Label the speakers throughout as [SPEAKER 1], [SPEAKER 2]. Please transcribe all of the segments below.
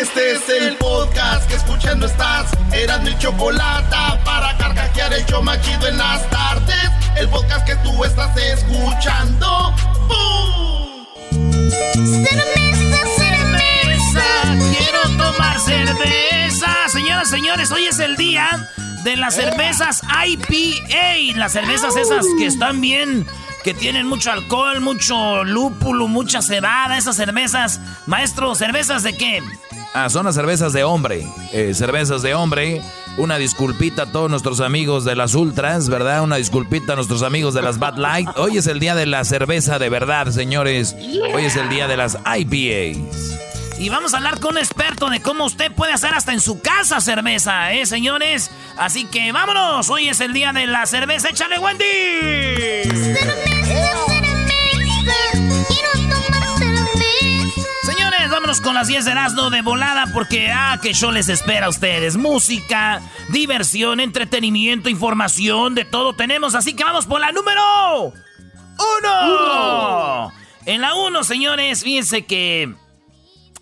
[SPEAKER 1] Este es el podcast que escuchando estás. Eran mi chocolate para carcajear el yo machido en las tardes. El podcast que tú estás escuchando. ¡Bum!
[SPEAKER 2] Cerveza, cerveza, quiero tomar cerveza. Señoras, señores, hoy es el día de las cervezas IPA. Las cervezas esas que están bien, que tienen mucho alcohol, mucho lúpulo, mucha cebada. Esas cervezas, maestro, ¿cervezas de qué?
[SPEAKER 3] Ah, son las cervezas de hombre. Eh, cervezas de hombre. Una disculpita a todos nuestros amigos de las Ultras, ¿verdad? Una disculpita a nuestros amigos de las Bad Light. Hoy es el día de la cerveza de verdad, señores. Hoy es el día de las IPAs.
[SPEAKER 2] Y vamos a hablar con un experto de cómo usted puede hacer hasta en su casa cerveza, ¿eh, señores? Así que vámonos. Hoy es el día de la cerveza. ¡Échale, Wendy! Señores, vámonos con las 10 de Erasmo de volada porque, ah, que yo les espera a ustedes. Música, diversión, entretenimiento, información, de todo tenemos. Así que vamos por la número uno. En la uno, señores, fíjense que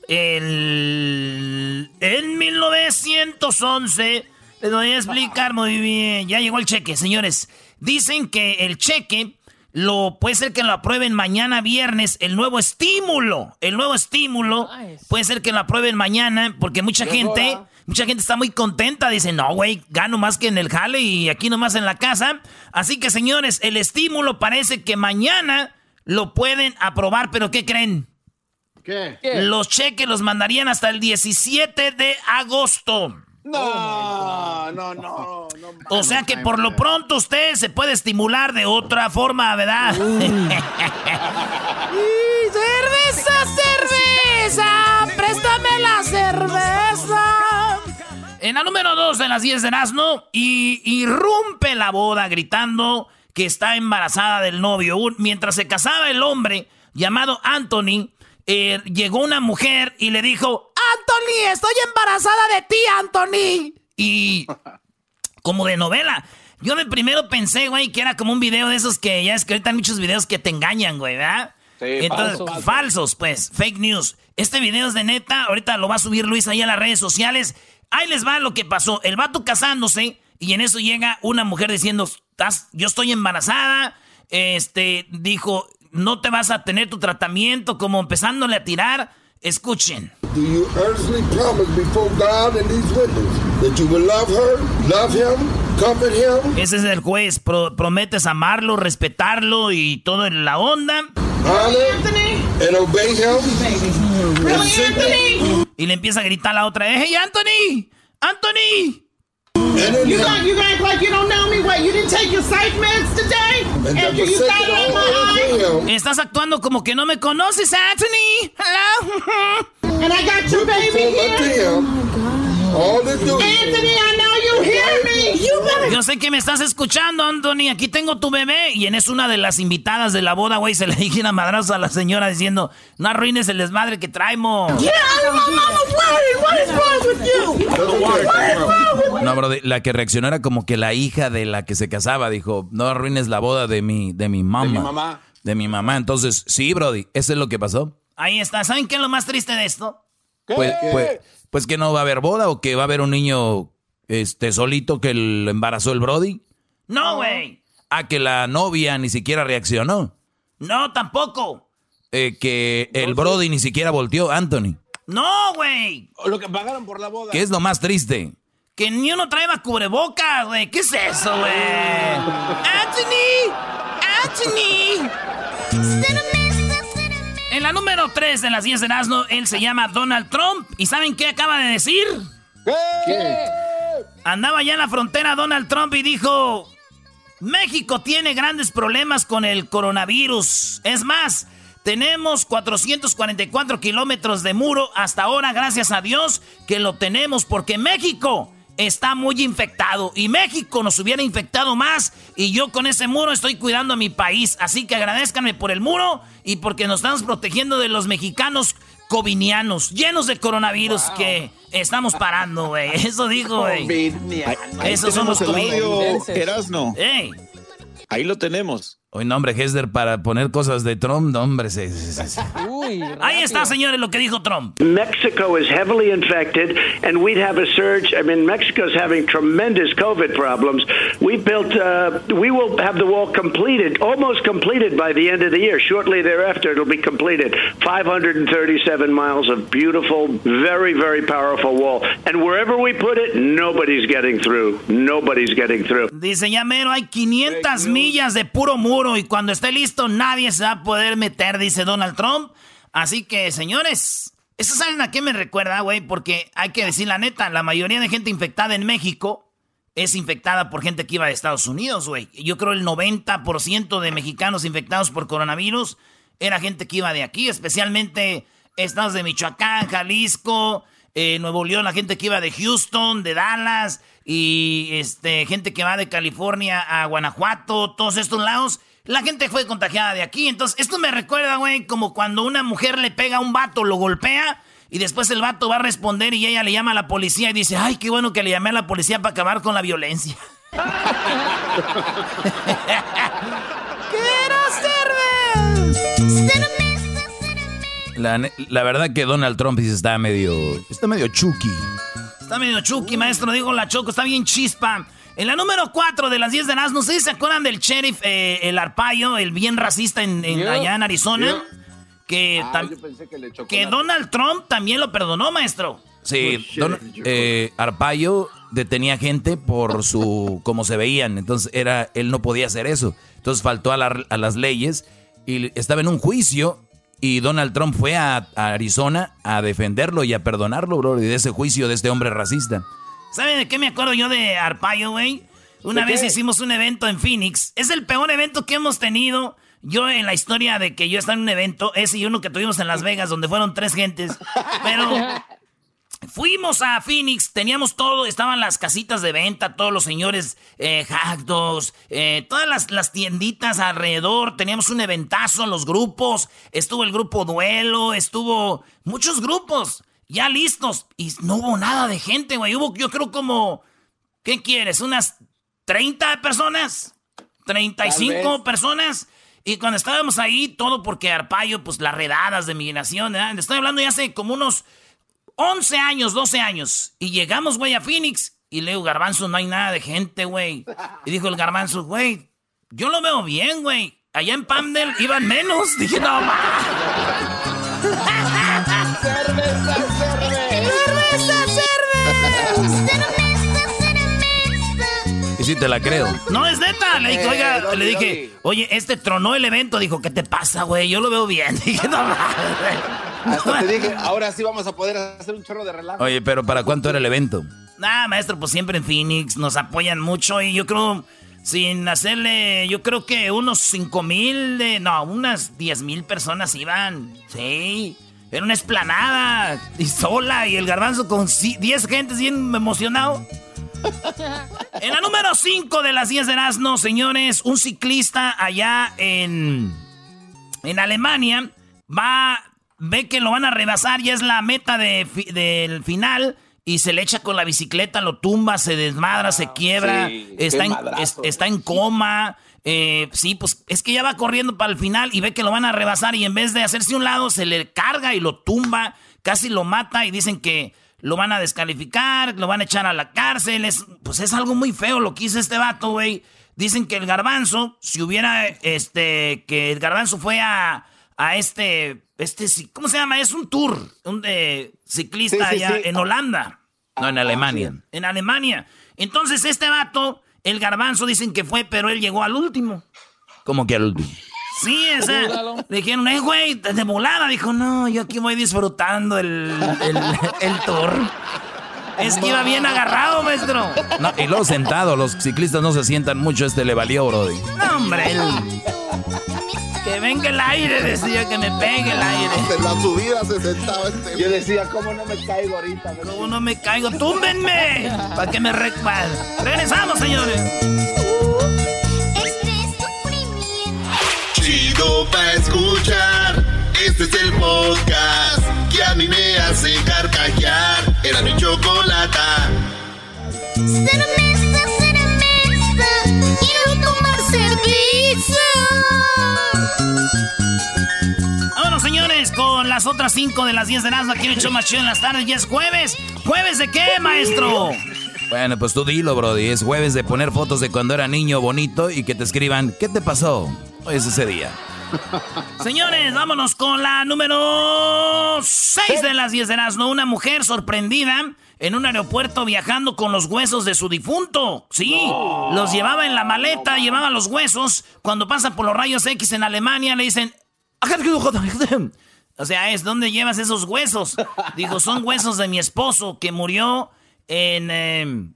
[SPEAKER 2] el, en 1911, les voy a explicar muy bien, ya llegó el cheque, señores. Dicen que el cheque lo puede ser que lo aprueben mañana viernes, el nuevo estímulo, el nuevo estímulo, puede ser que lo aprueben mañana porque mucha gente, mucha gente está muy contenta, dice, "No, güey, gano más que en el jale y aquí nomás en la casa." Así que, señores, el estímulo parece que mañana lo pueden aprobar, pero ¿qué creen?
[SPEAKER 1] ¿Qué?
[SPEAKER 2] Los cheques los mandarían hasta el 17 de agosto.
[SPEAKER 1] No, no, no, no.
[SPEAKER 2] O sea que por lo pronto usted se puede estimular de otra forma, ¿verdad? ¡Cerveza, cerveza! ¡Préstame la cerveza! En la número 2 de las 10 de Erasmo, y irrumpe la boda gritando que está embarazada del novio. Mientras se casaba el hombre llamado Anthony, eh, llegó una mujer y le dijo, Anthony, estoy embarazada de ti, Anthony. Y como de novela. Yo de primero pensé, güey, que era como un video de esos que ya es que ahorita hay muchos videos que te engañan, güey, ¿verdad? Entonces,
[SPEAKER 4] falsos.
[SPEAKER 2] falsos, pues, fake news. Este video es de neta, ahorita lo va a subir Luis ahí a las redes sociales. Ahí les va lo que pasó. El vato casándose y en eso llega una mujer diciendo, "Estás- yo estoy embarazada. Este, dijo, no te vas a tener tu tratamiento, como empezándole a tirar. Escuchen.
[SPEAKER 5] Do you earnestly promise before God and these witnesses that you will love her, love him, comfort him,
[SPEAKER 2] Ese es el juez. Pro- prometes amarlo, respetarlo y todo en la onda.
[SPEAKER 5] honor, and obey him? And sit-
[SPEAKER 2] Y le empieza a gritar a la otra, ¡Hey, Anthony! ¡Anthony!
[SPEAKER 5] And then
[SPEAKER 4] You got you act like you don't know me. What? You didn't take your psych meds today?
[SPEAKER 5] and
[SPEAKER 4] After you
[SPEAKER 5] sit
[SPEAKER 4] got
[SPEAKER 5] down
[SPEAKER 4] on my eye?
[SPEAKER 5] and him.
[SPEAKER 2] Estás actuando como que no me conoces, Anthony. Hello.
[SPEAKER 4] And I got your baby
[SPEAKER 5] Perform unto
[SPEAKER 4] here. Anthony, I know you hear me. You better.
[SPEAKER 2] Yo sé que me estás escuchando, Anthony. Aquí tengo tu bebé. Y en eso una de las invitadas de la boda, güey, se le dije una madrazo a la señora diciendo, no arruines el desmadre que traemos.
[SPEAKER 4] Yeah. What is wrong with you? What is wrong with
[SPEAKER 3] No, bro, la que reaccionó era como que la hija de la que se casaba dijo, no arruines la boda de mi, de mi mamá.
[SPEAKER 1] mi mamá.
[SPEAKER 3] De mi mamá. Entonces, sí, Brody, eso es lo que pasó.
[SPEAKER 2] Ahí está. ¿Saben qué es lo más triste de esto?
[SPEAKER 3] Pues, pues, pues que no va a haber boda o que va a haber un niño este solito que lo embarazó el Brody.
[SPEAKER 2] No, güey.
[SPEAKER 3] A que la novia ni siquiera reaccionó.
[SPEAKER 2] No, tampoco.
[SPEAKER 3] Eh, que el Brody ni siquiera volteó, Anthony.
[SPEAKER 2] No, güey.
[SPEAKER 6] Lo que pagaron por la boda.
[SPEAKER 3] ¿Qué es lo más triste?
[SPEAKER 2] Que ni uno traeba cubreboca, güey. ¿Qué es eso, güey? Anthony. Anthony. La número 3 de las 10 de Nazno, él se llama Donald Trump. ¿Y saben qué acaba de decir?
[SPEAKER 6] ¿Qué?
[SPEAKER 2] Andaba ya en la frontera Donald Trump y dijo, México tiene grandes problemas con el coronavirus. Es más, tenemos 444 kilómetros de muro hasta ahora, gracias a Dios que lo tenemos, porque México está muy infectado y México nos hubiera infectado más y yo con ese muro estoy cuidando a mi país. Así que agradezcanme por el muro y porque nos estamos protegiendo de los mexicanos covinianos, llenos de coronavirus que estamos parando, güey. Eso dijo, güey. Esos son los covinianos.
[SPEAKER 6] Erasno.
[SPEAKER 2] Ey.
[SPEAKER 6] Ahí lo tenemos.
[SPEAKER 3] Hoy nombre, Hesder, para poner cosas de Trump, no, hombre, se, se- se-
[SPEAKER 2] Ahí está, señores, lo que dijo Trump.
[SPEAKER 7] Mexico is heavily infected, and we'd have a surge. I mean, Mexico's having tremendous COVID problems. We built, uh, we will have the wall completed, almost completed by the end of the year. Shortly thereafter, it'll be completed. 537 miles of beautiful, very, very powerful wall. And wherever we put it, nobody's getting through. Nobody's getting through.
[SPEAKER 2] Dice, ya mero, hay 500 millas de puro muro y cuando esté listo nadie se va a poder meter, dice Donald Trump. Así que, señores, ¿eso saben a qué me recuerda, güey? Porque hay que decir la neta, la mayoría de gente infectada en México es infectada por gente que iba de Estados Unidos, güey. Yo creo el 90% de mexicanos infectados por coronavirus era gente que iba de aquí, especialmente estados de Michoacán, Jalisco, eh, Nuevo León, la gente que iba de Houston, de Dallas y este gente que va de California a Guanajuato, todos estos lados. La gente fue contagiada de aquí. Entonces, esto me recuerda, güey, como cuando una mujer le pega a un vato, lo golpea y después el vato va a responder y ella le llama a la policía y dice, ay, qué bueno que le llamé a la policía para acabar con la violencia.
[SPEAKER 3] la, la verdad que Donald Trump está medio, está medio chucky.
[SPEAKER 2] Está medio chucky, maestro, digo la choco, está bien chispa. En la número 4 de las 10 de Nas, no sé si se acuerdan del sheriff, eh, el Arpaio, el bien racista en, en-
[SPEAKER 6] Yeah.
[SPEAKER 2] allá en Arizona. Que,
[SPEAKER 6] Ah,
[SPEAKER 2] tam-
[SPEAKER 6] yo pensé que le chocó.
[SPEAKER 2] que
[SPEAKER 6] la-
[SPEAKER 2] Donald Trump también lo perdonó, maestro.
[SPEAKER 3] Sí, Don- eh, Arpaio detenía gente por su cómo se veían, entonces era él no podía hacer eso, entonces faltó a, la- a las leyes y estaba en un juicio y Donald Trump fue a, a Arizona a defenderlo y a perdonarlo, bro, y de ese juicio de este hombre racista.
[SPEAKER 2] ¿Saben de qué me acuerdo yo de Arpaio, güey? Una
[SPEAKER 6] ¿De
[SPEAKER 2] vez
[SPEAKER 6] qué?
[SPEAKER 2] hicimos un evento en Phoenix. Es el peor evento que hemos tenido. Yo en la historia de que yo estaba en un evento, ese y uno que tuvimos en Las Vegas, donde fueron tres gentes. Pero fuimos a Phoenix, teníamos todo, estaban las casitas de venta, todos los señores eh, dogs, eh, todas las, las tienditas alrededor, teníamos un eventazo, los grupos, estuvo el grupo Duelo, estuvo muchos grupos ya listos y no hubo nada de gente, güey. Hubo, yo creo como, ¿qué quieres? ¿Unas 30 personas? ¿35
[SPEAKER 6] Tal vez.
[SPEAKER 2] personas? Y cuando estábamos ahí, todo porque Arpaio, pues las redadas de migración, ¿verdad? Estoy hablando ya hace como unos 11 años, 12 años. Y llegamos, güey, a Phoenix. Y le digo, Garbanzo, no hay nada de gente, güey. Y dijo el Garbanzo, güey, yo lo veo bien, güey. Allá en Pamdel iban menos. Dije, no, ma.
[SPEAKER 3] Y sí te la creo.
[SPEAKER 2] No, es neta. Le dije, oiga,
[SPEAKER 6] Eh, Doggy,
[SPEAKER 2] le dije,
[SPEAKER 6] Doggy.
[SPEAKER 2] oye, este tronó el evento. Dijo, ¿qué te pasa, güey? Yo lo veo bien. Dije, no.
[SPEAKER 6] Hasta te dije, ahora sí vamos a poder hacer un chorro de relajo.
[SPEAKER 3] Oye, pero ¿para cuánto era el evento?
[SPEAKER 2] Nah, maestro, pues siempre en Phoenix nos apoyan mucho y yo creo, sin hacerle, yo creo que unos 5 mil, de- no, unas 10 mil personas iban. Sí, era una esplanada y sola y el garbanzo con ci- 10 gentes bien emocionado. En la número 5 de las 10 de Erasmo, señores, un ciclista allá en, en Alemania va, ve que lo van a rebasar, ya es la meta de del final. Y se le echa con la bicicleta, lo tumba, se desmadra, se quiebra,
[SPEAKER 6] sí,
[SPEAKER 2] está,
[SPEAKER 6] qué
[SPEAKER 2] en,
[SPEAKER 6] madrazo.
[SPEAKER 2] es- está en coma. eh, sí, pues es que ya va corriendo para el final y ve que lo van a rebasar y en vez de hacerse un lado, se le carga y lo tumba, casi lo mata y dicen que lo van a descalificar, lo van a echar a la cárcel. Es, pues es algo muy feo lo que hizo este vato, güey. Dicen que el garbanzo, si hubiera, este, que el garbanzo fue a, a este, este, ¿cómo se llama? Es un tour, un de ciclista allá en Holanda.
[SPEAKER 3] No, en Alemania.
[SPEAKER 2] En Alemania. Entonces este vato, el garbanzo dicen que fue, pero él llegó al último.
[SPEAKER 3] ¿Cómo que al último?
[SPEAKER 2] Sí, esa. Le dijeron, eh, güey, de volada. Dijo, no, yo aquí voy disfrutando el, el, el tour. Es que iba bien agarrado, maestro.
[SPEAKER 3] No, y luego sentado, los ciclistas no se sientan mucho, este le valió, Brody.
[SPEAKER 2] No, hombre. Que venga el aire, decía, que me pegue el aire.
[SPEAKER 1] En la subida se sentaba este.
[SPEAKER 6] Yo decía, ¿cómo no me caigo ahorita?
[SPEAKER 2] ¿Cómo no me caigo? ¡Túmbenme! Para que me recuerde. Regresamos, señores.
[SPEAKER 1] Chido pa' escuchar. Este es el podcast que a mí me hace carcajear. Era mi chocolata.
[SPEAKER 4] Cerveza, cerveza, quiero tomar cerveza.
[SPEAKER 2] Vámonos, señores, con las otras 5 de las 10 de Nazma. Aquí en el show más chido en las tardes. Ya es jueves. ¿Jueves de qué, maestro?
[SPEAKER 3] Bueno, pues tú dilo, Brody. Es jueves de poner fotos de cuando era niño bonito y que te escriban, ¿qué te pasó? Hoy es ese día.
[SPEAKER 2] Señores, vámonos con la número 6 de las 10 de Erasmo. Una mujer sorprendida en un aeropuerto viajando con los huesos de su difunto. Sí, los llevaba en la maleta, llevaba los huesos. Cuando pasa por los rayos X en Alemania, le dicen... O sea, es ¿dónde llevas esos huesos? Digo, son huesos de mi esposo que murió en, em,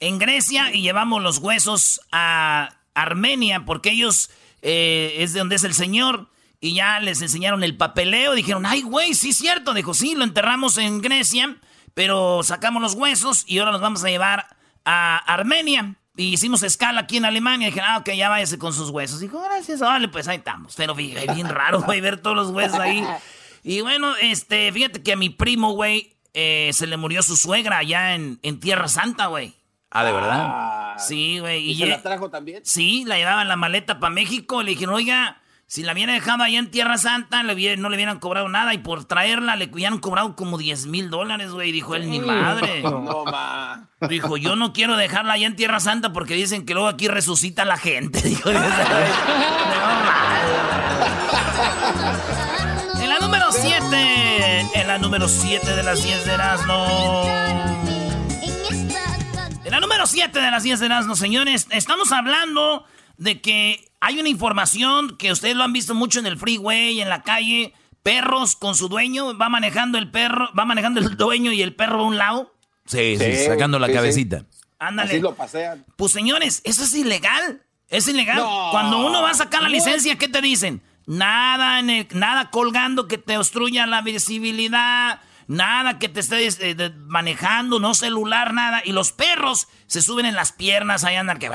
[SPEAKER 2] en Grecia y llevamos los huesos a Armenia porque ellos eh, es de donde es el señor. Y ya les enseñaron el papeleo. Dijeron, ay, güey, sí es cierto. Dijo, sí, lo enterramos en Grecia, pero sacamos los huesos y ahora los vamos a llevar a Armenia. Y hicimos escala aquí en Alemania. Dijeron, ah, ok, ya váyase con sus huesos. Dijo, gracias, vale, pues ahí estamos. Pero bien raro, güey, ver todos los huesos ahí. Y bueno, este, fíjate que a mi primo, güey, eh, se le murió su suegra allá en, en Tierra Santa, güey.
[SPEAKER 3] Ah, ¿de verdad?
[SPEAKER 2] Sí, güey.
[SPEAKER 6] ¿Y, se la trajo también?
[SPEAKER 2] Sí, la llevaba en la maleta para México. Le dijeron, oiga, si la hubiera dejado allá en Tierra Santa, le no le hubieran cobrado nada. Y por traerla le hubieran cobrado como 10 mil dólares, güey. Dijo él, ni madre.
[SPEAKER 6] No, ma.
[SPEAKER 2] Dijo, yo no quiero dejarla allá en Tierra Santa porque dicen que luego aquí resucita la gente. Dijo, no, En la número 7. En la número 7 de las 10 de Erasmo. Número 7 de las 10 de Erasmo, señores, estamos hablando de que hay una información que ustedes lo han visto mucho en el freeway, en la calle. Perros con su dueño, va manejando el perro, va manejando el dueño y el perro a un lado.
[SPEAKER 3] Sí, sí, sacando la cabecita.
[SPEAKER 2] Ándale.
[SPEAKER 6] Así lo pasean.
[SPEAKER 2] Pues señores, eso es ilegal. Es ilegal. Cuando uno va a sacar la licencia, ¿qué te dicen? Nada, en el- nada colgando que te obstruya la visibilidad. Nada que te estés eh, manejando, no celular, nada. Y los perros se suben en las piernas, ahí andan que...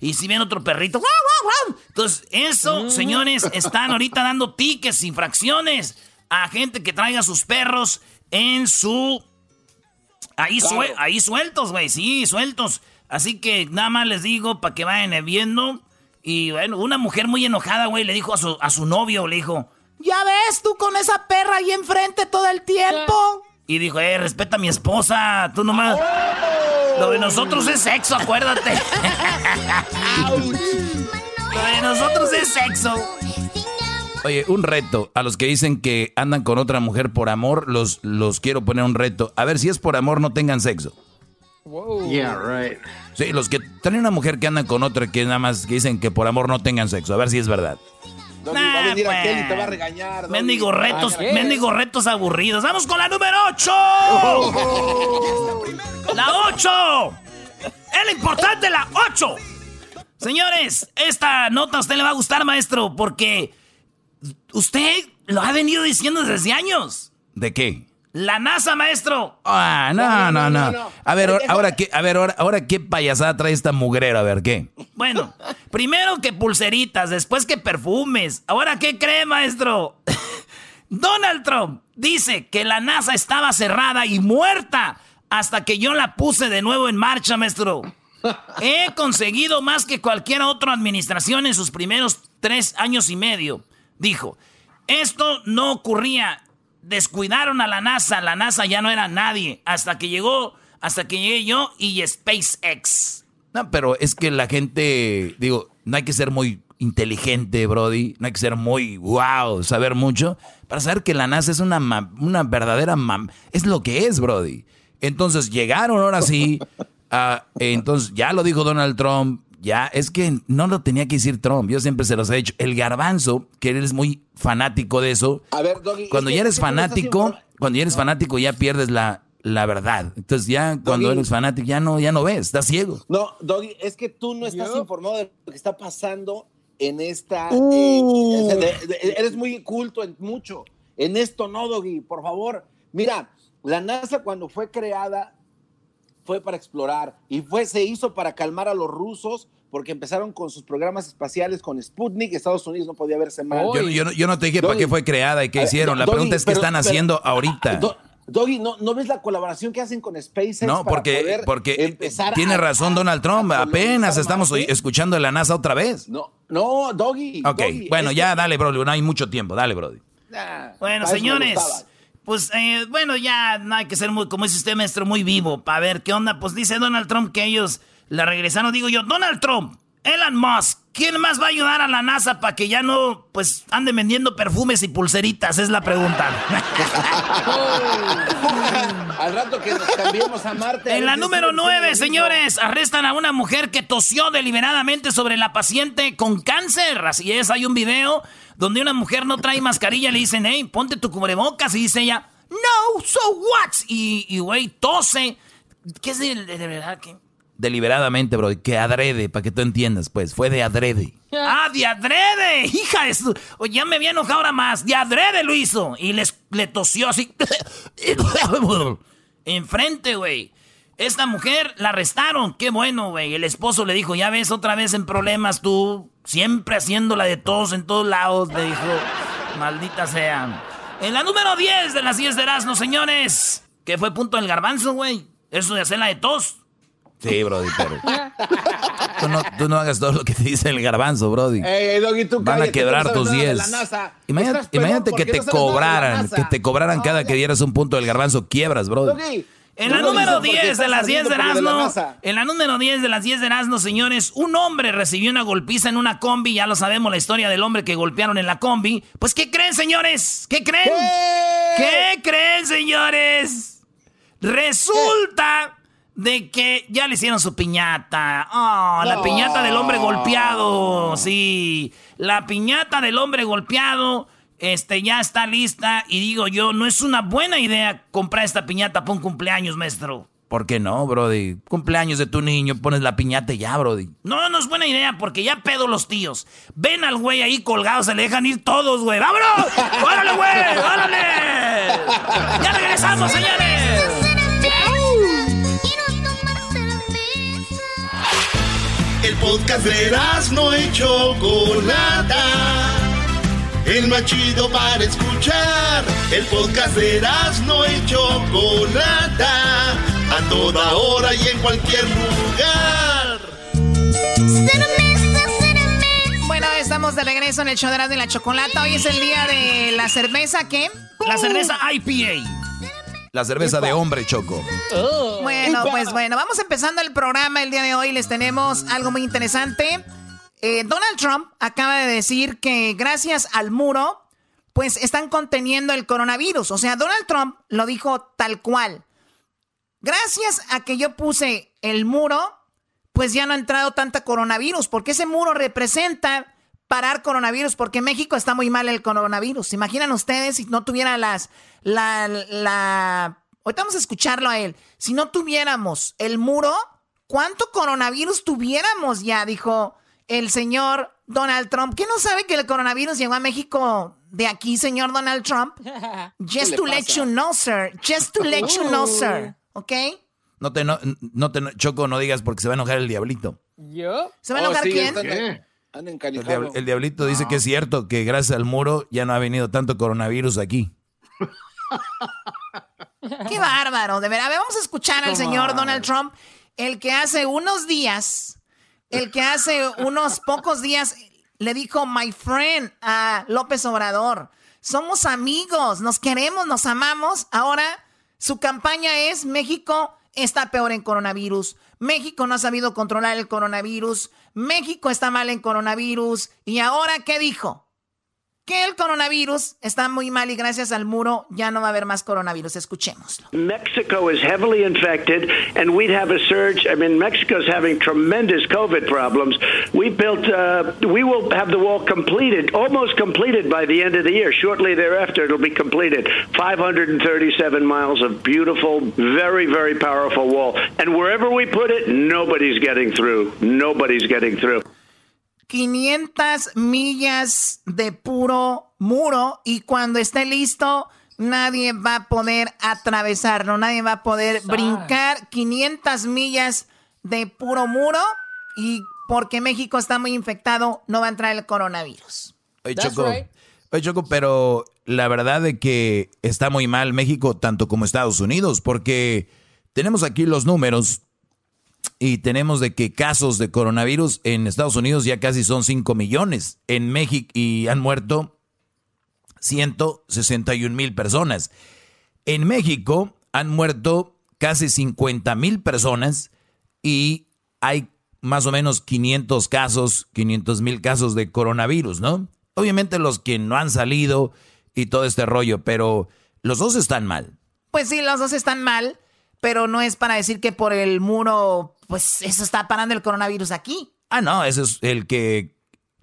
[SPEAKER 2] Y si ven otro perrito... ¡guau, guau, guau! Entonces, eso, señores, están ahorita dando tickets, infracciones a gente que traiga sus perros en su... Ahí, sue- ahí sueltos, güey, sí, sueltos. Así que nada más les digo para que vayan viendo. Y bueno, una mujer muy enojada, güey, le dijo a su, a su novio, le dijo, ¿ya ves tú con esa perra ahí enfrente todo el tiempo? Y dijo, eh, respeta a mi esposa, tú nomás. Lo de nosotros es sexo, acuérdate. Lo de nosotros es sexo.
[SPEAKER 3] Oye, un reto. A los que dicen que andan con otra mujer por amor, los, los quiero poner un reto. A ver si es por amor, no tengan sexo.
[SPEAKER 6] Yeah, right.
[SPEAKER 3] Sí, los que traen una mujer que andan con otra que nada más que dicen que por amor no tengan sexo. A ver si es verdad.
[SPEAKER 6] Doggy, va a
[SPEAKER 2] Nah,
[SPEAKER 6] venir
[SPEAKER 2] pues.
[SPEAKER 6] aquel y te va a regañar. Doggy.
[SPEAKER 2] Mendigo retos,
[SPEAKER 6] Ah,
[SPEAKER 2] retos aburridos. Vamos con la número 8. La 8. Es lo importante, la 8. Señores, esta nota a usted le va a gustar, maestro, porque usted lo ha venido diciendo desde años.
[SPEAKER 3] ¿De qué?
[SPEAKER 2] La NASA, maestro.
[SPEAKER 3] Ah, no, no, no. A ver, ahora- ahora qué, a ver, ahora, ahora qué payasada trae esta mugrera, a ver qué.
[SPEAKER 2] Bueno, primero que pulseritas, después que perfumes. Ahora, ¿qué cree, maestro? Donald Trump dice que la NASA estaba cerrada y muerta hasta que yo la puse de nuevo en marcha, maestro. He conseguido más que cualquier otra administración en sus primeros tres años y medio. Dijo, esto no ocurría. Descuidaron a la NASA. La NASA ya no era nadie. Hasta que llegó, hasta que llegué yo y SpaceX.
[SPEAKER 3] No, pero es que la gente, digo, no hay que ser muy inteligente, Brody. No hay que ser muy wow, saber mucho para saber que la NASA es una, una verdadera mam es lo que es, Brody. Entonces llegaron ahora sí. entonces ya lo dijo Donald Trump. Ya, es que no lo tenía que decir Trump. Yo siempre se los he dicho. El garbanzo, que eres muy fanático de eso.
[SPEAKER 6] A ver,
[SPEAKER 3] cuando ya eres fanático, cuando ya eres fanático, ya pierdes la, la verdad. Entonces ya cuando eres fanático ya no, ya no ves, estás ciego.
[SPEAKER 6] No, Doggy, es que tú no estás informado de lo que está pasando en esta... Uh. eres muy culto en mucho. En esto no, Doggy, por favor. Mira, la NASA cuando fue creada fue para explorar y fue, se hizo para calmar a los rusos porque empezaron con sus programas espaciales con Sputnik, Estados Unidos no podía verse mal.
[SPEAKER 3] Yo, no, te dije para qué fue creada y qué hicieron. La pregunta es qué están haciendo ahorita.
[SPEAKER 6] Doggy, ¿no, ¿no ves la colaboración que hacen con SpaceX?
[SPEAKER 3] No, porque, porque tiene razón Donald Trump. Apenas estamos escuchando de la NASA otra vez.
[SPEAKER 6] No, no, Doggy.
[SPEAKER 3] Ok, bueno, ya dale, Brody. No hay mucho tiempo. Dale, Brody.
[SPEAKER 2] bueno, señores. Pues eh, bueno, ya no hay que ser muy, como dice usted, maestro, muy vivo. Para ver qué onda. Pues dice Donald Trump que ellos la regresaron. Digo yo, Donald Trump, Elon Musk, ¿quién más va a ayudar a la NASA para que ya no, pues, ande vendiendo perfumes y pulseritas? Es la pregunta.
[SPEAKER 6] Al rato que nos cambiemos a Marte.
[SPEAKER 2] En la número 9, señores, arrestan a una mujer que tosió deliberadamente sobre la paciente con cáncer. Así es, hay un video donde una mujer no trae mascarilla, le dicen, hey, ponte tu cubrebocas, y dice ella, no, so what? Y, güey, tose. ¿Qué es de, de verdad? ¿Qué?
[SPEAKER 3] Deliberadamente, bro, que adrede, para que tú entiendas, pues, fue de adrede.
[SPEAKER 2] ¡Ah, de adrede! ¡Hija de su... ya me había enojado ahora más. De adrede lo hizo. Y les, le tosió así. Enfrente, güey. Esta mujer la arrestaron. Qué bueno, güey. El esposo le dijo, ya ves otra vez en problemas tú. Siempre haciéndola de todos en todos lados. Le dijo, maldita sea. En la número 10 de las 10 de Erasmo, señores. Que fue punto del garbanzo, güey. Eso de hacerla de tos.
[SPEAKER 3] Sí, Brody, pero. tú, no, hagas todo lo que te dice el garbanzo, Brody. Van a quebrar tus 10. Imagínate, que te cobraran, que te cobraran cada que dieras un punto del garbanzo, quiebras, Brody.
[SPEAKER 2] En la número 10 de las 10 de Erasmo, en la número 10 de las 10 de Erasmo, señores, un hombre recibió una golpiza en una combi, ya lo sabemos la historia del hombre que golpearon en la combi. Pues, ¿qué creen, señores? ¿Qué creen? ¿Qué creen, señores? Resulta de que ya le hicieron su piñata. Oh, la piñata del hombre golpeado. Sí, la piñata del hombre golpeado este, ya está lista. Y digo yo, no es una buena idea comprar esta piñata para un cumpleaños, maestro.
[SPEAKER 3] ¿Por qué no, Brody? Cumpleaños de tu niño, pones la piñata y ya, Brody.
[SPEAKER 2] No, no es buena idea porque ya pedo los tíos. Ven al güey ahí colgado, se le dejan ir todos, güey. ¡Vámonos! ¡Órale, güey! órale! ¡Ya regresamos, señores!
[SPEAKER 1] Podcast de no y Chocolata. El más chido para escuchar. El podcast de no y Chocolata. A toda hora y en cualquier lugar.
[SPEAKER 8] Bueno, estamos de regreso en el show de la Chocolata. Hoy es el día de la cerveza, ¿qué?
[SPEAKER 2] La cerveza IPA.
[SPEAKER 3] La cerveza de hombre, Choco.
[SPEAKER 8] Oh. Bueno, pues bueno, vamos empezando el programa. El día de hoy les tenemos algo muy interesante. Eh, Donald Trump acaba de decir que gracias al muro, pues están conteniendo el coronavirus. O sea, Donald Trump lo dijo tal cual. Gracias a que yo puse el muro, pues ya no ha entrado tanta coronavirus, porque ese muro representa parar coronavirus, porque en México está muy mal el coronavirus. ¿Se imaginan ustedes si no tuviera las, la, la, ahorita vamos a escucharlo a él, si no tuviéramos el muro, ¿cuánto coronavirus tuviéramos ya? Dijo el señor Donald Trump. ¿Qué no sabe que el coronavirus llegó a México de aquí, señor Donald Trump? Just to let you know, sir. Just to let you know, sir. ¿Ok?
[SPEAKER 3] No te, no, te, Choco, no digas porque se va a enojar el diablito.
[SPEAKER 8] ¿Yo? ¿Se va a enojar oh, quién?
[SPEAKER 3] El, diablito dice que es cierto que gracias al muro ya no ha venido tanto coronavirus aquí.
[SPEAKER 8] Qué bárbaro, de verdad. Vamos a escuchar al señor Donald Trump, el que hace unos días, el que hace unos pocos días le dijo my friend a López Obrador. Somos amigos, nos queremos, nos amamos. Ahora su campaña es México está peor en coronavirus. México no ha sabido controlar el coronavirus. México está mal en coronavirus. ¿Y ahora qué dijo? Que el coronavirus está muy mal y gracias al muro ya no va a haber más coronavirus. Escuchémoslo.
[SPEAKER 7] Mexico is heavily infected and we'd have a surge. I mean, Mexico's having tremendous COVID problems. We built, uh, we will have the wall completed, almost completed by the end of the year. Shortly thereafter, it'll be completed. 537 miles of beautiful, very, very powerful wall. And wherever we put it, nobody's getting through. Nobody's getting through.
[SPEAKER 8] 500 millas de puro muro y cuando esté listo nadie va a poder atravesarlo, nadie va a poder brincar 500 millas de puro muro y porque México está muy infectado no va a entrar el coronavirus.
[SPEAKER 3] Oye, Choco, Choco, pero la verdad de que está muy mal México tanto como Estados Unidos porque tenemos aquí los números y tenemos de que casos de coronavirus en Estados Unidos ya casi son 5 millones. En México y han muerto 161 mil personas. En México han muerto casi 50 mil personas y hay más o menos 500 casos, 500 mil casos de coronavirus, ¿no? Obviamente los que no han salido y todo este rollo, pero los dos están mal.
[SPEAKER 8] Pues sí, los dos están mal, pero no es para decir que por el muro pues eso está parando el coronavirus aquí.
[SPEAKER 3] Ah, no, eso es el que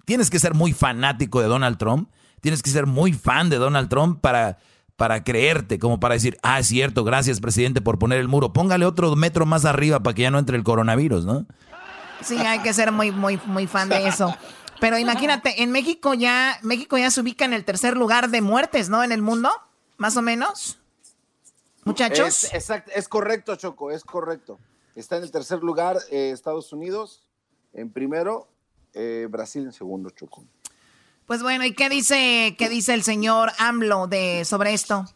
[SPEAKER 3] tienes que ser muy fanático de Donald Trump, tienes que ser muy fan de Donald Trump para para creerte, como para decir, ah, es cierto, gracias presidente por poner el muro, póngale otro metro más arriba para que ya no entre el coronavirus, ¿no?
[SPEAKER 8] Sí, hay que ser muy, muy, muy fan de eso. Pero imagínate, en México ya, México ya se ubica en el tercer lugar de muertes, ¿no? En el mundo, más o menos. Muchachos.
[SPEAKER 6] Es, exacto, es correcto, Choco, es correcto. Está en el tercer lugar eh, Estados Unidos, en primero, eh, Brasil en segundo, Choco.
[SPEAKER 8] Pues bueno, ¿y qué dice, qué dice el señor AMLO de, sobre esto?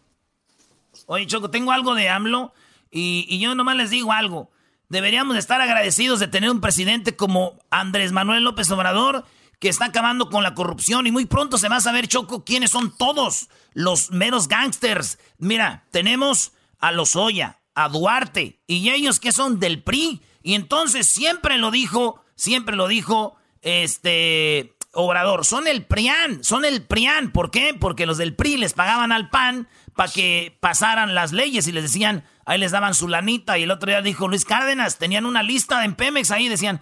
[SPEAKER 2] Oye, Choco, tengo algo de AMLO y, y yo nomás les digo algo. Deberíamos estar agradecidos de tener un presidente como Andrés Manuel López Obrador que está acabando con la corrupción y muy pronto se va a saber, Choco, quiénes son todos los meros gangsters. Mira, tenemos a Lozoya, a Duarte y ellos que son del PRI. Y entonces siempre lo dijo, siempre lo dijo este Obrador, son el PRIAN, son el PRIAN. ¿Por qué? Porque los del PRI les pagaban al PAN para que pasaran las leyes y les decían, ahí les daban su lanita. Y el otro día dijo Luis Cárdenas, tenían una lista en Pemex ahí, decían,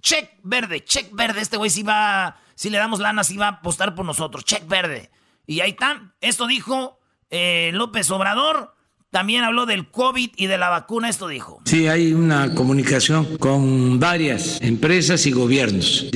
[SPEAKER 2] check verde, check verde, este güey si va, si le damos lana, si va a apostar por nosotros, check verde. Y ahí está, esto dijo eh, López Obrador también habló del COVID y de la vacuna, esto dijo.
[SPEAKER 9] Sí, hay una comunicación con varias empresas y gobiernos.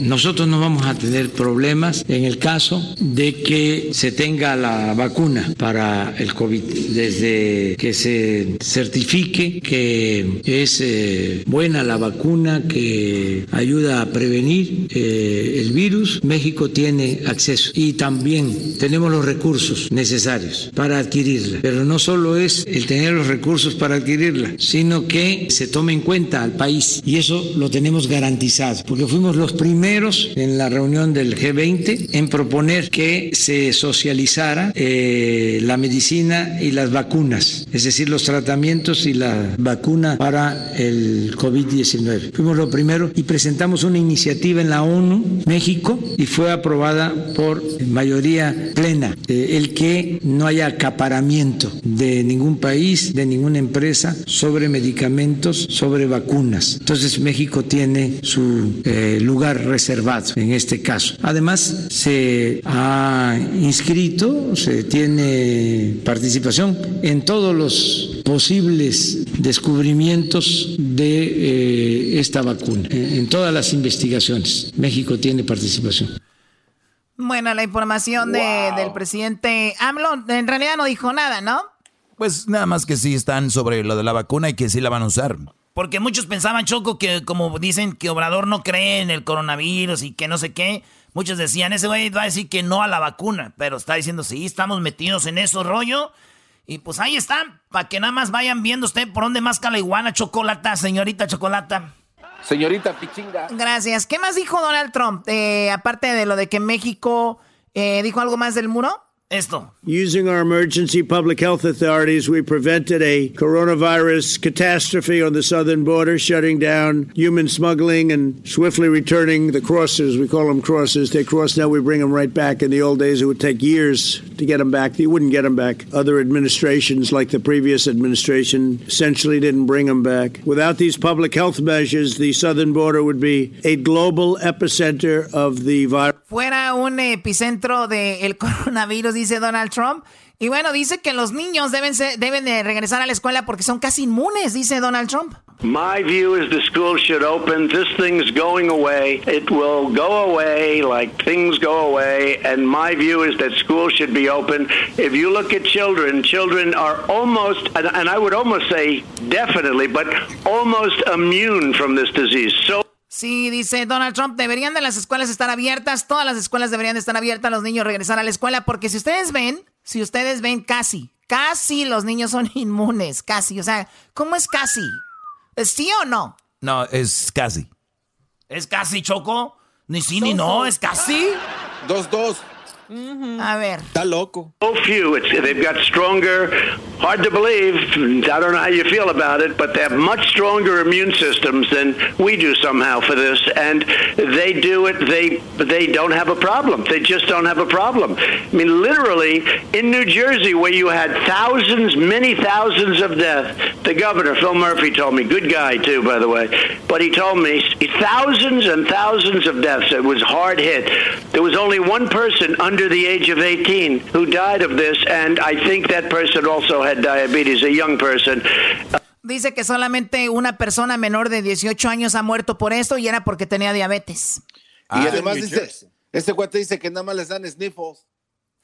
[SPEAKER 9] nosotros no vamos a tener problemas en el caso de que se tenga la vacuna para el COVID. Desde que se certifique que es eh, buena la vacuna, que ayuda a prevenir eh, el virus, México tiene acceso. Y también tenemos los recursos necesarios para adquirirla. Pero no solo solo es el tener los recursos para adquirirla, sino que se tome en cuenta al país. Y eso lo tenemos garantizado, porque fuimos los primeros en la reunión del G20 en proponer que se socializara eh, la medicina y las vacunas, es decir, los tratamientos y la vacuna para el COVID-19. Fuimos los primeros y presentamos una iniciativa en la ONU, México, y fue aprobada por mayoría plena, eh, el que no haya acaparamiento de de ningún país, de ninguna empresa sobre medicamentos, sobre vacunas. Entonces México tiene su eh, lugar reservado en este caso. Además, se ha inscrito, se tiene participación en todos los posibles descubrimientos de eh, esta vacuna, en todas las investigaciones. México tiene participación.
[SPEAKER 8] Bueno, la información de, del presidente AMLO en realidad no dijo nada, ¿no?
[SPEAKER 3] Pues nada más que sí están sobre lo de la vacuna y que sí la van a usar.
[SPEAKER 2] Porque muchos pensaban, Choco, que como dicen que Obrador no cree en el coronavirus y que no sé qué, muchos decían, ese güey va a decir que no a la vacuna, pero está diciendo, sí, estamos metidos en eso rollo. Y pues ahí están, para que nada más vayan viendo usted por dónde más la iguana, chocolata, señorita chocolata.
[SPEAKER 6] Señorita Pichinga.
[SPEAKER 8] Gracias. ¿Qué más dijo Donald Trump? Eh, aparte de lo de que México eh, dijo algo más del muro.
[SPEAKER 2] Esto.
[SPEAKER 10] Using our emergency public health authorities, we prevented a coronavirus catastrophe on the southern border, shutting down human smuggling and swiftly returning the crossers. We call them crossers. They cross now, we bring them right back. In the old days, it would take years to get them back. You wouldn't get them back. Other administrations, like the previous administration, essentially didn't bring them back. Without these public health measures, the southern border would be a global epicenter of the virus.
[SPEAKER 8] Fuera un epicentro del coronavirus, dice Donald Trump. Y bueno, dice que los niños deben, deben de regresar a la escuela porque son casi inmunes, dice Donald Trump.
[SPEAKER 7] My view is the school should open. This thing's going away. It will go away like things go away. And my view is that school should be open. If you look at children, children are almost, and I would almost say definitely, but almost immune from this disease. So
[SPEAKER 8] Sí, dice Donald Trump, deberían de las escuelas estar abiertas, todas las escuelas deberían de estar abiertas, los niños regresar a la escuela, porque si ustedes ven, si ustedes ven casi, casi los niños son inmunes, casi, o sea, ¿cómo es casi? ¿Es sí o no?
[SPEAKER 3] No, es casi.
[SPEAKER 2] ¿Es casi, Choco? Ni sí ni no, es casi.
[SPEAKER 6] Dos, dos.
[SPEAKER 8] Mm-hmm. A ver.
[SPEAKER 6] Está loco.
[SPEAKER 7] So few. It's, they've got stronger, hard to believe. I don't know how you feel about it, but they have much stronger immune systems than we do somehow for this. And they do it, they, they don't have a problem. They just don't have a problem. I mean, literally, in New Jersey, where you had thousands, many thousands of deaths, the governor, Phil Murphy, told me, good guy too, by the way, but he told me thousands and thousands of deaths. It was hard hit. There was only one person under the age of 18 who died of this, and I think that person also had diabetes, a young person.
[SPEAKER 8] Dice que solamente una persona menor de 18 años ha muerto por esto y era porque tenía diabetes.
[SPEAKER 6] y además dice, este cuate dice que nada más les dan sniffles.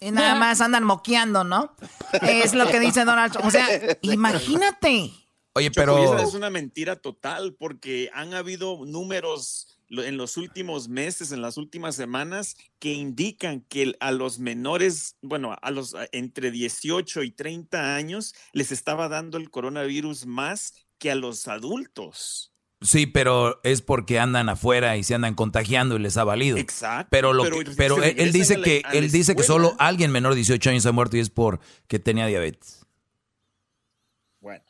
[SPEAKER 8] Y nada más andan moqueando, ¿no? es lo que dice Donald Trump. O sea, imagínate.
[SPEAKER 3] Oye, pero...
[SPEAKER 11] es una mentira total porque han habido números en los últimos meses, en las últimas semanas, que indican que a los menores, bueno, a los entre 18 y 30 años, les estaba dando el coronavirus más que a los adultos.
[SPEAKER 3] Sí, pero es porque andan afuera y se andan contagiando y les ha valido.
[SPEAKER 11] Exacto.
[SPEAKER 3] Pero, lo pero, él, dice que él dice que solo alguien menor de 18 años ha muerto y es porque tenía diabetes.
[SPEAKER 11] Bueno.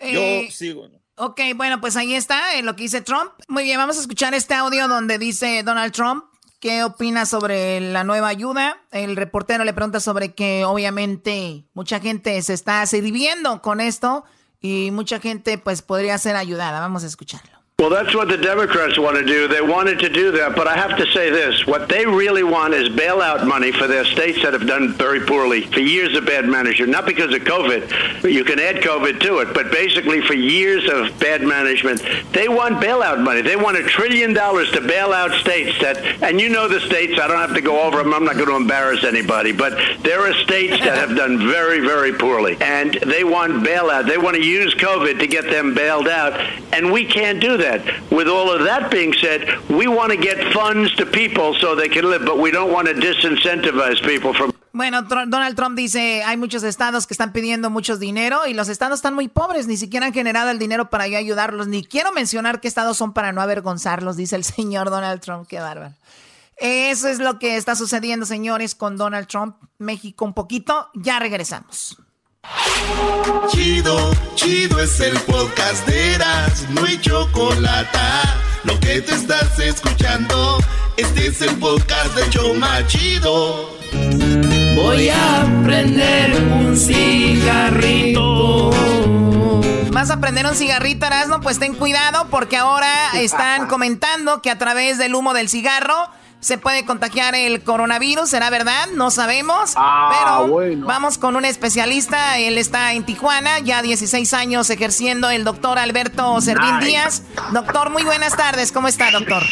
[SPEAKER 11] yo eh, sigo. ¿no?
[SPEAKER 8] Ok, bueno, pues ahí está eh, lo que dice Trump. Muy bien, vamos a escuchar este audio donde dice Donald Trump qué opina sobre la nueva ayuda. El reportero le pregunta sobre que obviamente mucha gente se está sirviendo con esto y mucha gente pues podría ser ayudada. Vamos a escucharlo.
[SPEAKER 7] Well, that's what the Democrats want to do. They wanted to do that, but I have to say this. What they really want is bailout money for their states that have done very poorly for years of bad management, not because of COVID. You can add COVID to it, but basically for years of bad management. They want bailout money. They want a trillion dollars to bail out states that, and you know the states, I don't have to go over them. I'm not going to embarrass anybody, but there are states that have done very, very poorly, and they want bailout. They want to use COVID to get them bailed out, and we can't do that that. With all of that being said, we want to get funds to people so they can live, but we don't want to disincentivize people from
[SPEAKER 8] bueno, Donald Trump dice, hay muchos estados que están pidiendo mucho dinero y los estados están muy pobres, ni siquiera han generado el dinero para ayudarlos, ni quiero mencionar qué estados son para no avergonzarlos, dice el señor Donald Trump, qué bárbaro. Eso es lo que está sucediendo, señores, con Donald Trump, México un poquito, ya regresamos.
[SPEAKER 1] Chido, chido es el podcast de Eras, no hay chocolate. Lo que te estás escuchando, este es el podcast de Choma Chido.
[SPEAKER 4] Voy a prender un cigarrito.
[SPEAKER 8] ¿Vas a prender un cigarrito, Erasmo? Pues ten cuidado porque ahora están comentando que a través del humo del cigarro se puede contagiar el coronavirus, ¿será verdad? No sabemos.
[SPEAKER 6] Ah,
[SPEAKER 8] pero vamos con un especialista. Él está en Tijuana, ya 16 años ejerciendo el doctor Alberto Servín Díaz. Doctor, muy buenas tardes. ¿Cómo está, doctor?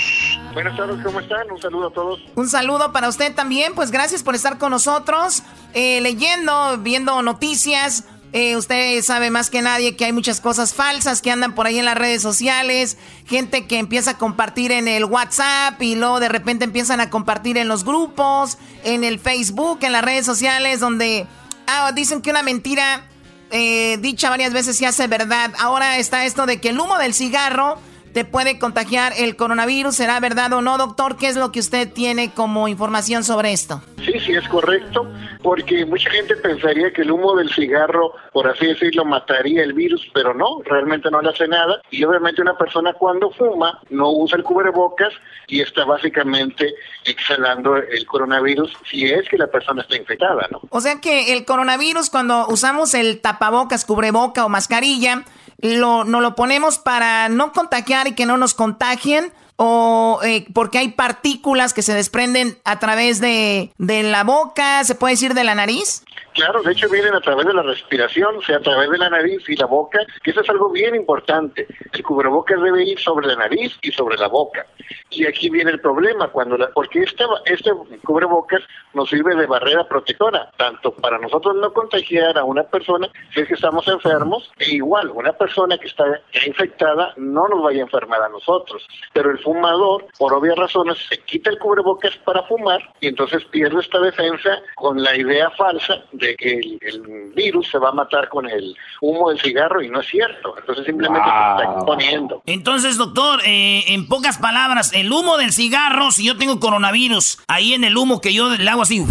[SPEAKER 12] Buenas tardes, ¿cómo están? Un saludo a todos.
[SPEAKER 8] Un saludo para usted también. Pues gracias por estar con nosotros, eh, leyendo, viendo noticias. Eh, usted sabe más que nadie que hay muchas cosas falsas que andan por ahí en las redes sociales, gente que empieza a compartir en el WhatsApp y luego de repente empiezan a compartir en los grupos, en el Facebook, en las redes sociales, donde ah, dicen que una mentira eh, dicha varias veces se hace verdad. Ahora está esto de que el humo del cigarro te puede contagiar el coronavirus. ¿Será verdad o no, doctor? ¿Qué es lo que usted tiene como información sobre esto?
[SPEAKER 12] Sí, sí es correcto, porque mucha gente pensaría que el humo del cigarro, por así decirlo, mataría el virus, pero no, realmente no le hace nada. Y obviamente una persona cuando fuma no usa el cubrebocas y está básicamente exhalando el coronavirus si es que la persona está infectada, ¿no?
[SPEAKER 8] O sea que el coronavirus cuando usamos el tapabocas, cubreboca o mascarilla, lo, no lo ponemos para no contagiar y que no nos contagien o eh, porque hay partículas que se desprenden a través de, de la boca, se puede decir de la nariz.
[SPEAKER 12] Claro, de hecho vienen a través de la respiración, o sea, a través de la nariz y la boca, que eso es algo bien importante. El cubrebocas debe ir sobre la nariz y sobre la boca. Y aquí viene el problema, cuando la, porque este, este cubrebocas nos sirve de barrera protectora, tanto para nosotros no contagiar a una persona si es que estamos enfermos, e igual, una persona que está infectada no nos vaya a enfermar a nosotros. Pero el fumador, por obvias razones, se quita el cubrebocas para fumar y entonces pierde esta defensa con la idea falsa de que el, virus se va a matar con el humo del cigarro y no es cierto. Entonces simplemente se está exponiendo.
[SPEAKER 2] Entonces, doctor, eh, en pocas palabras, el humo del cigarro, si yo tengo coronavirus, ahí en el humo que yo le hago así...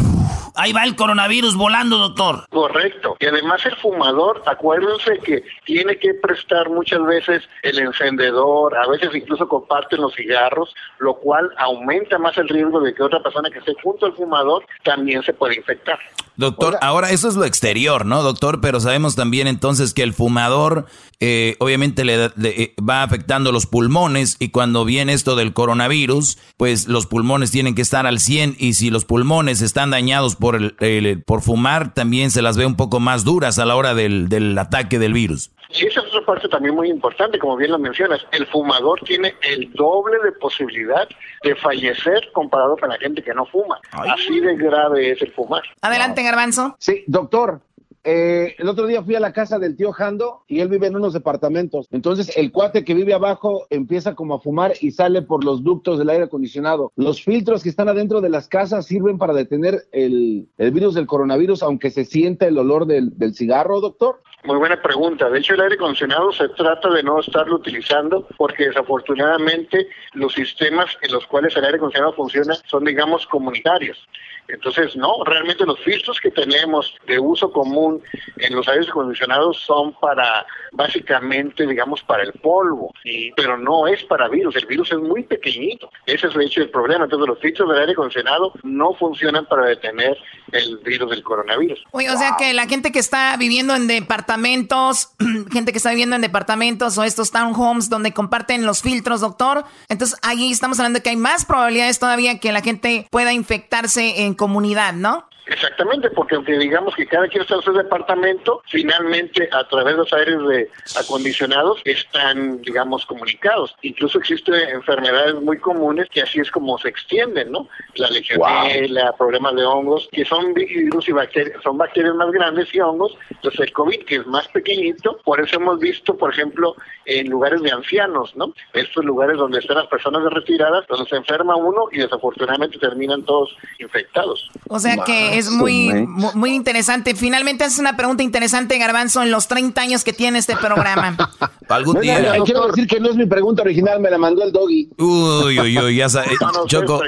[SPEAKER 2] Ahí va el coronavirus volando, doctor.
[SPEAKER 12] Correcto. Y además el fumador, acuérdense que tiene que prestar muchas veces el encendedor, a veces incluso comparten los cigarros, lo cual aumenta más el riesgo de que otra persona que esté junto al fumador también se pueda infectar.
[SPEAKER 3] Doctor, ahora eso es lo exterior, ¿no, doctor? Pero sabemos también entonces que el fumador eh, obviamente le, eh, va afectando los pulmones y cuando viene esto del coronavirus, pues los pulmones tienen que estar al 100 y si los pulmones están dañados por, el, por fumar, también se las ve un poco más duras a la hora del, del ataque del virus.
[SPEAKER 12] Y esa es otra parte también muy importante, como bien lo mencionas. El fumador tiene el doble de posibilidad de fallecer comparado con la gente que no fuma. Así de grave es el fumar.
[SPEAKER 8] Adelante, Garbanzo.
[SPEAKER 13] Sí, doctor. Eh, el otro día fui a la casa del tío Jando y él vive en unos departamentos. Entonces el cuate que vive abajo empieza como a fumar y sale por los ductos del aire acondicionado. Los filtros que están adentro de las casas sirven para detener el, virus del coronavirus, aunque se sienta el olor del, del cigarro, doctor.
[SPEAKER 12] Muy buena pregunta. De hecho, el aire acondicionado se trata de no estarlo utilizando porque desafortunadamente los sistemas en los cuales el aire acondicionado funciona son, digamos, comunitarios. Entonces, no, realmente los filtros que tenemos de uso común en los aires acondicionados son para, básicamente, digamos, para el polvo, y, pero no es para virus. El virus es muy pequeñito. Ese es de hecho el problema. Entonces, los filtros del aire acondicionado no funcionan para detener el virus del coronavirus.
[SPEAKER 8] Oye, o sea que la gente que está viviendo en departamentos, gente que está viviendo en departamentos o estos townhomes donde comparten los filtros, doctor, entonces ahí estamos hablando de que hay más probabilidades todavía que la gente pueda infectarse en comunidad, ¿no?
[SPEAKER 12] Exactamente, porque aunque digamos que cada quien está en su departamento, finalmente a través de los aires de acondicionados están, digamos, comunicados. Incluso existen enfermedades muy comunes que así es como se extienden, ¿no? La legionela, problemas de hongos, que son virus y bacterias, son bacterias más grandes y hongos. Entonces el COVID, que es más pequeñito, por eso hemos visto, por ejemplo, en lugares de ancianos, ¿no? Estos lugares donde están las personas retiradas, donde se enferma uno y desafortunadamente terminan todos infectados.
[SPEAKER 8] O sea que es muy, muy interesante. Finalmente haces una pregunta interesante, Garbanzo, en los 30 años que tiene este programa.
[SPEAKER 13] Algún día. quiero decir que no es mi pregunta original, me la mandó el doggy.
[SPEAKER 3] Uy, uy, uy, ya sabes. Choco.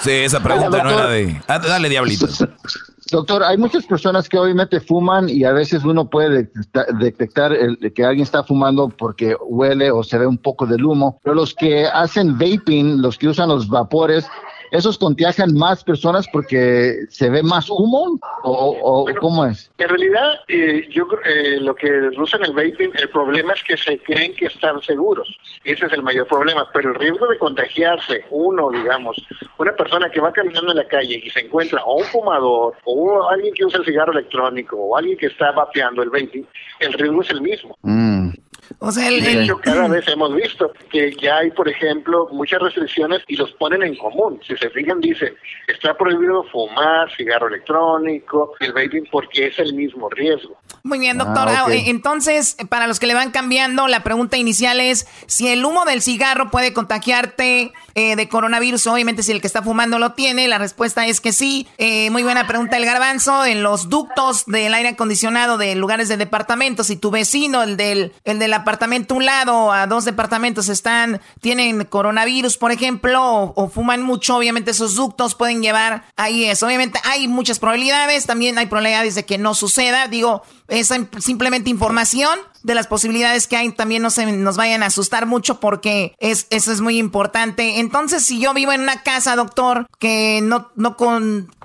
[SPEAKER 3] Sí, esa pregunta no era de. Ah, dale, diablito.
[SPEAKER 14] Doctor, hay muchas personas que obviamente fuman y a veces uno puede detectar el, que alguien está fumando porque huele o se ve un poco del humo, pero los que hacen vaping, los que usan los vapores, ¿Esos contagian más personas porque se ve más humo o, cómo es?
[SPEAKER 12] En realidad, eh, yo eh, lo que usan el vaping, el problema es que se creen que están seguros. Ese es el mayor problema. Pero el riesgo de contagiarse, uno, digamos, una persona que va caminando en la calle y se encuentra o un fumador o alguien que usa el cigarro electrónico o alguien que está vapeando el vaping, el riesgo es el mismo.
[SPEAKER 14] Mm.
[SPEAKER 8] O sea,
[SPEAKER 12] de hecho, cada vez hemos visto que ya hay, por ejemplo, muchas restricciones y los ponen en común. Si se fijan, dice, está prohibido fumar, cigarro electrónico, el vaping, porque es el mismo riesgo.
[SPEAKER 8] Muy bien, doctor. Ah, ah, entonces, para los que le van cambiando, la pregunta inicial es si el humo del cigarro puede contagiarte eh, de coronavirus. Obviamente, si el que está fumando lo tiene, la respuesta es que sí. Eh, muy buena pregunta el garbanzo. En los ductos del aire acondicionado de lugares de departamentos, si tu vecino, el, del, el de la apartamento un lado, a dos departamentos están, tienen coronavirus, por ejemplo, o, fuman mucho, obviamente esos ductos pueden llevar ahí eso. Obviamente hay muchas probabilidades, también hay probabilidades de que no suceda. Digo, es simplemente información de las posibilidades que hay. También no se nos vayan a asustar mucho porque es, eso es muy importante. Entonces, si yo vivo en una casa, doctor, que no, no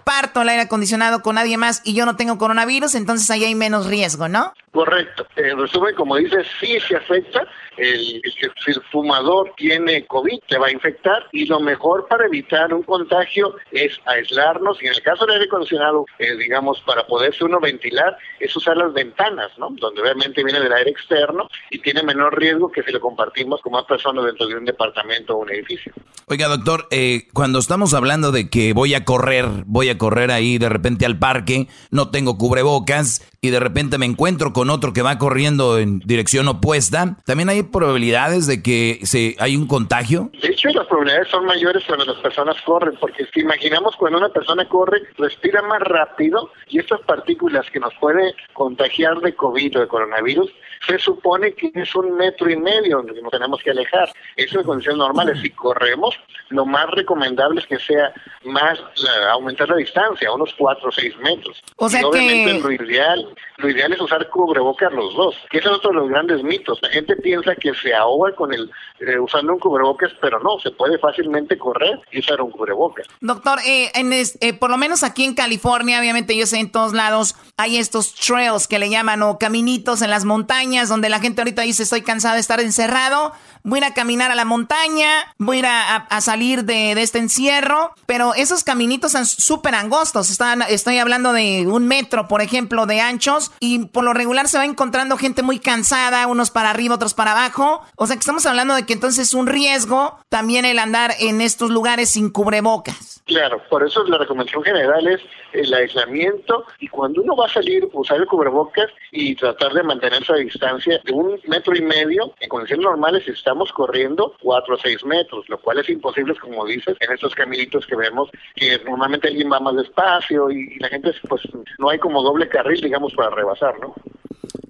[SPEAKER 8] comparto el aire acondicionado con nadie más y yo no tengo coronavirus, entonces ahí hay menos riesgo, ¿no?
[SPEAKER 12] Correcto. En resumen, como dices, sí se afecta. El, si el fumador tiene COVID, te va a infectar y lo mejor para evitar un contagio es aislarnos y en el caso del aire acondicionado, eh, digamos, para poderse uno ventilar, es usar las ventanas, ¿no? Donde obviamente viene del aire externo y tiene menor riesgo que si lo compartimos con más personas dentro de un departamento o un edificio.
[SPEAKER 3] Oiga, doctor, eh, cuando estamos hablando de que voy a correr, voy a correr ahí de repente al parque, no tengo cubrebocas y de repente me encuentro con otro que va corriendo en dirección opuesta, ¿también hay probabilidades de que se, hay un contagio?
[SPEAKER 12] De hecho, las probabilidades son mayores cuando las personas corren, porque si imaginamos cuando una persona corre, respira más rápido y estas partículas que nos puede contagiar de COVID o de coronavirus, se supone que es un metro y medio donde nos tenemos que alejar. Eso es condiciones normales. Si corremos, lo más recomendable es que sea más aumentar la unos cuatro o seis metros.
[SPEAKER 8] O sea
[SPEAKER 12] obviamente lo ideal, lo ideal es usar cubrebocas los dos, que ese es otro de los grandes mitos. La gente piensa que se ahoga con el eh, usando un cubrebocas, pero no, se puede fácilmente correr y usar un cubrebocas.
[SPEAKER 8] Doctor, eh, en eh, por lo menos aquí en California, obviamente yo sé en todos lados hay estos trails que le llaman o caminitos en las montañas donde la gente ahorita dice estoy cansado de estar encerrado, voy a ir a caminar a la montaña, voy a ir a, salir de, este encierro, pero esos caminitos son súper angostos, Están, estoy hablando de un metro, por ejemplo, de anchos, y por lo regular se va encontrando gente muy cansada, unos para arriba, otros para abajo, o sea que estamos hablando de que entonces es un riesgo también el andar en estos lugares sin cubrebocas.
[SPEAKER 12] Claro, por eso la recomendación general es el aislamiento y cuando uno va a salir, usar el cubrebocas y tratar de mantenerse a distancia de un metro y medio. En condiciones normales estamos corriendo cuatro o seis metros, lo cual es imposible, como dices, en estos caminitos que vemos que normalmente alguien va más despacio y, la gente, pues no hay como doble carril, digamos, para rebasar, ¿no?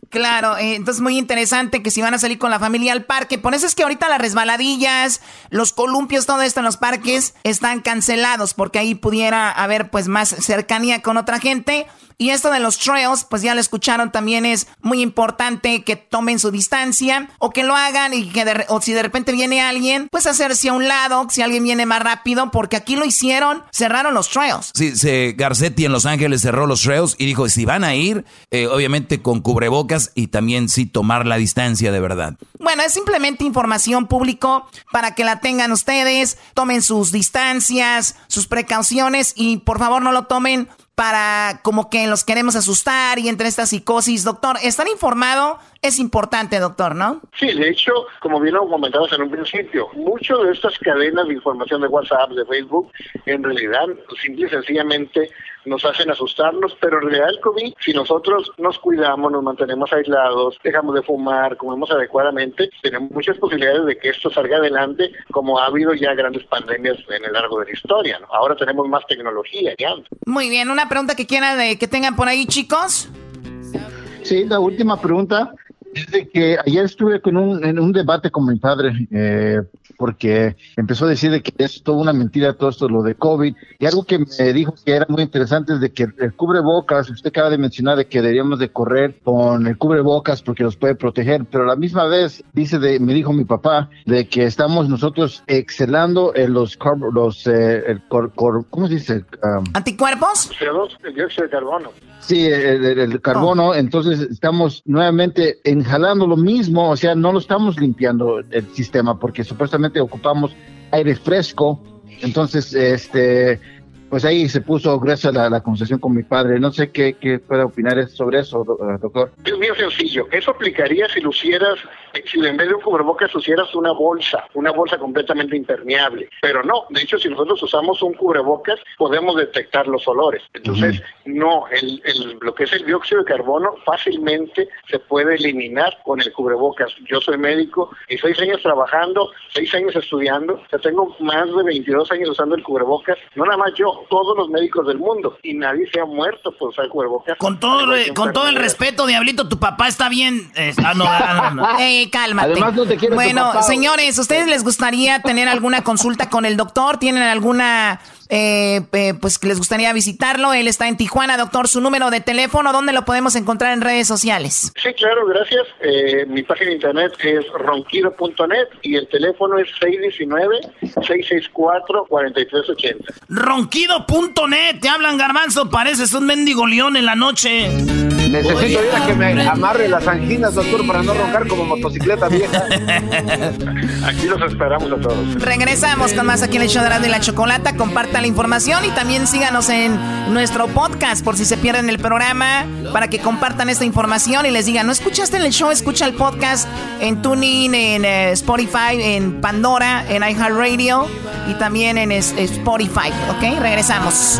[SPEAKER 8] Claro, eh, entonces muy interesante que si van a salir con la familia al parque, por eso es que ahorita las resbaladillas, los columpios, todo esto en los parques están cancelados porque ahí pudiera haber pues más cercanía con otra gente. Y esto de los trails, pues ya lo escucharon, también es muy importante que tomen su distancia o que lo hagan y que o si de repente viene alguien, pues hacerse a un lado, si alguien viene más rápido, porque aquí lo hicieron, cerraron los trails.
[SPEAKER 3] Sí, se, Garcetti en Los Ángeles cerró los trails y dijo, si van a ir, eh, obviamente con cubrebocas y también sí tomar la distancia de verdad.
[SPEAKER 8] Bueno, es simplemente información público para que la tengan ustedes, tomen sus distancias, sus precauciones y por favor no lo tomen para como que los queremos asustar y entre esta psicosis. Doctor, estar informado es importante, doctor, ¿no?
[SPEAKER 12] Sí, de hecho, como bien lo en un principio, mucho de estas cadenas de información de WhatsApp, de Facebook, en realidad, simple y sencillamente nos hacen asustarnos, pero en realidad el COVID, si nosotros nos cuidamos, nos mantenemos aislados, dejamos de fumar, comemos adecuadamente, tenemos muchas posibilidades de que esto salga adelante, como ha habido ya grandes pandemias en el largo de la historia. ¿no? Ahora tenemos más tecnología ya.
[SPEAKER 8] Muy bien, una pregunta que quieran de, que tengan por ahí, chicos.
[SPEAKER 14] Sí, la última pregunta. Desde que ayer estuve con un, en un debate con mi padre, eh, porque empezó a decir que es toda una mentira todo esto, lo de COVID, y algo que me dijo que era muy interesante es de que el cubrebocas, usted acaba de mencionar de que deberíamos de correr con el cubrebocas porque nos puede proteger, pero a la misma vez, dice de, me dijo mi papá, de que estamos nosotros excelando en los, los eh, el ¿cómo se dice?
[SPEAKER 8] Um, ¿Anticuerpos?
[SPEAKER 12] El dióxido de carbono.
[SPEAKER 14] Sí, el, carbono, oh. entonces estamos nuevamente inhalando lo mismo, o sea, no lo estamos limpiando el sistema porque supuestamente ocupamos aire fresco, entonces, este, pues ahí se puso gracias a la, conversación con mi padre. No sé qué, qué puede opinar sobre eso, eh, doctor.
[SPEAKER 12] Es bien sencillo. Eso aplicaría si lo hicieras, si en vez de un cubrebocas usieras una bolsa, una bolsa completamente impermeable. Pero no, de hecho, si nosotros usamos un cubrebocas, podemos detectar los olores. Entonces, no, el, el, lo que es el dióxido de carbono fácilmente se puede eliminar con el cubrebocas. Yo soy médico y seis años trabajando, seis años estudiando. O sea, tengo más de 22 años usando el cubrebocas. No nada más yo, todos los médicos del mundo y nadie se ha muerto por usar cubrebocas.
[SPEAKER 2] Con todo, con todo el respeto, Diablito, tu papá está bien. ah, no, ah, no, no.
[SPEAKER 8] Eh, cálmate.
[SPEAKER 13] Además, no te quiere
[SPEAKER 8] bueno,
[SPEAKER 13] tu papá.
[SPEAKER 8] señores, ¿ustedes les gustaría tener alguna consulta con el doctor? ¿Tienen alguna, eh, eh, pues que les gustaría visitarlo? Él está en Tijuana, doctor. Su número de teléfono, ¿dónde lo podemos encontrar en redes sociales?
[SPEAKER 12] Sí, claro, gracias. Eh, mi página de internet es ronquido.net y el teléfono es 619-664-4380.
[SPEAKER 2] Ronquido.net, te hablan garbanzo, pareces un mendigo león en la noche.
[SPEAKER 13] Necesito ir a que me amarre las anginas, doctor, para no roncar como motocicleta vieja.
[SPEAKER 12] Aquí los esperamos a todos.
[SPEAKER 8] Regresamos con más aquí en el show de y la Chocolata. Compartan la información y también síganos en nuestro podcast por si se pierden el programa para que compartan esta información y les digan, no escuchaste en el show, escucha el podcast en TuneIn, en eh, Spotify, en Pandora, en iHeartRadio y también en es- Spotify. ¿Ok? Regresamos.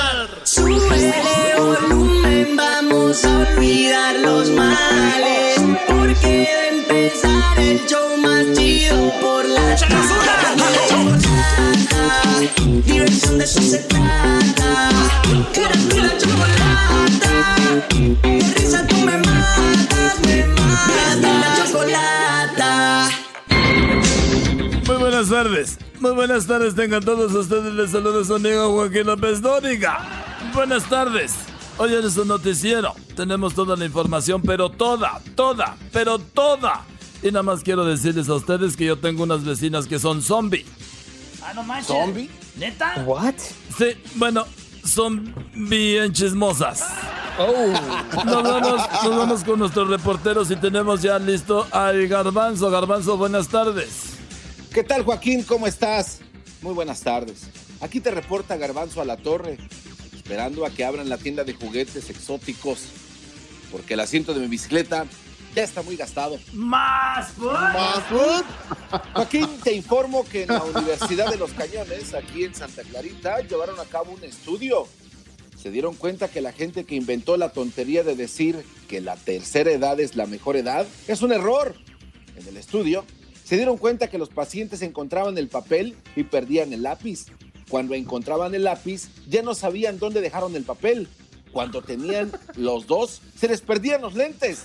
[SPEAKER 4] Súbele volumen, vamos a olvidar los males. Porque de empezar el show más chido por la tarde. Diversión de eso se trata. Erasmo y la chocolata. De risa tú me matas, me matas. La chocolata.
[SPEAKER 3] Muy buenas tardes. Muy buenas tardes, tengan todos ustedes. Les saluda su amigo Joaquín López Dóriga. Buenas tardes. Hoy en su noticiero tenemos toda la información, pero toda, toda, pero toda. Y nada más quiero decirles a ustedes que yo tengo unas vecinas que son zombie.
[SPEAKER 2] Ah, no manches.
[SPEAKER 13] ¿Zombie?
[SPEAKER 2] ¿Neta?
[SPEAKER 13] ¿What?
[SPEAKER 3] Sí, bueno, son bien chismosas.
[SPEAKER 13] Oh.
[SPEAKER 3] Nos vamos, nos vamos con nuestros reporteros y tenemos ya listo al Garbanzo. Garbanzo, buenas tardes.
[SPEAKER 6] ¿Qué tal, Joaquín? ¿Cómo estás? Muy buenas tardes. Aquí te reporta Garbanzo a la Torre, esperando a que abran la tienda de juguetes exóticos, porque el asiento de mi bicicleta ya está muy gastado.
[SPEAKER 2] Más, pues.
[SPEAKER 6] Joaquín, te informo que en la Universidad de los Cañones, aquí en Santa Clarita, llevaron a cabo un estudio. Se dieron cuenta que la gente que inventó la tontería de decir que la tercera edad es la mejor edad es un error. En el estudio, se dieron cuenta que los pacientes encontraban el papel y perdían el lápiz. Cuando encontraban el lápiz, ya no sabían dónde dejaron el papel. Cuando tenían los dos, se les perdían los lentes.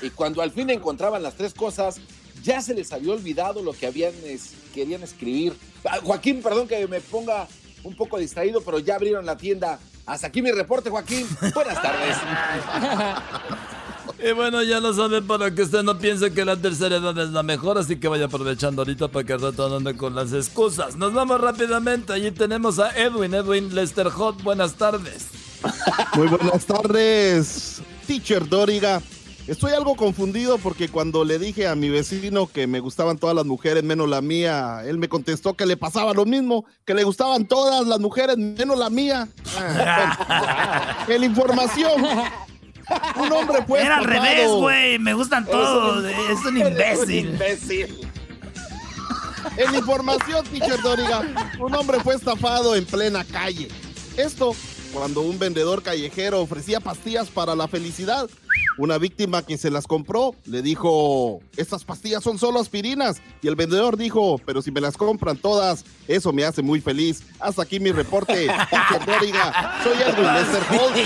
[SPEAKER 6] Y cuando al fin encontraban las tres cosas, ya se les había olvidado lo que habían es- querían escribir. Ah, Joaquín, perdón que me ponga un poco distraído, pero ya abrieron la tienda. Hasta aquí mi reporte, Joaquín. Buenas tardes.
[SPEAKER 3] Y bueno, ya lo saben para que usted no piense que la tercera edad es la mejor, así que vaya aprovechando ahorita para que ande con las excusas. Nos vamos rápidamente, allí tenemos a Edwin, Edwin Lester Hot, buenas tardes.
[SPEAKER 15] Muy buenas tardes, teacher Doriga. Estoy algo confundido porque cuando le dije a mi vecino que me gustaban todas las mujeres menos la mía, él me contestó que le pasaba lo mismo, que le gustaban todas las mujeres menos la mía. Ah, bueno. En la información, un hombre fue
[SPEAKER 2] Era al
[SPEAKER 15] estafado.
[SPEAKER 2] revés, güey. Me gustan todos. Es un imbécil.
[SPEAKER 15] En la información, teacher Doriga, un hombre fue estafado en plena calle. Esto cuando un vendedor callejero ofrecía pastillas para la felicidad. Una víctima que se las compró le dijo, estas pastillas son solo aspirinas. Y el vendedor dijo, pero si me las compran todas, eso me hace muy feliz. Hasta aquí mi reporte. Teacher Doriga, soy Edwin Lester Holt.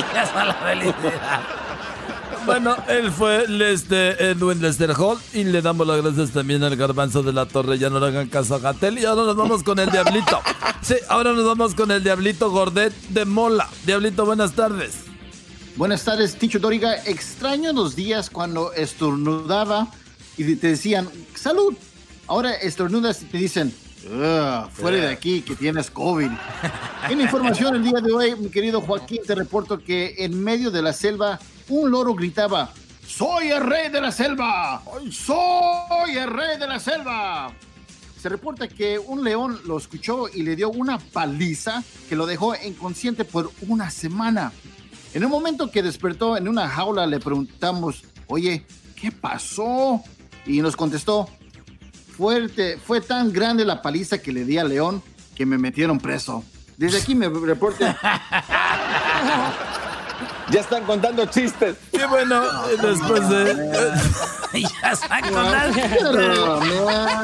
[SPEAKER 3] Bueno, él fue Lester, Edwin Lester Hall y le damos las gracias también al garbanzo de la torre. Ya no le hagan caso a Gatel y ahora nos vamos con el Diablito. Sí, ahora nos vamos con el Diablito Gordet de Mola. Diablito, buenas tardes.
[SPEAKER 14] Buenas tardes, Ticho Doriga. Extraño los días cuando estornudaba y te decían, salud. Ahora estornudas y te dicen, "Ugh, fuera de aquí que tienes COVID. En información el día de hoy, mi querido Joaquín, te reporto que en medio de la selva un loro gritaba, soy el rey de la selva, soy el rey de la selva. Se reporta que un león lo escuchó y le dio una paliza que lo dejó inconsciente por una semana. En un momento que despertó en una jaula le preguntamos, oye, ¿qué pasó? Y nos contestó, fuerte, fue tan grande la paliza que le di a León que me metieron preso. Desde aquí me reporte.
[SPEAKER 13] Ya están contando chistes.
[SPEAKER 3] Y bueno, después de.
[SPEAKER 2] ya están contando.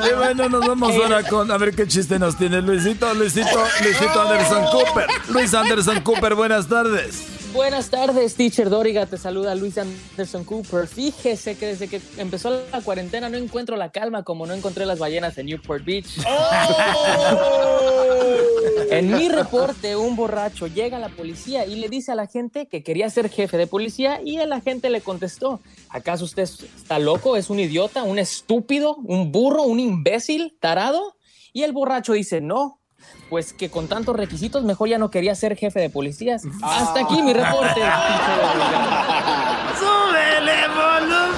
[SPEAKER 3] Y bueno, nos vamos ahora con. A ver qué chiste nos tiene Luisito, Luisito, Luisito Anderson Cooper. Luis Anderson Cooper, buenas tardes.
[SPEAKER 16] Buenas tardes, teacher Doriga. Te saluda Luis Anderson Cooper. Fíjese que desde que empezó la cuarentena no encuentro la calma como no encontré las ballenas en Newport Beach. en mi reporte, un borracho llega a la policía y le dice a la gente que quería ser jefe de policía y el agente le contestó, ¿acaso usted está loco? ¿Es un idiota? ¿Un estúpido? ¿Un burro? ¿Un imbécil? ¿Tarado? Y el borracho dice, no, pues que con tantos requisitos mejor ya no quería ser jefe de policías. Hasta aquí mi reporte.
[SPEAKER 2] ¡Súbele, volumen!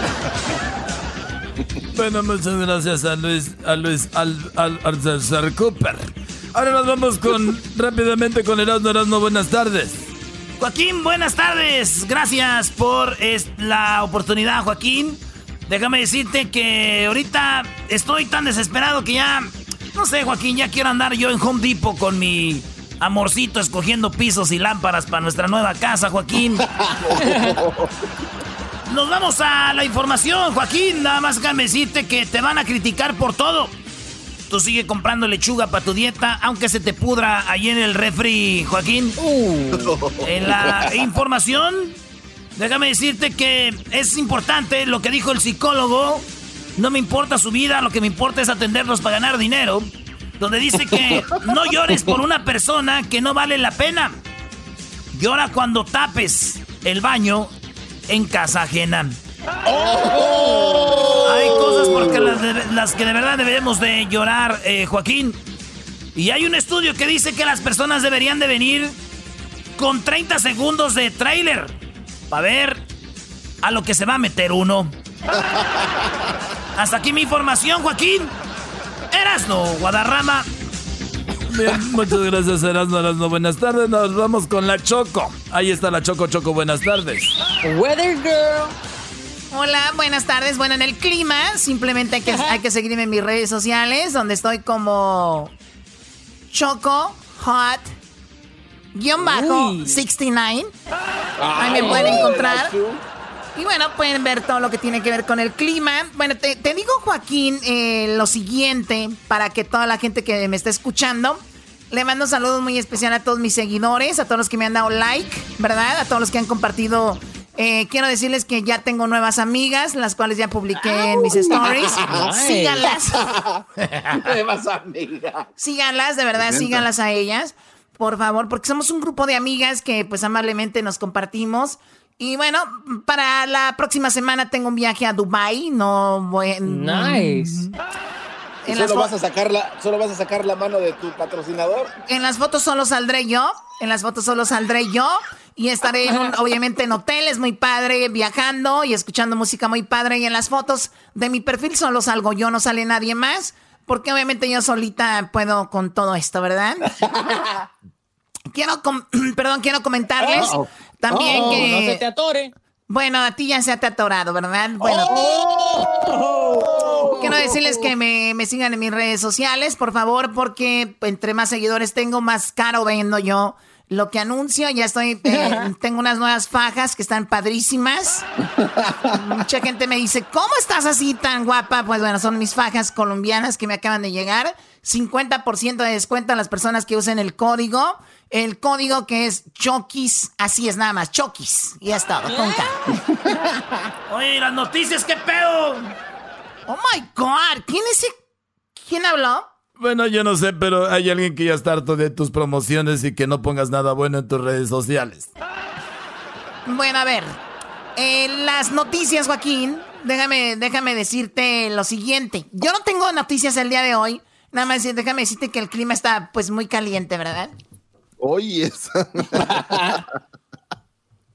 [SPEAKER 3] Bueno, muchas gracias a Luis, a Luis, al, al, al Cooper. Ahora nos vamos con, rápidamente con Erasmo Erasmo, buenas tardes.
[SPEAKER 2] Joaquín, buenas tardes. Gracias por es, la oportunidad, Joaquín. Déjame decirte que ahorita estoy tan desesperado que ya, no sé, Joaquín, ya quiero andar yo en Home Depot con mi amorcito escogiendo pisos y lámparas para nuestra nueva casa, Joaquín. Nos vamos a la información, Joaquín. Nada más déjame decirte que te van a criticar por todo. Tú sigue comprando lechuga para tu dieta, aunque se te pudra ahí en el refri, Joaquín. En la información, déjame decirte que es importante lo que dijo el psicólogo. No me importa su vida, lo que me importa es atenderlos para ganar dinero. Donde dice que no llores por una persona que no vale la pena. Llora cuando tapes el baño en casa ajena. Hay cosas por las, de- las que de verdad deberemos de llorar, eh, Joaquín. Y hay un estudio que dice que las personas deberían de venir con 30 segundos de tráiler para ver a lo que se va a meter uno. Hasta aquí mi información, Joaquín. Erasno, Guadarrama.
[SPEAKER 3] Bien, muchas gracias, Erasmo Erasmo, buenas tardes. Nos vamos con la Choco. Ahí está la Choco Choco, buenas tardes.
[SPEAKER 16] Weather Girl.
[SPEAKER 8] Hola, buenas tardes. Bueno, en el clima, simplemente hay que, hay que seguirme en mis redes sociales, donde estoy como Choco Hot guion bajo 69. Ahí me pueden encontrar. Y bueno, pueden ver todo lo que tiene que ver con el clima. Bueno, te, te digo, Joaquín, eh, lo siguiente, para que toda la gente que me está escuchando, le mando saludos muy especial a todos mis seguidores, a todos los que me han dado like, ¿verdad? A todos los que han compartido. Eh, quiero decirles que ya tengo nuevas amigas, las cuales ya publiqué en mis stories. Síganlas.
[SPEAKER 13] Nuevas amigas.
[SPEAKER 8] Síganlas, de verdad, síganlas a ellas, por favor, porque somos un grupo de amigas que pues amablemente nos compartimos. Y bueno, para la próxima semana tengo un viaje a Dubai, no voy
[SPEAKER 16] Nice.
[SPEAKER 13] ¿Y
[SPEAKER 8] En las
[SPEAKER 13] solo vas a sacar la, solo vas a sacar la mano de tu patrocinador.
[SPEAKER 8] En las fotos solo saldré yo, en las fotos solo saldré yo y estaré en un- obviamente en hoteles muy padre, viajando y escuchando música muy padre y en las fotos de mi perfil solo salgo yo, no sale nadie más, porque obviamente yo solita puedo con todo esto, ¿verdad? quiero, com- perdón, quiero comentarles
[SPEAKER 16] Oh.
[SPEAKER 8] También
[SPEAKER 16] Oh,
[SPEAKER 8] que...
[SPEAKER 16] no se te atore.
[SPEAKER 8] Bueno, a ti ya se te ha atorado, ¿verdad? Bueno, quiero decirles que me, me sigan en mis redes sociales, por favor, porque entre más seguidores tengo, más caro vendo yo lo que anuncio. Ya estoy, eh, tengo unas nuevas fajas que están padrísimas. Mucha gente me dice, ¿cómo estás así tan guapa? Pues bueno, son mis fajas colombianas que me acaban de llegar. 50% de descuento a las personas que usen el código. El código que es Chokis, así es nada más, Chokis. Y ya está, con K.
[SPEAKER 2] Oye, las noticias, ¿qué pedo?
[SPEAKER 8] Oh my God, ¿quién es ese? ¿Quién habló?
[SPEAKER 3] Bueno, yo no sé, pero hay alguien que ya está harto de tus promociones y que no pongas nada bueno en tus redes sociales.
[SPEAKER 8] Bueno, a ver. En las noticias, Joaquín, déjame, déjame decirte lo siguiente. Yo no tengo noticias el día de hoy. Nada más déjame decirte que el clima está pues muy caliente, ¿verdad?
[SPEAKER 15] Oye.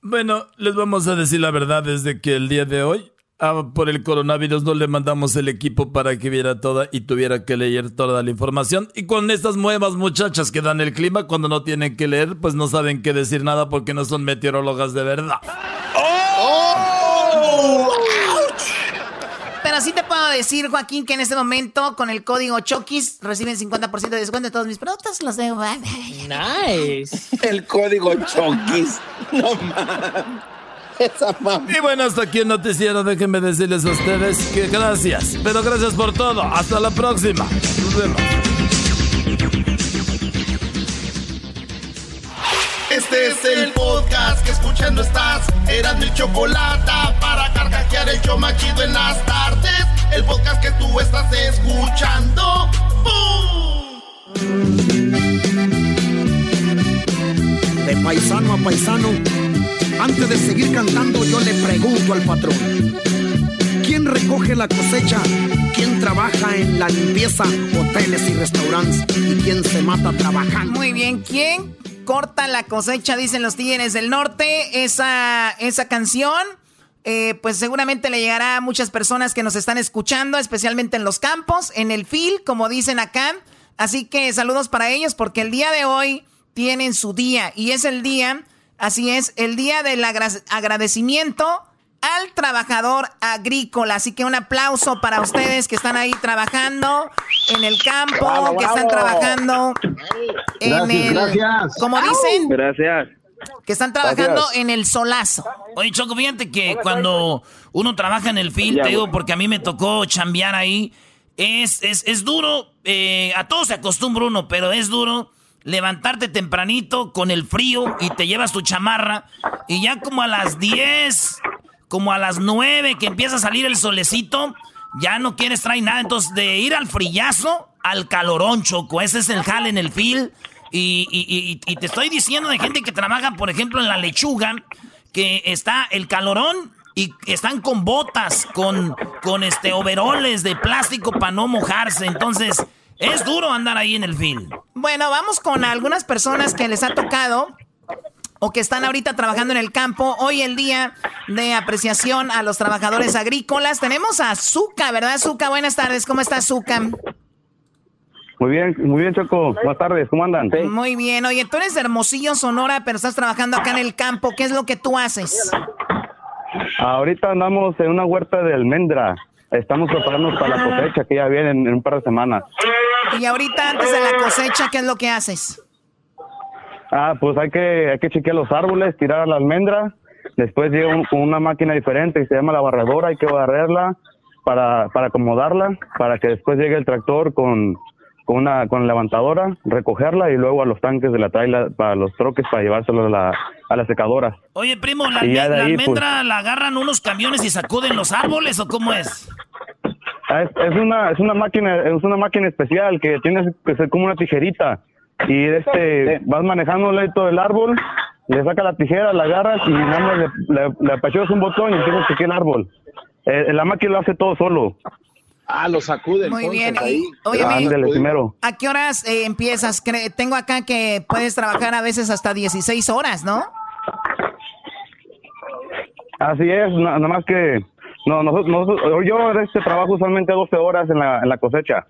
[SPEAKER 3] Bueno, les vamos a decir la verdad desde que el día de hoy, ah, por el coronavirus, no le mandamos el equipo para que viera toda y tuviera que leer toda la información. Y con estas nuevas muchachas que dan el clima, cuando no tienen que leer, pues no saben qué decir nada porque no son meteorólogas de verdad.
[SPEAKER 8] Pero sí te puedo decir, Joaquín, que en este momento con el código Chokis reciben 50% de descuento de todos mis productos. Los dejo.
[SPEAKER 16] Nice.
[SPEAKER 6] el código Chokis. No mames. Esa mamá.
[SPEAKER 17] Y bueno, hasta aquí el noticiero. Déjenme decirles a ustedes que gracias. Pero gracias por todo. Hasta la próxima. Nos vemos.
[SPEAKER 1] Este es el podcast que escuchando estás. Eran mi chocolate para carcajear el yo machido en las tardes. El podcast que tú estás escuchando. ¡Bum!
[SPEAKER 18] De paisano a paisano, antes de seguir cantando yo le pregunto al patrón. ¿Quién recoge la cosecha? ¿Quién trabaja en la limpieza, hoteles y restaurantes? ¿Y quién se mata trabajando?
[SPEAKER 8] Muy bien, ¿quién corta la cosecha? Dicen los Tigres del Norte. Esa, esa canción, eh, pues seguramente le llegará a muchas personas que nos están escuchando, especialmente en los campos, en el field, como dicen acá. Así que saludos para ellos porque el día de hoy tienen su día y es el día, así es, el día del agra- agradecimiento al trabajador agrícola. Así que un aplauso para ustedes que están ahí trabajando en el campo,
[SPEAKER 4] Bravo,
[SPEAKER 8] que están
[SPEAKER 4] bravo.
[SPEAKER 8] trabajando en
[SPEAKER 4] Gracias,
[SPEAKER 8] el...
[SPEAKER 4] gracias.
[SPEAKER 8] Como dicen,
[SPEAKER 19] Gracias.
[SPEAKER 8] que están trabajando en el solazo.
[SPEAKER 2] Oye, Choco, fíjate que cuando uno trabaja en el field,
[SPEAKER 19] Ya,
[SPEAKER 2] te digo, porque a mí me tocó chambear ahí, es, es, es duro, eh, a todos se acostumbra uno, pero es duro levantarte tempranito con el frío y te llevas tu chamarra y ya como a las 10, como a las 9 que empieza a salir el solecito, ya no quieres traer nada. Entonces, de ir al frillazo al calorón, Choco, ese es el jale en el field. Y, y- y- y te estoy diciendo de gente que trabaja, por ejemplo, en la lechuga, que está el calorón y están con botas, con, con este overoles de plástico para no mojarse. Entonces, es duro andar ahí en el field.
[SPEAKER 8] Bueno, vamos con algunas personas que les ha tocado o que están ahorita trabajando en el campo. Hoy el día de apreciación a los trabajadores agrícolas. Tenemos a Zuka, ¿verdad, Zuka? Buenas tardes, ¿cómo está Zuka?
[SPEAKER 19] Muy bien, muy bien, Choco. Buenas tardes, ¿cómo andan?
[SPEAKER 8] Muy bien. Oye, tú eres de Hermosillo, Sonora, pero estás trabajando acá en el campo. ¿Qué es lo que tú haces?
[SPEAKER 19] Ahorita andamos en una huerta de almendra. Estamos preparándonos para la cosecha que ya viene en, en un par de semanas.
[SPEAKER 8] Y ahorita, antes de la cosecha, ¿qué es lo que haces?
[SPEAKER 19] Ah, pues hay que, hay que chequear los árboles, tirar la almendra. Después llega un- una máquina diferente que se llama la barredora. Hay que barrerla para, para acomodarla, para que después llegue el tractor con, con una con levantadora, recogerla y luego a los tanques de la traila para los troques para llevárselo a la, a la secadora.
[SPEAKER 2] Oye, primo, ¿la,
[SPEAKER 19] de
[SPEAKER 2] la
[SPEAKER 19] ahí,
[SPEAKER 2] almendra la agarran unos camiones y sacuden los árboles o cómo es?
[SPEAKER 19] Ah, Es, es una es una máquina es una máquina especial que tienes que ser como una tijerita y este vas manejando todo el árbol le sacas la tijera la agarras y nada más le, le, le apachurras un botón y empiezas a chequear el árbol Eh, la máquina lo hace todo solo
[SPEAKER 6] Ah, lo sacude.
[SPEAKER 8] Muy bien.
[SPEAKER 6] ahí.
[SPEAKER 19] Ándele, primero
[SPEAKER 8] ¿a qué horas eh, empiezas? Cre- Tengo acá que puedes trabajar a veces hasta 16 horas, ¿no?
[SPEAKER 19] así es na- nada más que no nosotros, nosotros- yo de este trabajo usualmente 12 horas en la, en la cosecha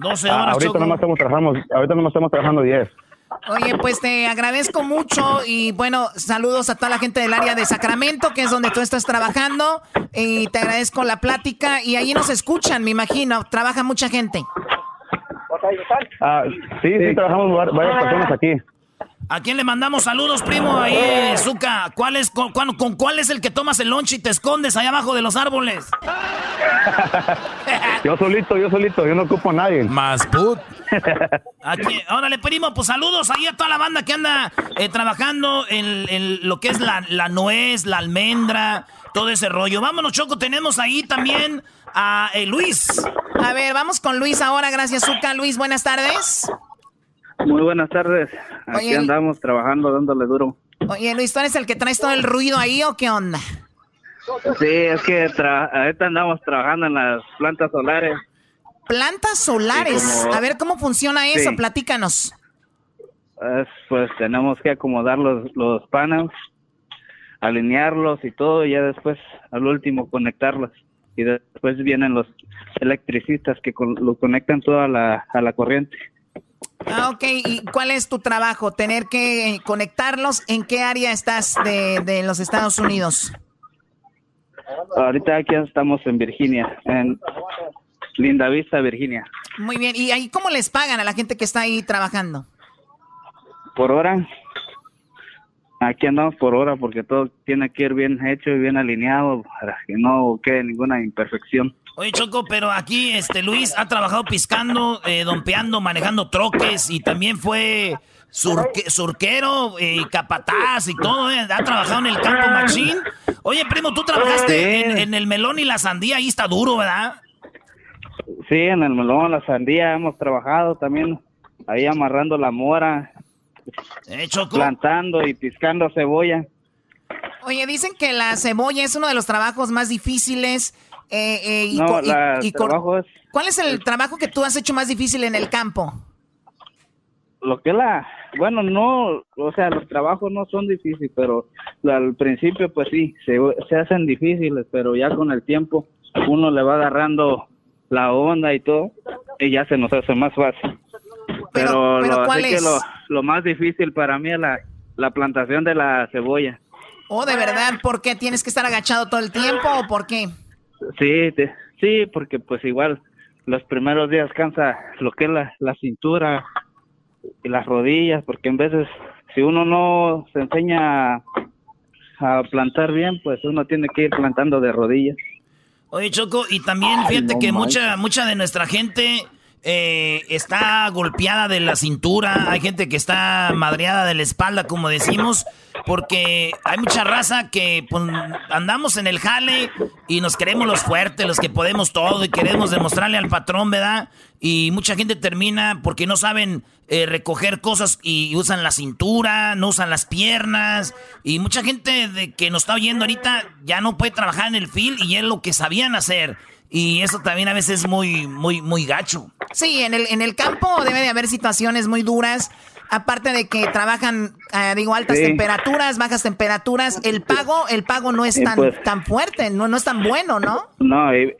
[SPEAKER 2] 12
[SPEAKER 19] Ah,
[SPEAKER 2] horas,
[SPEAKER 19] ahorita
[SPEAKER 2] Choco.
[SPEAKER 19] nomás estamos trabajando ahorita nomás estamos trabajando 10
[SPEAKER 8] Oye, pues te agradezco mucho y bueno, saludos a toda la gente del área de Sacramento, que es donde tú estás trabajando, y te agradezco la plática y ahí nos escuchan, me imagino, trabaja mucha gente.
[SPEAKER 19] Ah, sí, sí trabajamos var- varias personas aquí
[SPEAKER 2] ¿A quién le mandamos saludos, primo? Ahí, Zuka. ¿Cuál es, con, cuál- con cuál es el que tomas el lunch y te escondes allá abajo de los árboles?
[SPEAKER 19] yo solito yo solito yo no ocupo a nadie
[SPEAKER 3] más put
[SPEAKER 2] Aquí, órale, primo, pues saludos ahí a toda la banda que anda eh, trabajando en, en lo que es la, la nuez, la almendra, todo ese rollo. Vámonos, Choco, tenemos ahí también a eh, Luis.
[SPEAKER 8] A ver, vamos con Luis ahora, gracias Zuka. Luis, buenas tardes.
[SPEAKER 19] Muy buenas tardes.
[SPEAKER 8] Aquí Oye,
[SPEAKER 19] andamos trabajando, dándole duro.
[SPEAKER 8] Oye, Luis, ¿tú eres el que traes todo el ruido ahí o qué onda?
[SPEAKER 19] Sí, es que tra- ahorita andamos trabajando en las plantas solares.
[SPEAKER 8] Plantas solares.
[SPEAKER 19] Sí, como-
[SPEAKER 8] A ver, ¿cómo funciona eso?
[SPEAKER 19] Sí.
[SPEAKER 8] Platícanos.
[SPEAKER 19] Es, pues tenemos que acomodar los, los paneles, alinearlos y todo, y ya después, al último, conectarlos. Y después vienen los electricistas que con- lo conectan todo a la, a la corriente.
[SPEAKER 8] Ah, ok. ¿Y cuál es tu trabajo? ¿Tener que conectarlos? ¿En qué área estás de, de los Estados Unidos?
[SPEAKER 13] Ahorita aquí estamos en Virginia, en Linda Vista, Virginia.
[SPEAKER 8] Muy bien. ¿Y ahí cómo les pagan a la gente que está ahí trabajando?
[SPEAKER 13] Por hora. Aquí andamos por hora porque todo tiene que ir bien hecho y bien alineado para que no quede ninguna imperfección.
[SPEAKER 2] Oye, Choco, pero aquí este Luis ha trabajado piscando, eh, dompeando, manejando troques y también fue surquero y capataz y todo. Eh, ha trabajado en el campo machín. Oye, primo, tú trabajaste en, el melón y la sandía. Ahí está duro, ¿verdad?
[SPEAKER 13] Sí, en el melón, la sandía hemos trabajado también ahí amarrando la mora.
[SPEAKER 2] Eh,
[SPEAKER 13] plantando y piscando cebolla.
[SPEAKER 8] Oye, dicen que la cebolla es uno de los trabajos más difíciles. Eh, eh, y,
[SPEAKER 13] no, y, trabajo es,
[SPEAKER 8] ¿Cuál es el trabajo que tú has hecho más difícil en el campo?
[SPEAKER 13] Lo que la, bueno, no, o sea, los trabajos no son difíciles, pero al principio pues sí, se, se hacen difíciles, pero ya con el tiempo uno le va agarrando la onda y todo, y ya se nos hace más fácil. Pero, lo, ¿cuál es? lo, más difícil para mí es la, la plantación de la cebolla.
[SPEAKER 8] Oh, de verdad, ¿por qué tienes que estar agachado todo el tiempo o por qué?
[SPEAKER 13] Sí, sí, porque pues igual los primeros días cansa lo que es la, la cintura y las rodillas, porque en veces si uno no se enseña a plantar bien, pues uno tiene que ir plantando de rodillas.
[SPEAKER 2] Oye, Choco, y también fíjate que mucha, mucha de nuestra gente eh, está golpeada de la cintura, hay gente que está madreada de la espalda, como decimos, porque hay mucha raza que pues, andamos en el jale y nos queremos los fuertes, los que podemos todo y queremos demostrarle al patrón, ¿verdad? Y mucha gente termina porque no saben eh, recoger cosas y usan la cintura, no usan las piernas. Y mucha gente de que nos está oyendo ahorita ya no puede trabajar en el field y es lo que sabían hacer. Y eso también a veces es muy, muy, muy gacho.
[SPEAKER 8] Sí, en el, en el campo debe de haber situaciones muy duras. Aparte de que trabajan, eh, digo, altas temperaturas, bajas temperaturas, el pago, el pago no es tan, pues tan fuerte, no, no es tan bueno, ¿no?
[SPEAKER 13] No, y,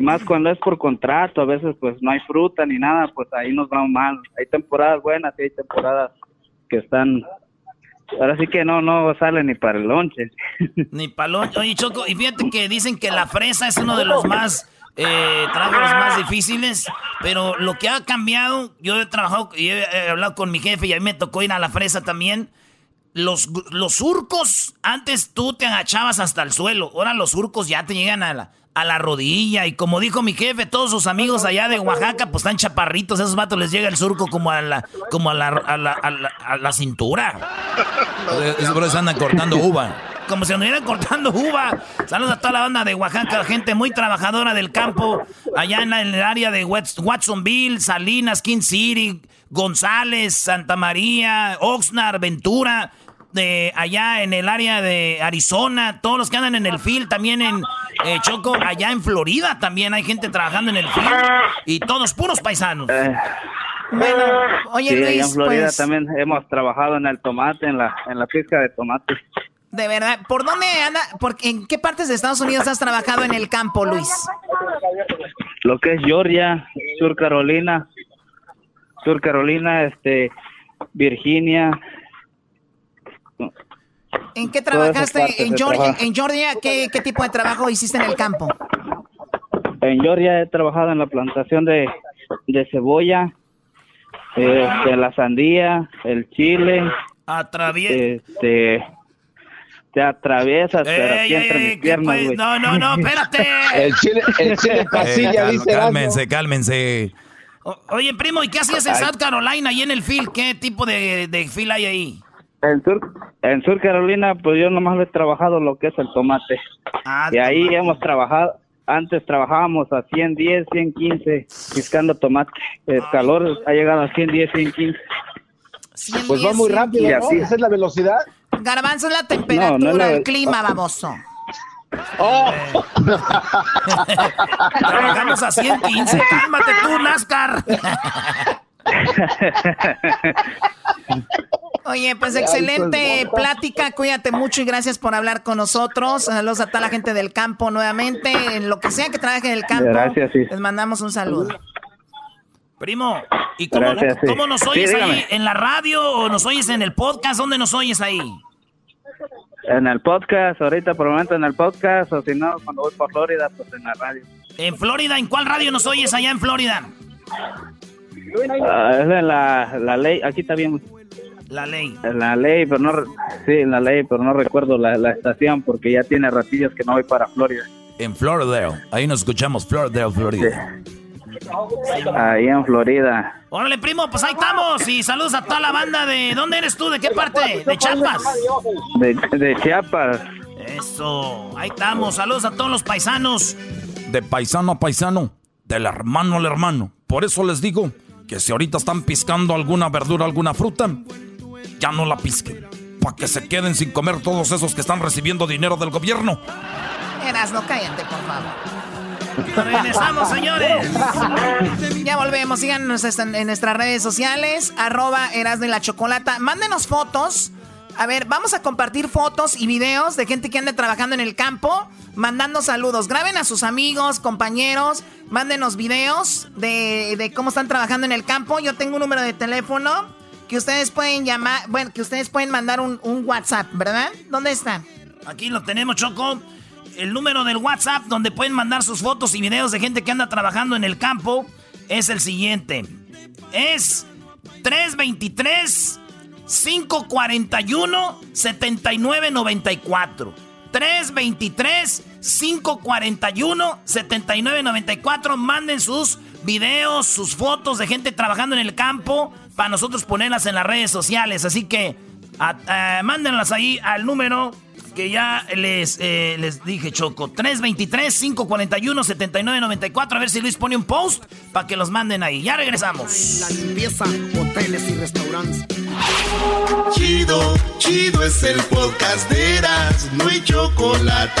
[SPEAKER 13] más cuando es por contrato, a veces pues no hay fruta ni nada, pues ahí nos vamos mal. Hay temporadas buenas y hay temporadas que están Ahora sí que no, no sale ni para el lonche.
[SPEAKER 2] Ni para el lonche. Oye, Choco, y fíjate que dicen que la fresa es uno de los más eh, trabajos más difíciles, pero lo que ha cambiado, yo he trabajado y he, hablado con mi jefe y a mí me tocó ir a la fresa también. Los, los surcos, antes tú te agachabas hasta el suelo, ahora los surcos ya te llegan a la, a la rodilla. Y como dijo mi jefe, todos sus amigos allá de Oaxaca, pues están chaparritos. esos vatos les llega el surco como a la, como a la, a la, a la, cintura.
[SPEAKER 3] Esos brothers andan cortando uva.
[SPEAKER 2] Como si anduvieran cortando uva. Saludos a toda la banda de Oaxaca, gente muy trabajadora del campo, allá en, el área de Watsonville, Salinas, King City, González, Santa María, Oxnard, Ventura de allá en el área de Arizona, todos los que andan en el field, también en eh, Choco, allá en Florida también hay gente trabajando en el field y todos puros paisanos.
[SPEAKER 13] Eh,
[SPEAKER 8] bueno, oye
[SPEAKER 13] sí,
[SPEAKER 8] Luis,
[SPEAKER 13] en Florida
[SPEAKER 8] pues,
[SPEAKER 13] también hemos trabajado en el tomate, en la en la pizca de tomate.
[SPEAKER 8] De verdad, ¿por dónde anda? Por, ¿En qué partes de Estados Unidos has trabajado en el campo, Luis?
[SPEAKER 13] Lo que es Georgia, Sur Carolina, Sur Carolina, este, Virginia,
[SPEAKER 8] ¿En qué trabajaste en Georgia? ¿En Georgia qué, tipo de trabajo hiciste en el campo?
[SPEAKER 13] En Georgia he trabajado en la plantación de, cebolla, de este, la sandía, el chile.
[SPEAKER 2] Atraviesa.
[SPEAKER 13] Este, te atraviesas, pero aquí entre mis piernas,
[SPEAKER 2] güey. No, no, no, espérate.
[SPEAKER 6] el chile, el chile pasilla,
[SPEAKER 3] eh, dice. Cálmense, cálmense.
[SPEAKER 2] oye, primo, ¿y qué hacías en South Carolina ahí en el field? ¿Qué tipo de, de field hay ahí?
[SPEAKER 13] En Sur, en Sur Carolina, pues yo nomás he trabajado lo que es el tomate.
[SPEAKER 2] Ah,
[SPEAKER 13] y ahí hemos trabajado, antes trabajábamos a 110, 115, piscando tomate. El ah. calor ha llegado a 110, 115.
[SPEAKER 6] pues va muy rápido, ¿no? ¿Esa es la velocidad?
[SPEAKER 8] Garbanzo es la temperatura, el clima, baboso.
[SPEAKER 6] Oh.
[SPEAKER 2] Trabajamos a 115, cálmate tú, NASCAR.
[SPEAKER 8] Oye, pues excelente plática, cuídate mucho y gracias por hablar con nosotros. Saludos a toda la gente del campo nuevamente, en lo que sea que trabaje en el campo.
[SPEAKER 13] Gracias, sí.
[SPEAKER 8] Les mandamos un saludo.
[SPEAKER 2] Primo, ¿y cómo, nos oyes ahí? ¿En la radio o nos oyes en el podcast? ¿Dónde nos oyes ahí?
[SPEAKER 20] En el podcast, ahorita por el momento en el podcast, o si no, cuando voy por Florida, pues en la radio.
[SPEAKER 2] ¿En Florida? ¿En cuál radio nos oyes allá en Florida?
[SPEAKER 20] Ah, es en la, la ley, aquí está bien.
[SPEAKER 2] La ley.
[SPEAKER 20] En la ley, pero no, sí, la ley, pero no recuerdo la, la estación porque ya tiene ratillos que no voy para Florida.
[SPEAKER 3] En Floridale. Ahí nos escuchamos, Floridale, Florida.
[SPEAKER 20] Ahí en Florida.
[SPEAKER 2] Órale, primo, pues ahí estamos. Y saludos a toda la banda de... ¿Dónde eres tú? ¿De qué parte? ¿De Chiapas?
[SPEAKER 20] De, de Chiapas.
[SPEAKER 2] Eso, ahí estamos. Saludos a todos los paisanos.
[SPEAKER 3] De paisano a paisano, del hermano al hermano. Por eso les digo que si ahorita están piscando alguna verdura, alguna fruta, ya no la pisquen. Para que se queden sin comer todos esos que están recibiendo dinero del gobierno.
[SPEAKER 8] Erasno, cállate, por favor.
[SPEAKER 2] Regresamos, señores.
[SPEAKER 8] Ya volvemos. Síganos en nuestras redes sociales. Arroba Erasno y la Chocolata. Mándenos fotos. A ver, vamos a compartir fotos y videos de gente que anda trabajando en el campo, mandando saludos. Graben a sus amigos, compañeros, mándenos videos de, de cómo están trabajando en el campo. Yo tengo un número de teléfono que ustedes pueden llamar, bueno, que ustedes pueden mandar un, un WhatsApp, ¿verdad? ¿Dónde está?
[SPEAKER 2] Aquí lo tenemos, Choco. El número del WhatsApp donde pueden mandar sus fotos y videos de gente que anda trabajando en el campo es el siguiente. Es 323 541 7994. 323 541 7994. Manden sus videos, sus fotos de gente trabajando en el campo para nosotros ponerlas en las redes sociales. Así que a- mándenlas ahí al número que ya les, eh, les dije, Choco. 323-541-7994. A ver si Luis pone un post para que los manden ahí. Ya regresamos.
[SPEAKER 18] La limpieza, hoteles y restaurantes.
[SPEAKER 1] Chido, chido es el podcast de Eras, no hay chocolate.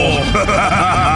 [SPEAKER 21] Ha ha ha ha!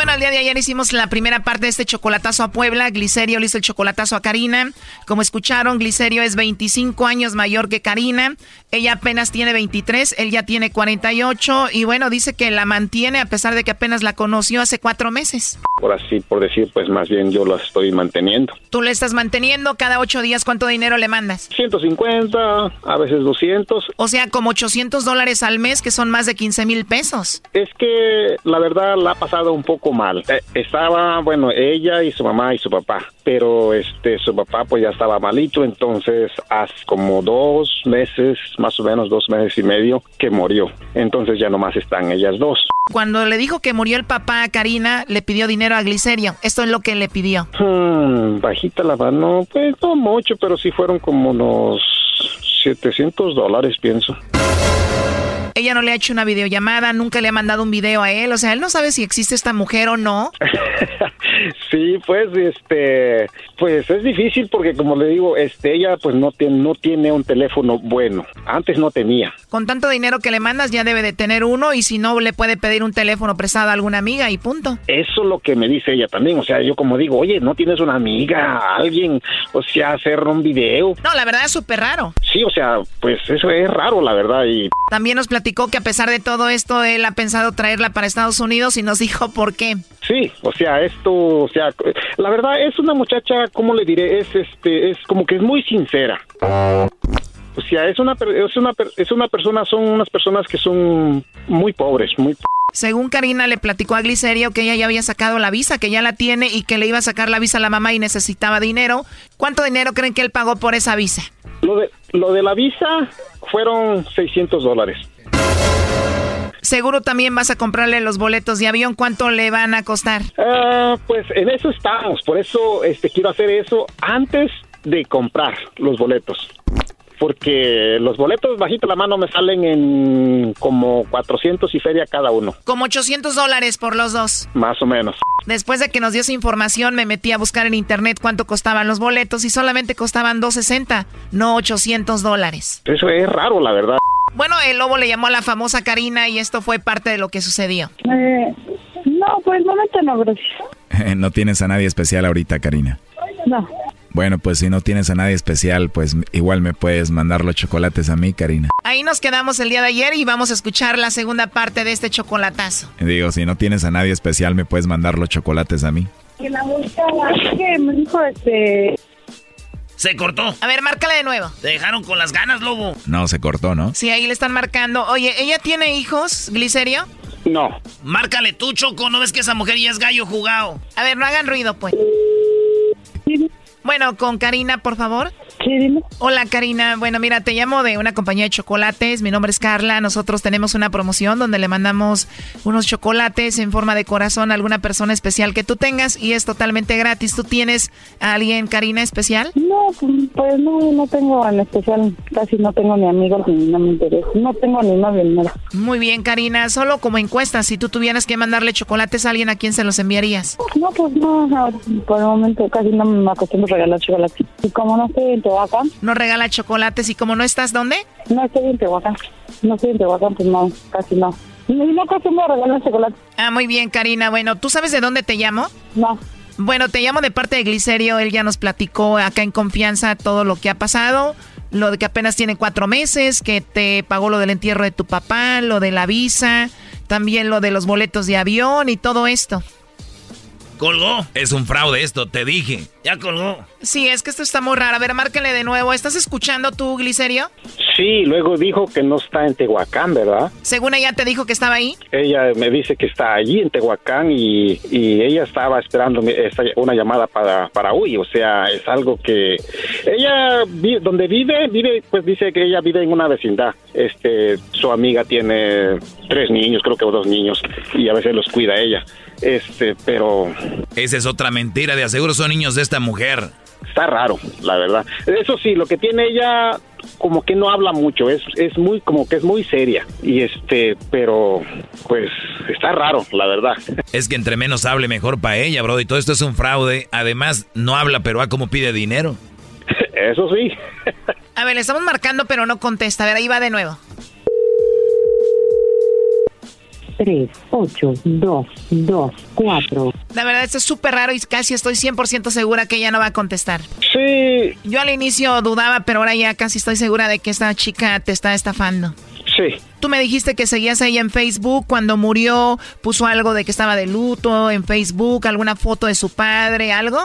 [SPEAKER 8] Bueno, el día de ayer hicimos la primera parte de este chocolatazo a Puebla. Glicerio le hizo el chocolatazo a Karina. Como escucharon, Glicerio es 25 años mayor que Karina. Ella apenas tiene 23, él ya tiene 48. Y bueno, dice que la mantiene a pesar de que apenas la conoció hace cuatro meses.
[SPEAKER 22] por así por decir, pues más bien yo la estoy manteniendo.
[SPEAKER 8] Tú le estás manteniendo cada ocho días. ¿Cuánto dinero le mandas?
[SPEAKER 22] 150, a veces 200.
[SPEAKER 8] O sea, como 800 dólares al mes, que son más de 15 mil pesos.
[SPEAKER 22] Es que la verdad la ha pasado un poco mal. Eh, estaba, bueno, ella y su mamá y su papá, pero este su papá pues ya estaba malito, entonces hace como dos meses, más o menos dos meses y medio, que murió. Entonces ya nomás están ellas dos.
[SPEAKER 8] Cuando le dijo que murió el papá a Karina, le pidió dinero a Glicerio. Esto es lo que le pidió.
[SPEAKER 22] Hmm, bajita la mano, pues no mucho, pero sí fueron como unos 700 dólares, pienso.
[SPEAKER 8] Ella no le ha hecho una videollamada, nunca le ha mandado un video a él. O sea, él no sabe si existe esta mujer o no.
[SPEAKER 22] Sí, pues, este, pues es difícil porque como le digo, este, ella pues no tiene, no tiene un teléfono bueno. Antes no tenía.
[SPEAKER 8] Con tanto dinero que le mandas, ya debe de tener uno. Y si no, le puede pedir un teléfono prestado a alguna amiga y punto.
[SPEAKER 22] Eso es lo que me dice ella también. O sea, yo como digo, oye, ¿no tienes una amiga, alguien, o sea, hacer un video?
[SPEAKER 8] No, la verdad es súper raro.
[SPEAKER 22] Sí, o sea, pues eso es raro, la verdad. Y
[SPEAKER 8] También nos platicó que a pesar de todo esto, él ha pensado traerla para Estados Unidos y nos dijo por qué.
[SPEAKER 22] sí, o sea, esto, o sea, la verdad es una muchacha, ¿cómo le diré? Es, este, es como que es muy sincera. O sea, es una, es una, es una persona, son unas personas que son muy pobres, muy
[SPEAKER 8] Según Karina le platicó a Glicerio que ella ya había sacado la visa, que ya la tiene y que le iba a sacar la visa a la mamá y necesitaba dinero. ¿Cuánto dinero creen que él pagó por esa visa?
[SPEAKER 22] Lo de, lo de la visa fueron 600 dólares.
[SPEAKER 8] Seguro también vas a comprarle los boletos de avión. ¿Cuánto le van a costar?
[SPEAKER 22] Ah, pues en eso estamos, por eso este, quiero hacer eso antes de comprar los boletos. porque los boletos bajito la mano me salen en como 400 y feria cada uno.
[SPEAKER 8] Como 800 dólares por los dos.
[SPEAKER 22] Más o menos.
[SPEAKER 8] Después de que nos dio esa información, me metí a buscar en internet cuánto costaban los boletos y solamente costaban 260, no 800 dólares.
[SPEAKER 22] Eso es raro, la verdad.
[SPEAKER 8] Bueno, el lobo le llamó a la famosa Karina y esto fue parte de lo que sucedió.
[SPEAKER 23] Eh, no, pues no no, gracias.
[SPEAKER 24] no tienes a nadie especial ahorita, Karina.
[SPEAKER 23] No.
[SPEAKER 24] Bueno, pues si no tienes a nadie especial, pues igual me puedes mandar los chocolates a mí, Karina.
[SPEAKER 8] Ahí nos quedamos el día de ayer y vamos a escuchar la segunda parte de este chocolatazo.
[SPEAKER 24] Digo, si no tienes a nadie especial, me puedes mandar los chocolates a mí.
[SPEAKER 23] Que la que me dijo este...
[SPEAKER 2] Se cortó.
[SPEAKER 8] A ver, márcale de nuevo.
[SPEAKER 2] Te dejaron con las ganas, lobo.
[SPEAKER 24] No, se cortó, ¿no?
[SPEAKER 8] Sí, ahí le están marcando. Oye, ¿ella tiene hijos, Glicerio?
[SPEAKER 22] No.
[SPEAKER 2] Márcale tú, Choco. ¿No ves que esa mujer ya es gallo jugado?
[SPEAKER 8] A ver, no hagan ruido, pues. Bueno, con Karina, por favor.
[SPEAKER 23] Sí, dime.
[SPEAKER 8] Hola, Karina. Bueno, mira, te llamo de una compañía de chocolates. Mi nombre es Carla. Nosotros tenemos una promoción donde le mandamos unos chocolates en forma de corazón a alguna persona especial que tú tengas y es totalmente gratis. ¿Tú tienes a alguien, Karina, especial?
[SPEAKER 23] No, pues no, no tengo en especial. Casi no tengo ni amigos ni no me interesa. No tengo ni novio ni nada.
[SPEAKER 8] Muy bien, Karina. Solo como encuesta, si tú tuvieras que mandarle chocolates a alguien, ¿a quién se los enviarías?
[SPEAKER 23] No, pues no. Por el momento casi no me acostumbro a regalar chocolates. Y como no estoy Tehuacán.
[SPEAKER 8] No regala chocolates. ¿Y como no estás dónde?
[SPEAKER 23] No estoy en Tehuacán. No estoy en Tehuacán, pues no, casi no. No acostumbro a regalar chocolates.
[SPEAKER 8] Ah, muy bien, Karina. Bueno, ¿tú sabes de dónde te llamo?
[SPEAKER 23] No.
[SPEAKER 8] Bueno, te llamo de parte de Glicerio. Él ya nos platicó acá en confianza todo lo que ha pasado. Lo de que apenas tiene cuatro meses, que te pagó lo del entierro de tu papá, lo de la visa, también lo de los boletos de avión y todo esto.
[SPEAKER 2] Colgó.
[SPEAKER 3] Es un fraude esto, te dije.
[SPEAKER 2] Ya colgó.
[SPEAKER 8] Sí, es que esto está muy raro. A ver, márcale de nuevo. ¿Estás escuchando tú, Glicerio?
[SPEAKER 22] Sí, luego dijo que no está en Tehuacán, ¿verdad?
[SPEAKER 8] Según ella te dijo que estaba ahí.
[SPEAKER 22] Ella me dice que está allí en Tehuacán y, ella estaba esperando una llamada para, para Uy. O sea, es algo que ella, donde vive, vive, pues dice que ella vive en una vecindad. Este, su amiga tiene tres niños, creo que dos niños, y a veces los cuida ella. Este, pero...
[SPEAKER 3] Esa es otra mentira, de aseguro son niños de esta mujer.
[SPEAKER 22] Está raro, la verdad. Eso sí, lo que tiene ella como que no habla mucho, es, es muy como que es muy seria y este, pero pues está raro, la verdad.
[SPEAKER 3] Es que entre menos hable mejor para ella, bro, y todo esto es un fraude. Además, no habla, pero a cómo pide dinero.
[SPEAKER 22] Eso sí.
[SPEAKER 8] a ver, le estamos marcando, pero no contesta. A ver, ahí va de nuevo.
[SPEAKER 23] 3, 8, 2, 2, 4.
[SPEAKER 8] La verdad, esto es súper raro y casi estoy 100% segura que ella no va a contestar.
[SPEAKER 22] Sí.
[SPEAKER 8] Yo al inicio dudaba, pero ahora ya casi estoy segura de que esta chica te está estafando.
[SPEAKER 22] Sí.
[SPEAKER 8] Tú me dijiste que seguías a ella en Facebook. Cuando murió, puso algo de que estaba de luto en Facebook, alguna foto de su padre, algo.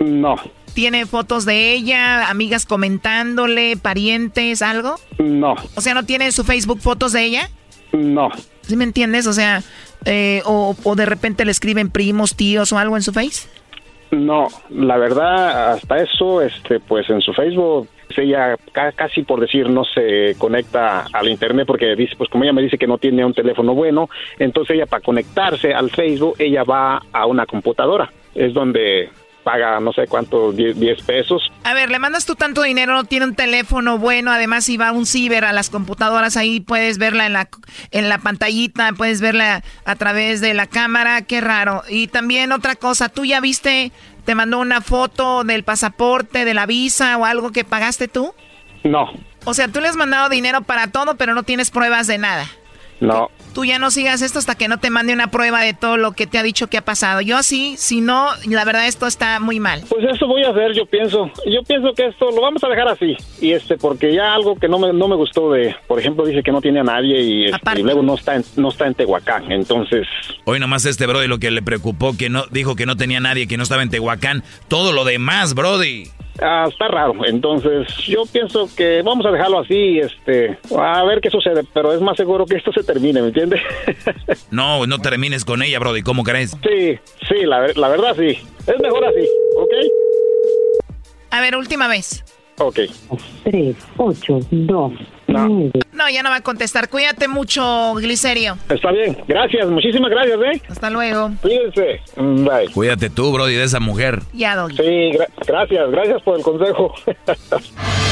[SPEAKER 22] No.
[SPEAKER 8] ¿Tiene fotos de ella, amigas comentándole, parientes, algo?
[SPEAKER 22] No.
[SPEAKER 8] O sea, ¿no tiene su Facebook fotos de ella?
[SPEAKER 22] No.
[SPEAKER 8] ¿Sí me entiendes? O sea, eh, o, de repente le escriben primos, tíos o algo en su Face.
[SPEAKER 22] No, la verdad, hasta eso, este, pues en su Facebook ella casi por decir no se conecta al internet porque dice pues como ella me dice que no tiene un teléfono bueno entonces ella para conectarse al Facebook ella va a una computadora es donde paga no sé cuánto, 10, pesos.
[SPEAKER 8] A ver, le mandas tú tanto dinero, no tiene un teléfono bueno, además si va a un ciber, a las computadoras, ahí puedes verla en la, en la pantallita, puedes verla a través de la cámara, qué raro. Y también otra cosa, tú ya viste, te mandó una foto del pasaporte, de la visa o algo que pagaste tú?
[SPEAKER 22] No.
[SPEAKER 8] O sea, tú le has mandado dinero para todo, pero no tienes pruebas de nada.
[SPEAKER 22] No.
[SPEAKER 8] Tú ya no sigas esto hasta que no te mande una prueba de todo lo que te ha dicho que ha pasado. Yo así, si no, la verdad esto está muy mal.
[SPEAKER 22] Pues eso voy a hacer, yo pienso. Yo pienso que esto lo vamos a dejar así. Y este, porque ya algo que no me, no me gustó de, por ejemplo, dice que no tiene a nadie y, este, luego no está, en, no está en Tehuacán. Entonces.
[SPEAKER 3] Hoy nomás este Brody lo que le preocupó, que no, dijo que no tenía nadie, que no estaba en Tehuacán. Todo lo demás, Brody.
[SPEAKER 22] Ah, está raro. Entonces, yo pienso que vamos a dejarlo así, este, a ver qué sucede, pero es más seguro que esto se termine, ¿me entiendes?
[SPEAKER 3] no, no termines con ella, Brody, ¿cómo crees?
[SPEAKER 22] Sí, sí, la, la verdad sí. Es mejor así, ¿ok?
[SPEAKER 8] A ver, última vez.
[SPEAKER 22] Ok.
[SPEAKER 23] 3, 8, 2,
[SPEAKER 22] no.
[SPEAKER 8] No, ya no va a contestar. Cuídate mucho, Glicerio.
[SPEAKER 22] Está bien. Gracias. Muchísimas gracias, ¿eh?
[SPEAKER 8] Hasta luego.
[SPEAKER 22] Cuídense. Bye.
[SPEAKER 3] Cuídate tú, Brody, de esa mujer.
[SPEAKER 8] Ya, Doggy.
[SPEAKER 22] Sí, gracias. Gracias por el consejo.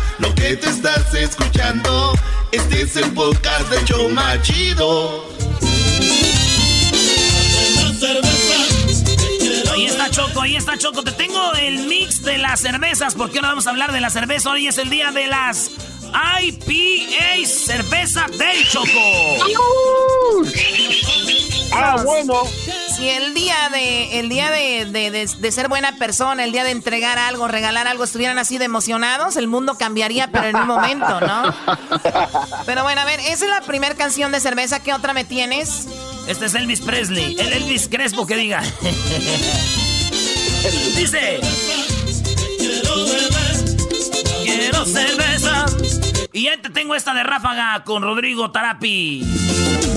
[SPEAKER 1] Lo que te estás escuchando, este es el podcast de Choma Chido.
[SPEAKER 2] Ahí está Choco, ahí está Choco. Te tengo el mix de las cervezas. ¿Por qué no vamos a hablar de la cerveza? Hoy es el día de las IPA Cerveza Day Choco.
[SPEAKER 13] Ah, bueno.
[SPEAKER 8] Si el día de el día de, de- de- de ser buena persona, el día de entregar algo, regalar algo, estuvieran así de emocionados, el mundo cambiaría, pero en un momento, ¿no? Pero bueno, a ver, esa es la primera canción de cerveza. ¿Qué otra me tienes?
[SPEAKER 2] Este es Elvis Presley, el Elvis Crespo que diga. Dice. Quiero cerveza. Y ya te tengo esta de ráfaga con Rodrigo Tarapi.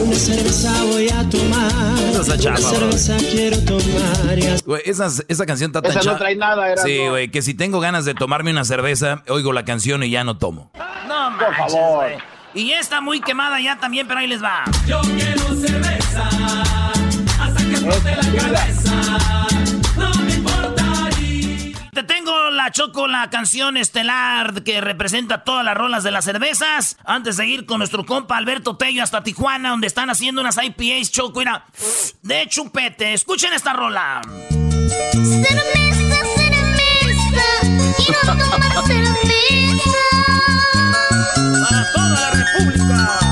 [SPEAKER 4] Una cerveza voy a tomar.
[SPEAKER 3] Esa chafa,
[SPEAKER 4] Una
[SPEAKER 3] bro.
[SPEAKER 4] cerveza quiero tomar. y
[SPEAKER 3] Güey, esa, esa canción está tan
[SPEAKER 13] Esa no trae nada, Erasmo.
[SPEAKER 3] Sí, güey, que si tengo ganas de tomarme una cerveza, oigo la canción y ya no tomo.
[SPEAKER 2] No manches, güey. Y ya está muy quemada ya también, pero ahí les va.
[SPEAKER 4] Yo quiero cerveza. Hasta que explote la cabeza.
[SPEAKER 2] Te tengo la choco, la canción estelar que representa todas las rolas de las cervezas. Antes de ir con nuestro compa Alberto Tello hasta Tijuana, donde están haciendo unas IPAs choco, mira, de chupete. Escuchen esta rola. Para toda la República.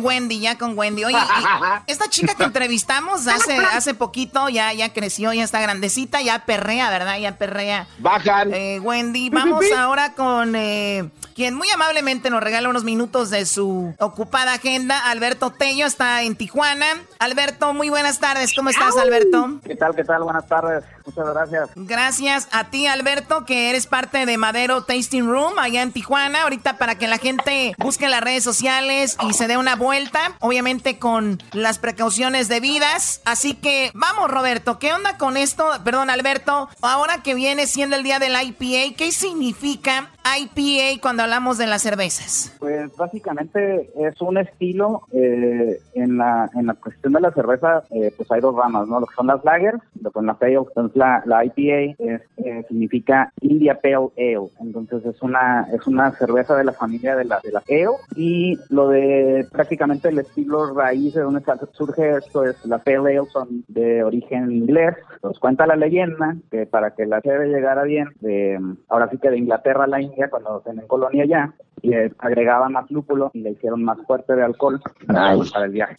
[SPEAKER 8] Con Wendy, ya con Wendy. Oye, y esta chica que entrevistamos hace, hace poquito, ya, ya creció, ya está grandecita, ya perrea, ¿verdad? Ya perrea.
[SPEAKER 13] Bajan.
[SPEAKER 8] Eh, Wendy, vamos ahora con eh, quien muy amablemente nos regala unos minutos de su ocupada agenda. Alberto Tello está en Tijuana. Alberto, muy buenas tardes. ¿Cómo estás, Alberto?
[SPEAKER 20] ¿Qué tal, qué tal? Buenas tardes. Muchas gracias.
[SPEAKER 8] Gracias a ti, Alberto, que eres parte de Madero Tasting Room allá en Tijuana. Ahorita para que la gente busque las redes sociales y se dé una vuelta, obviamente con las precauciones debidas. Así que vamos, Roberto, ¿qué onda con esto? Perdón, Alberto, ahora que viene siendo el día del IPA, ¿qué significa IPA cuando hablamos de las cervezas?
[SPEAKER 20] Pues básicamente es un estilo eh, en la en la cuestión de la cerveza, eh, pues hay dos ramas, ¿no? Lo que son las lagers, lo que son las pale. Entonces la, la IPA es, eh, significa India Pale Ale. Entonces es una es una cerveza de la familia de la de la ale y lo de prácticamente el estilo raíz de donde surge esto es la Pale Ale son de origen inglés. Nos cuenta la leyenda que para que la cheve llegara bien, de, ahora sí que de Inglaterra a la India cuando tienen colonia ya y eh, agregaban más lúpulo y le hicieron más fuerte de alcohol para, para el viaje.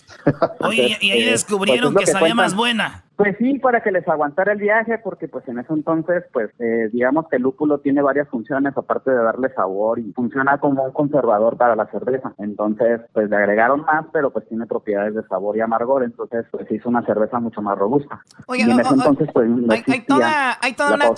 [SPEAKER 2] Oye,
[SPEAKER 20] Entonces,
[SPEAKER 2] y ahí
[SPEAKER 20] eh,
[SPEAKER 2] descubrieron
[SPEAKER 20] pues es
[SPEAKER 2] que
[SPEAKER 20] lo
[SPEAKER 2] sabía
[SPEAKER 20] cuentan.
[SPEAKER 2] más buena.
[SPEAKER 20] Pues sí, para que les aguantara el viaje, porque pues en ese entonces, pues eh, digamos que el lúpulo tiene varias funciones, aparte de darle sabor y funciona como un conservador para la cerveza. Entonces, pues le agregaron más, pero pues tiene propiedades de sabor y amargor, entonces pues hizo una cerveza mucho más robusta.
[SPEAKER 8] Oye,
[SPEAKER 20] y en ese entonces, pues no
[SPEAKER 8] Hay, hay toda, hay, toda una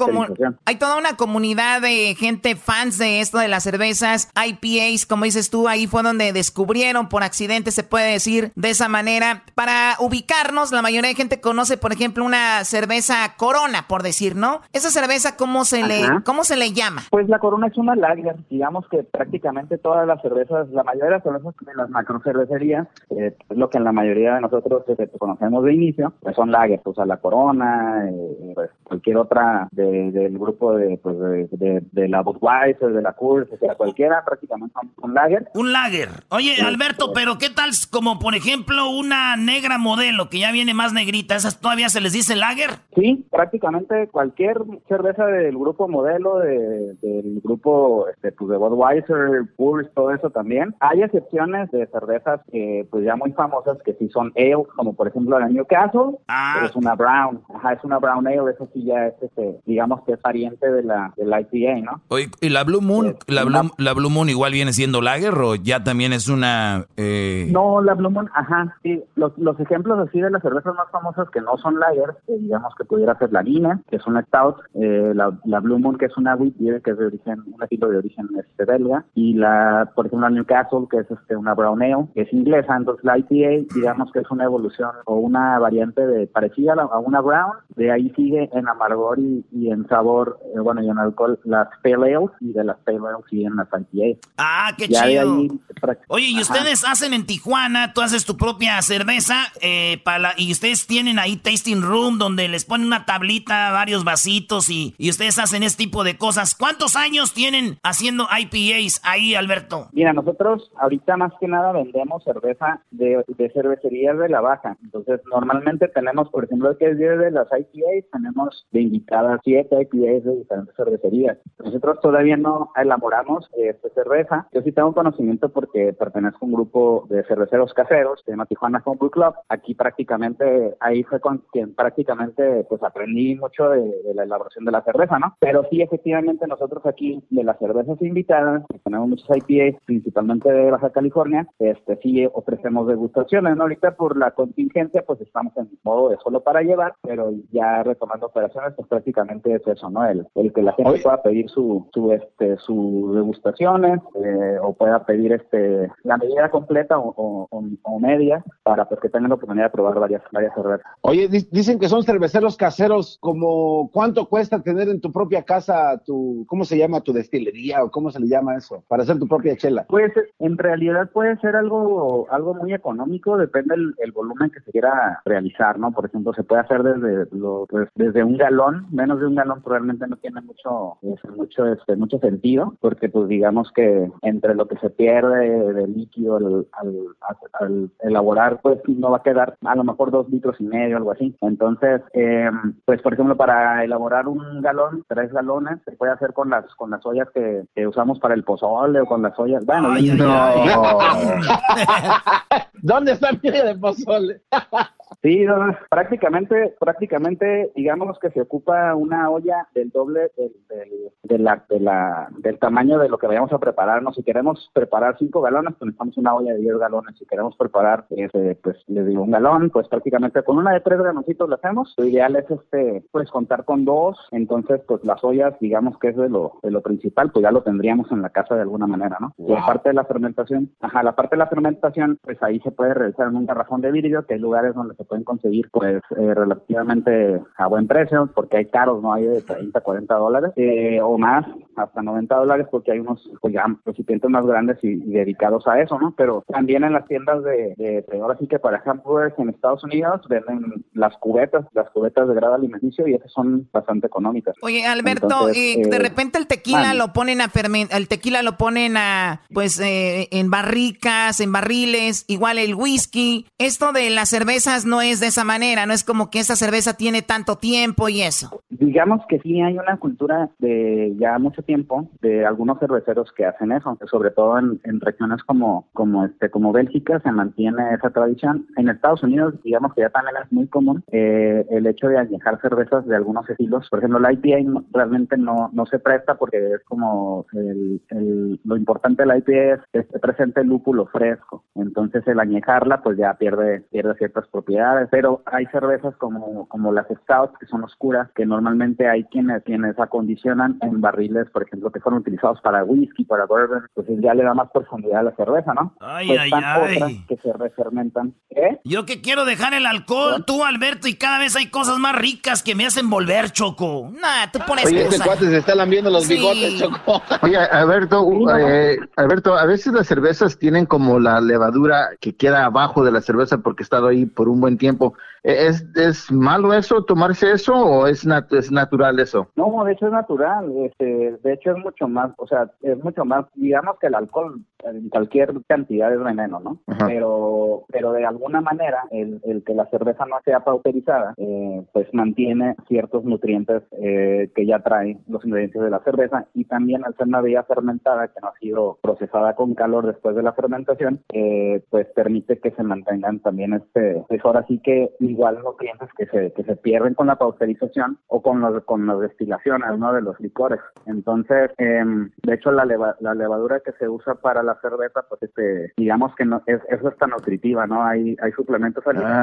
[SPEAKER 8] hay toda una comunidad de gente fans de esto de las cervezas, IPAs, como dices tú, ahí fue donde descubrieron por accidente, se puede decir de esa manera. Para ubicarnos, la mayoría de gente conoce, por ejemplo, una cerveza Corona, por decir, ¿no? Esa cerveza, ¿cómo se, le. ¿cómo se le llama?
[SPEAKER 20] Pues la Corona es una lager, digamos que prácticamente todas las cervezas, la mayoría de las cervezas de las macrocervecerías, eh, es lo que en la mayoría de nosotros eh, conocemos de inicio, pues son lagers, o sea, la Corona, eh, pues cualquier otra de- del grupo de, pues de, de- de la Budweiser, de la Coors, o sea, cualquiera prácticamente son, son lager.
[SPEAKER 2] Un lager. Oye, Alberto, pero ¿qué tal como por ejemplo una negra modelo que ya viene más negrita? ¿Esas todavía se les dice lager?
[SPEAKER 20] Sí, prácticamente cualquier cerveza del grupo modelo, de, del grupo este, pues de Budweiser, Purs, todo eso también. Hay excepciones de cervezas que pues ya muy famosas que sí son ale, como por ejemplo la Newcastle,
[SPEAKER 2] Ah.
[SPEAKER 20] es una brown, ajá, es una brown ale, eso sí ya es este, digamos que es pariente de la del IPA, ¿no?
[SPEAKER 3] Oye, ¿y la Blue Moon, la Blue, la Blue Moon igual viene siendo lager o ya también es una... eh,
[SPEAKER 20] No, la Blue Moon, ajá, sí. Los, los ejemplos así de las cervezas más famosas que no son lager, eh, digamos que pudiera ser la Guinness, que es una stout, eh, la, la Blue Moon, que es una wheat beer, que es de origen, un estilo de origen este, belga, y la, por ejemplo, la Newcastle, que es este, una brown ale, que es inglesa. Entonces la IPA, digamos que es una evolución o una variante de parecida a, la- a una brown, de ahí sigue en amargor y, y en sabor, eh, bueno, y en alcohol, las pale ales, y de las pale ales siguen las IPA.
[SPEAKER 2] Ah, qué
[SPEAKER 20] Ya
[SPEAKER 2] chido.
[SPEAKER 20] ahí,
[SPEAKER 2] Oye, y
[SPEAKER 20] Ajá.
[SPEAKER 2] ustedes hacen en Tijuana, tú haces tu propia cerveza, eh, para la- y ustedes tienen ahí tasting room donde les ponen una tablita, varios vasitos y, y ustedes hacen este tipo de cosas. ¿Cuántos años tienen haciendo IPAs ahí, Alberto?
[SPEAKER 20] Mira, nosotros ahorita más que nada vendemos cerveza de, de cervecerías de la baja. Entonces, normalmente tenemos, por ejemplo, que es día de las IPAs, tenemos de invitadas siete IPAs de diferentes cervecerías. Nosotros todavía no elaboramos esta cerveza. Yo sí tengo conocimiento porque pertenezco a un grupo de cerveceros caseros, se llama Tijuana Homebrew Club. Aquí prácticamente, ahí fue con quien prácticamente pues aprendí mucho de, de la elaboración de la cerveza, ¿no? Pero sí, efectivamente, nosotros aquí de las cervezas invitadas, que tenemos muchos IPAs, principalmente de Baja California, este sí ofrecemos degustaciones, ¿no? Ahorita por la contingencia, pues estamos en modo de solo para llevar, pero ya retomando operaciones, pues prácticamente es eso, ¿no? El, el que la gente pueda pedir su, su, este, sus degustaciones eh, o pueda pedir este la medida completa o, o- media para pues, que tengan la oportunidad de probar varias, varias cervezas.
[SPEAKER 13] Oye, dicen que son cerveceros caseros, como ¿cuánto cuesta tener en tu propia casa tu, ¿cómo se llama? Tu destilería o cómo se le llama eso? Para hacer tu propia chela.
[SPEAKER 20] Pues en realidad puede ser algo algo muy económico, depende el, volumen que se quiera realizar, ¿no? Por ejemplo, se puede hacer desde lo, pues, desde un galón, menos de un galón probablemente no tiene mucho este, mucho este, mucho sentido, porque pues digamos que entre lo que se pierde de líquido al- al- al elaborar, pues no va a quedar a lo mejor dos litros y medio, algo así. Entonces, eh, pues por ejemplo, para elaborar un galón, tres galones, se puede hacer con las con las ollas que, que usamos para el pozole o con las ollas. Bueno,
[SPEAKER 13] ¿Dónde está mi olla de pozole?
[SPEAKER 20] Sí, no, no, prácticamente, prácticamente, digamos que se ocupa una olla del doble del, del- de la, de la, del tamaño de lo que vayamos a preparar. ¿no? Si queremos preparar cinco galones, pues necesitamos una olla de 10 galones. Si queremos preparar, este, pues les digo, un galón, pues prácticamente con una de tres galoncitos lo hacemos. Lo ideal es, este, pues contar con dos. Entonces, pues las ollas, digamos que es de lo, de lo principal, pues ya lo tendríamos en la casa de alguna manera, ¿no? Y aparte de la fermentación, ajá, la parte de la fermentación, pues ahí se puede realizar en un garrafón de vidrio, que hay lugares donde se pueden conseguir, pues, eh, relativamente a buen precio, porque hay caros, ¿no? Hay de 30, 40 dólares, eh, o más, hasta 90 dólares, porque hay unos, pues ya, recipientes más grandes y, y dedicados a eso, ¿no? Pero también en las tiendas de, de, de ahora sí que para hamburgers en Estados Unidos venden las cubetas, las cubetas de grado alimenticio, y esas son bastante económicas.
[SPEAKER 8] Oye, Alberto,
[SPEAKER 20] Entonces,
[SPEAKER 8] eh, de
[SPEAKER 20] eh,
[SPEAKER 8] repente el tequila lo ponen a fermentar, el tequila lo ponen a, pues, eh, en barricas, en barriles, igual el whisky. Esto de las cervezas no es de esa manera, no es como que esta cerveza tiene tanto tiempo y eso.
[SPEAKER 20] Digamos que sí hay una cultura de ya mucho tiempo de algunos cerveceros que hacen eso, sobre todo en, en regiones como como este como Bélgica se mantiene esa tradición. En Estados Unidos, digamos que ya también es muy común eh, el hecho de añejar cervezas de algunos estilos. Por ejemplo, la IPA realmente no, no se presta porque es como el, el- lo importante de la IPA es que esté presente el lúpulo fresco. Entonces el añejarla pues ya pierde pierde ciertas propiedades. Pero hay cervezas como como las stouts que son oscuras que normalmente hay quienes quienes acondicionan en barriles, por ejemplo, que fueron utilizados para whisky, para bourbon, pues ya le da más profundidad a la cerveza, ¿no?
[SPEAKER 2] Ay,
[SPEAKER 20] Pues
[SPEAKER 2] ay, ay.
[SPEAKER 20] otras que se refermentan. ¿Eh?
[SPEAKER 2] Yo que quiero dejar el alcohol, tú, Alberto, y cada vez hay cosas más ricas que me hacen volver, Choco.
[SPEAKER 8] Nah, tú pones
[SPEAKER 13] Oye, este cuate se está lambiendo los
[SPEAKER 8] Sí.
[SPEAKER 13] bigotes, Choco.
[SPEAKER 14] Oye, Alberto, eh, Alberto, a veces las cervezas tienen como la levadura que queda abajo de la cerveza porque ha estado ahí por un buen tiempo. ¿E-, ¿Es, es malo eso, tomarse eso o es, nat- es natural eso?
[SPEAKER 20] No, de hecho es natural, este, de hecho es mucho más, o sea, es mucho más, digamos que el alcohol en cualquier cantidad es veneno, ¿no?
[SPEAKER 14] Ajá.
[SPEAKER 20] Pero, pero de alguna manera el, el que la cerveza no sea pauperizada, eh, pues mantiene ciertos nutrientes eh, que ya trae los ingredientes de la cerveza y también al ser una bebida fermentada que no ha sido procesada con calor después de la fermentación, eh, pues permite que se mantengan también este, pues ahora sí que igual nutrientes que se, que se pierden con la pasteurización o con los, con las destilaciones, ¿no? De los licores. Entonces, em, de hecho, la, leva- la levadura que se usa para la cerveza, pues este, digamos que no, es, eso está nutritiva, ¿no? Hay, hay suplementos alimenticios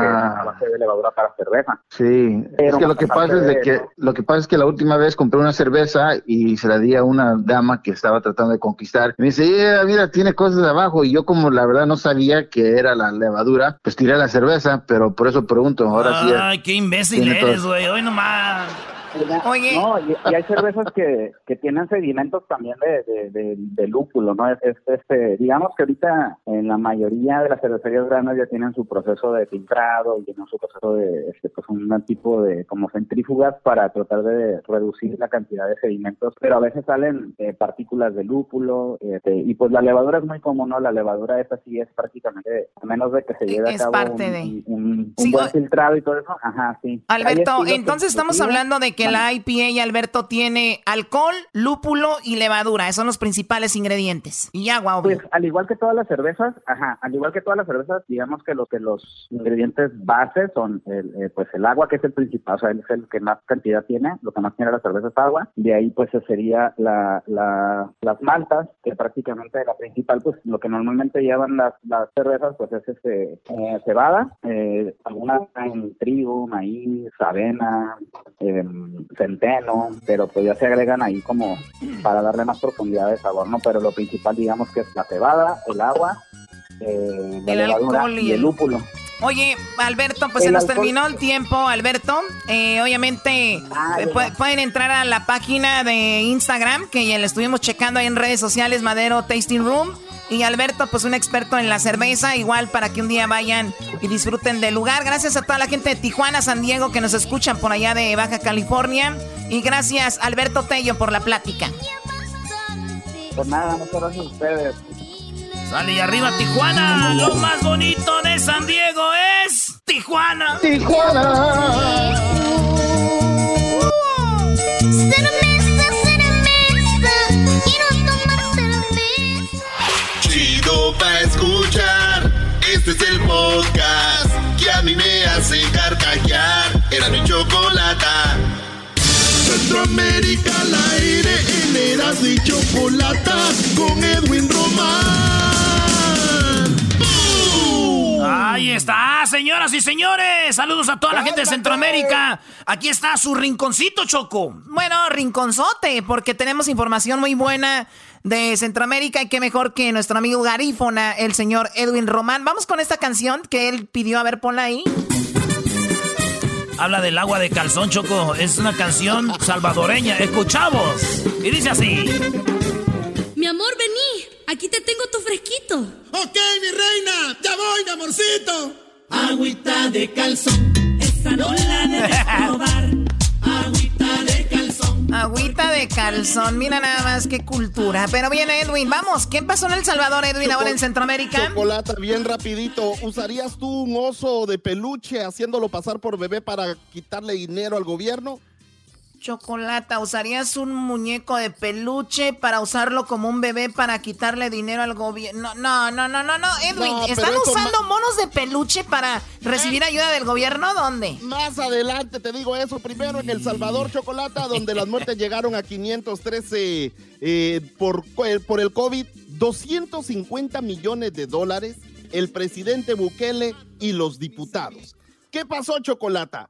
[SPEAKER 20] que
[SPEAKER 14] Ah.
[SPEAKER 20] son a base de levadura para cerveza.
[SPEAKER 14] Sí, es
[SPEAKER 20] Pero
[SPEAKER 14] que lo que pasa es de
[SPEAKER 20] de
[SPEAKER 14] que
[SPEAKER 20] eso-
[SPEAKER 14] lo que pasa es que la última vez compré una cerveza y se la di a una dama que estaba tratando de conquistar. Me dice, "Yeah, mira, tiene cosas abajo y yo como la verdad no sabía que era la levadura, pues tiré la cerveza, pero por eso pregunto, ahora sí.
[SPEAKER 2] Ay, qué imbécil eres, güey. Hoy nomás.
[SPEAKER 8] Oye.
[SPEAKER 20] No, y, y hay cervezas que, que tienen sedimentos también de, de, de- de lúpulo, ¿no? Es, es, este, digamos que ahorita en la mayoría de las cervecerías grandes ya tienen su proceso de filtrado y tienen su proceso de, este, pues un tipo de como centrífugas para tratar de reducir la cantidad de sedimentos, pero a veces salen eh, partículas de lúpulo este, y pues la levadura es muy común, ¿no? La levadura esa sí es prácticamente, a menos de que se lleve a
[SPEAKER 8] Es
[SPEAKER 20] cabo
[SPEAKER 8] parte
[SPEAKER 20] un, un- un
[SPEAKER 8] Sí,
[SPEAKER 20] buen filtrado y todo eso, ajá, sí.
[SPEAKER 8] Alberto, entonces estamos hablando de que la IPA, Alberto, tiene alcohol, lúpulo y levadura. Esos son los principales ingredientes. Y agua, obvio.
[SPEAKER 20] Pues al igual que todas las cervezas, ajá, al igual que todas las cervezas, digamos que lo que los ingredientes bases son el, eh, pues el agua que es el principal, o sea, es el que más cantidad tiene, lo que más tiene la cerveza es agua, de ahí pues sería la, la, las maltas, que prácticamente la principal, pues lo que normalmente llevan las, las cervezas, pues es este eh, cebada, eh, algunas en trigo, maíz, avena, eh, centeno, pero pues ya se agregan ahí como para darle más profundidad de sabor, ¿no? Pero lo principal digamos que es la cebada, el agua, eh,
[SPEAKER 8] El alcohol y
[SPEAKER 20] el lúpulo.
[SPEAKER 8] Oye, Alberto, pues se nos
[SPEAKER 20] alcohol-
[SPEAKER 8] terminó el tiempo, Alberto. Eh, obviamente, eh, pu- pueden entrar a la página de Instagram, que ya le estuvimos checando ahí en redes sociales, Madero Tasting Room. Y Alberto, pues un experto en la cerveza, igual para que un día vayan y disfruten del lugar. Gracias a toda la gente de Tijuana, San Diego, que nos escuchan por allá de Baja California. Y gracias, Alberto Tello, por la plática.
[SPEAKER 20] Pues nada, muchas gracias a ustedes.
[SPEAKER 2] Sale y arriba Tijuana. Lo más bonito de San Diego es Tijuana.
[SPEAKER 1] Chido Este es el podcast que a mí me hace carcajear. Era mi chocolata. Centroamérica al aire en Eras y Chocolata con Edwin Román.
[SPEAKER 2] Ahí está, señoras y señores. Saludos a toda la gente de Centroamérica. Aquí está su rinconcito, Choco.
[SPEAKER 8] Bueno, rinconzote, porque tenemos información muy buena de Centroamérica y qué mejor que nuestro amigo garífona, el señor Edwin Román. Vamos con esta canción que él pidió, a ver, ponla ahí.
[SPEAKER 2] Habla del agua de calzón, Choco. Es una canción salvadoreña. Escuchamos. Y dice así.
[SPEAKER 25] Mi amor, vení. Aquí te tengo tu fresquito.
[SPEAKER 1] Ok, mi reina. Ya voy, mi amorcito.
[SPEAKER 25] Agüita de calzón. Esa no la debes probar. Agüita de calzón.
[SPEAKER 8] Mira nada más qué cultura. Pero bien, Edwin, vamos. ¿Qué pasó en El Salvador, Edwin, ahora en Centroamérica?
[SPEAKER 15] Chocolata, bien rapidito. ¿Usarías tú un oso de peluche haciéndolo pasar por bebé para quitarle dinero al gobierno?
[SPEAKER 8] Chocolata, ¿usarías un muñeco de peluche para usarlo como un bebé para quitarle dinero al gobierno? No, no, no, no, no, Edwin,
[SPEAKER 15] No,
[SPEAKER 8] ¿están usando monos de peluche para recibir ayuda del gobierno? ¿Dónde?
[SPEAKER 15] Más adelante te digo eso. Primero en El Salvador, Chocolata, donde las muertes llegaron a 513 eh, por, eh, por el COVID. 250 millones de dólares el presidente Bukele y los diputados. ¿Qué pasó, Chocolata?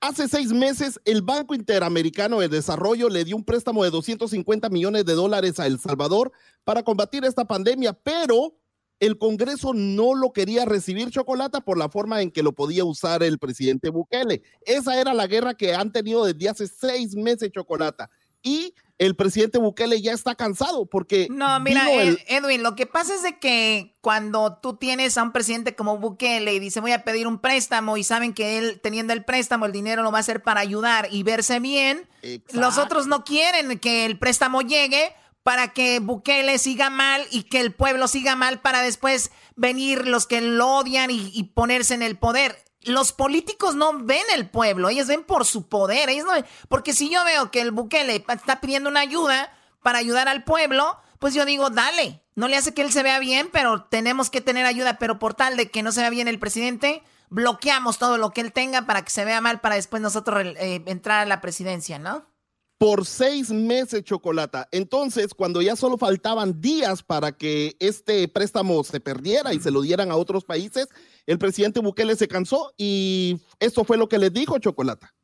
[SPEAKER 15] Hace seis meses, el Banco Interamericano de Desarrollo le dio un préstamo de 250 millones de dólares a El Salvador para combatir esta pandemia, pero el Congreso no lo quería recibir Chocolata por la forma en que lo podía usar el presidente Bukele. Esa era la guerra que han tenido desde hace seis meses Chocolata. y el presidente Bukele ya está cansado porque...
[SPEAKER 8] No, mira, Edwin, lo que pasa es de que cuando tú tienes a un presidente como Bukele y dice voy a pedir un préstamo y saben que él teniendo el préstamo el dinero lo va a hacer para ayudar y verse bien, los otros no quieren que el préstamo llegue para que Bukele siga mal y que el pueblo siga mal para después venir los que lo odian y, y ponerse en el poder los políticos no ven el pueblo, ellos ven por su poder, ellos no porque si yo veo que el Bukele está pidiendo una ayuda para ayudar al pueblo, pues yo digo, dale, no le hace que él se vea bien, pero tenemos que tener ayuda, pero por tal de que no se vea bien el presidente, bloqueamos todo lo que él tenga para que se vea mal para después nosotros eh, entrar a la presidencia, ¿no?
[SPEAKER 15] por seis meses, Chocolata. Entonces, cuando ya solo faltaban días para que este préstamo se perdiera y se lo dieran a otros países, el presidente Bukele se cansó y esto fue lo que les dijo Chocolata.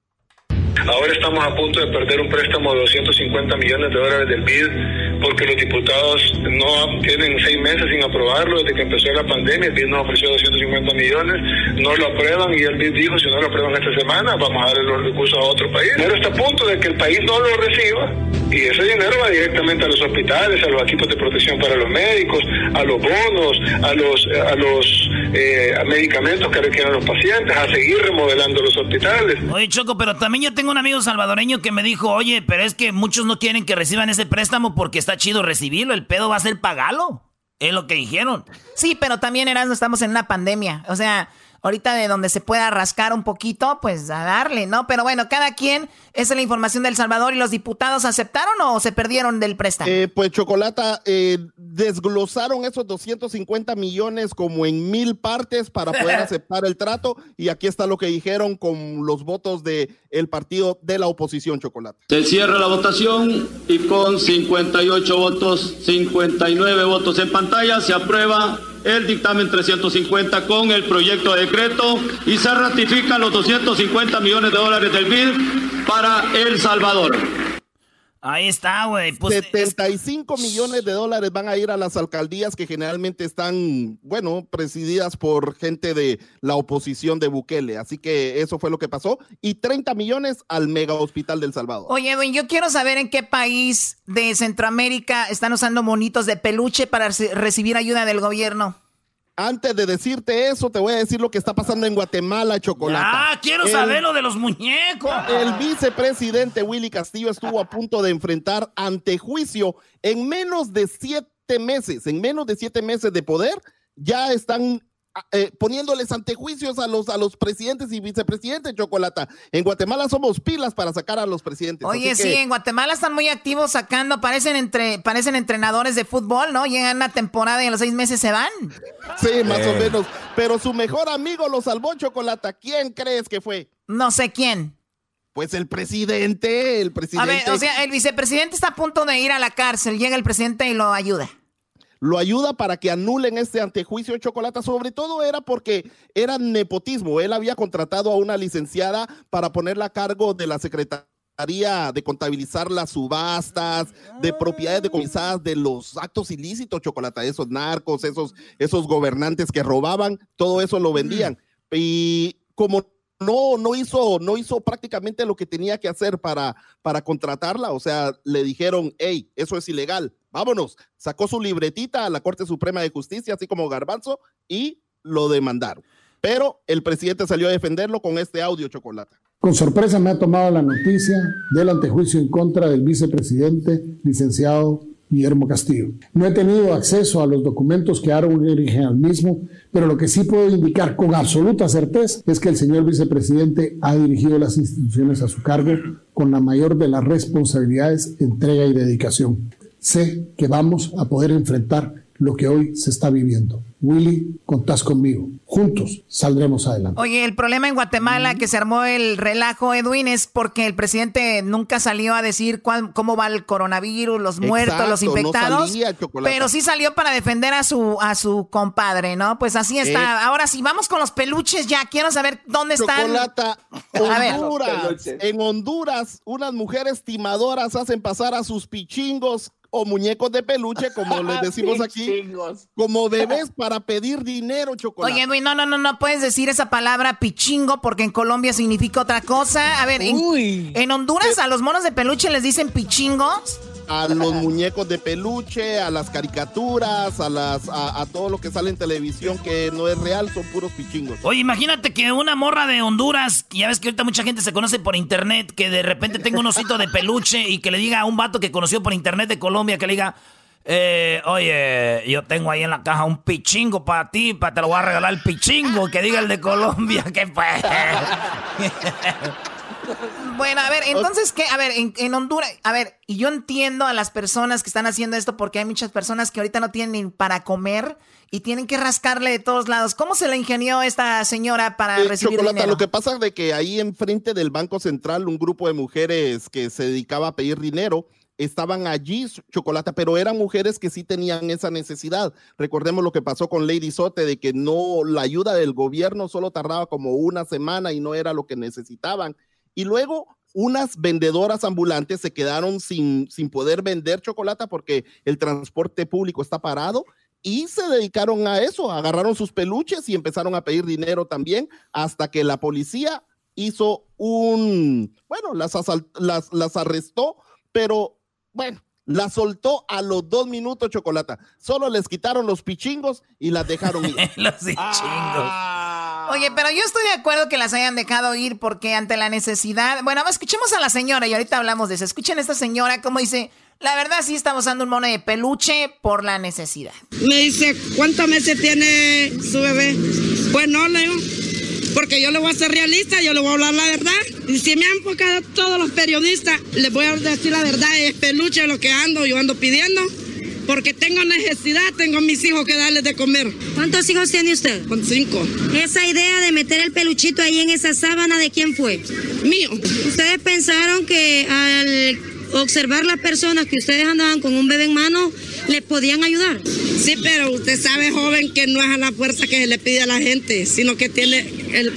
[SPEAKER 26] Ahora estamos a punto de perder un préstamo de 250 millones de dólares del BID porque los diputados no tienen seis meses sin aprobarlo desde que empezó la pandemia. El BID nos ofreció 250 millones, no lo aprueban y el BID dijo si no lo aprueban esta semana vamos a darle los recursos a otro país. Pero está a punto de que el país no lo reciba y ese dinero va directamente a los hospitales, a los equipos de protección para los médicos, a los bonos, a los, a los eh, medicamentos que requieren los pacientes, a seguir remodelando los hospitales.
[SPEAKER 2] Oye, Choco, pero también yo tengo un amigo salvadoreño que me dijo, oye, pero es que muchos no quieren que reciban ese préstamo porque está chido recibirlo, el pedo va a ser pagarlo. Es lo que dijeron.
[SPEAKER 8] Sí, pero también, Erasmo, estamos en una pandemia. O sea, ahorita de donde se pueda rascar un poquito, pues a darle, ¿no? Pero bueno, cada quien, esa es la información del Salvador y los diputados aceptaron o se perdieron del préstamo.
[SPEAKER 15] Eh, pues Chocolata, eh, desglosaron esos 250 millones como en mil partes para poder aceptar el trato y aquí está lo que dijeron con los votos de el partido de la oposición Chocolata.
[SPEAKER 27] Se cierra la votación y con 58 votos, 59 votos en pantalla se aprueba el dictamen 350 con el proyecto de decreto y se ratifican los 250 millones de dólares del BID para El Salvador.
[SPEAKER 2] Ahí está, güey.
[SPEAKER 15] 75 pues, millones de dólares van a ir a las alcaldías que generalmente están, bueno, presididas por gente de la oposición de Bukele. Así que eso fue lo que pasó. Y 30 millones al mega hospital del Salvador.
[SPEAKER 8] Oye, Edwin, yo quiero saber en qué país de Centroamérica están usando monitos de peluche para recibir ayuda del gobierno.
[SPEAKER 15] Antes de decirte eso, te voy a decir lo que está pasando en Guatemala, Chocolate.
[SPEAKER 2] Ah, quiero saber lo de los muñecos.
[SPEAKER 15] El vicepresidente Willy Castillo estuvo a punto de enfrentar ante juicio en menos de siete meses, en menos de siete meses de poder, ya están eh, poniéndoles antejuicios a los, a los presidentes y vicepresidentes, Chocolata. En Guatemala somos pilas para sacar a los presidentes.
[SPEAKER 8] Oye, sí, en Guatemala están muy activos sacando, parecen, entre, parecen entrenadores de fútbol, ¿no? Llegan una temporada y a los seis meses se van.
[SPEAKER 15] Sí, más o eh. menos. Pero su mejor amigo lo salvó, Chocolata. ¿Quién crees que fue?
[SPEAKER 8] No sé quién.
[SPEAKER 15] Pues el presidente, el presidente.
[SPEAKER 8] A ver, o sea, el vicepresidente está a punto de ir a la cárcel, llega el presidente y lo ayuda
[SPEAKER 15] lo ayuda para que anulen este antejuicio de Chocolata. Sobre todo era porque era nepotismo. Él había contratado a una licenciada para ponerla a cargo de la Secretaría de contabilizar las subastas de propiedades decomisadas de los actos ilícitos, Chocolata, esos narcos, esos, esos gobernantes que robaban, todo eso lo vendían. Y como no, no hizo, no hizo prácticamente lo que tenía que hacer para, para contratarla, o sea, le dijeron, hey, eso es ilegal, vámonos. Sacó su libretita a la Corte Suprema de Justicia, así como Garbanzo, y lo demandaron. Pero el presidente salió a defenderlo con este audio chocolate.
[SPEAKER 28] Con sorpresa me ha tomado la noticia del antejuicio en contra del vicepresidente, licenciado Guillermo Castillo. No he tenido acceso a los documentos que Aaron origen al mismo, pero lo que sí puedo indicar con absoluta certeza es que el señor vicepresidente ha dirigido las instituciones a su cargo con la mayor de las responsabilidades, entrega y dedicación sé que vamos a poder enfrentar lo que hoy se está viviendo. Willy, contás conmigo. Juntos saldremos adelante.
[SPEAKER 8] Oye, el problema en Guatemala que se armó el relajo, Edwin, es porque el presidente nunca salió a decir cómo va el coronavirus, los muertos, los infectados. pero sí salió para defender a su, a su compadre, ¿no? Pues así está. Eh. Ahora sí, vamos con los peluches ya. Quiero saber dónde están.
[SPEAKER 15] Honduras. En Honduras, unas mujeres timadoras hacen pasar a sus pichingos o muñecos de peluche, como les decimos aquí, como bebés para pedir dinero, chocolate.
[SPEAKER 8] Oye, güey, no, no, no, no puedes decir esa palabra pichingo porque en Colombia significa otra cosa. A ver, en, en Honduras a los monos de peluche les dicen pichingos.
[SPEAKER 15] A los muñecos de peluche, a las caricaturas, a las a, a todo lo que sale en televisión que no es real, son puros pichingos.
[SPEAKER 2] Oye, imagínate que una morra de Honduras, ya ves que ahorita mucha gente se conoce por internet, que de repente tenga un osito de peluche y que le diga a un vato que conoció por internet de Colombia, que le diga, eh, oye, yo tengo ahí en la caja un pichingo para ti, para te lo voy a regalar el pichingo, que diga el de Colombia, que pues.
[SPEAKER 8] Bueno, a ver, entonces, ¿qué? A ver, en, en Honduras, a ver, y yo entiendo a las personas que están haciendo esto porque hay muchas personas que ahorita no tienen ni para comer y tienen que rascarle de todos lados. ¿Cómo se le ingenió esta señora para
[SPEAKER 15] Eh,
[SPEAKER 8] recibir
[SPEAKER 15] Chocolata,
[SPEAKER 8] dinero?
[SPEAKER 15] lo que pasa es de que ahí enfrente del Banco Central un grupo de mujeres que se dedicaba a pedir dinero estaban allí, Chocolata, pero eran mujeres que sí tenían esa necesidad. Recordemos lo que pasó con Lady Sote, de que no, la ayuda del gobierno solo tardaba como una semana y no era lo que necesitaban. Y luego unas vendedoras ambulantes se quedaron sin, sin poder vender chocolate porque el transporte público está parado y se dedicaron a eso, agarraron sus peluches y empezaron a pedir dinero también hasta que la policía hizo un, bueno, las, las, las arrestó, pero bueno, las soltó a los dos minutos chocolata. Solo les quitaron los pichingos y las dejaron ir.
[SPEAKER 2] los pichingos.
[SPEAKER 8] Oye, pero yo estoy de acuerdo que las hayan dejado ir porque ante la necesidad. Bueno, escuchemos a la señora y ahorita hablamos de eso. Escuchen a esta señora cómo dice. La verdad sí estamos usando un mono de peluche por la necesidad.
[SPEAKER 29] Me dice, ¿cuántos meses tiene su bebé? Pues no, le digo, porque yo le voy a ser realista, yo le voy a hablar la verdad. Y si me han enfocado todos los periodistas, les voy a decir la verdad, es peluche lo que ando, yo ando pidiendo. Porque tengo necesidad, tengo a mis hijos que darles de comer.
[SPEAKER 30] ¿Cuántos hijos tiene usted?
[SPEAKER 29] Con cinco.
[SPEAKER 30] Esa idea de meter el peluchito ahí en esa sábana, ¿de quién fue?
[SPEAKER 29] Mío.
[SPEAKER 30] ¿Ustedes pensaron que al observar las personas que ustedes andaban con un bebé en mano, les podían ayudar?
[SPEAKER 29] Sí, pero usted sabe, joven, que no es a la fuerza que se le pide a la gente, sino que tiene el,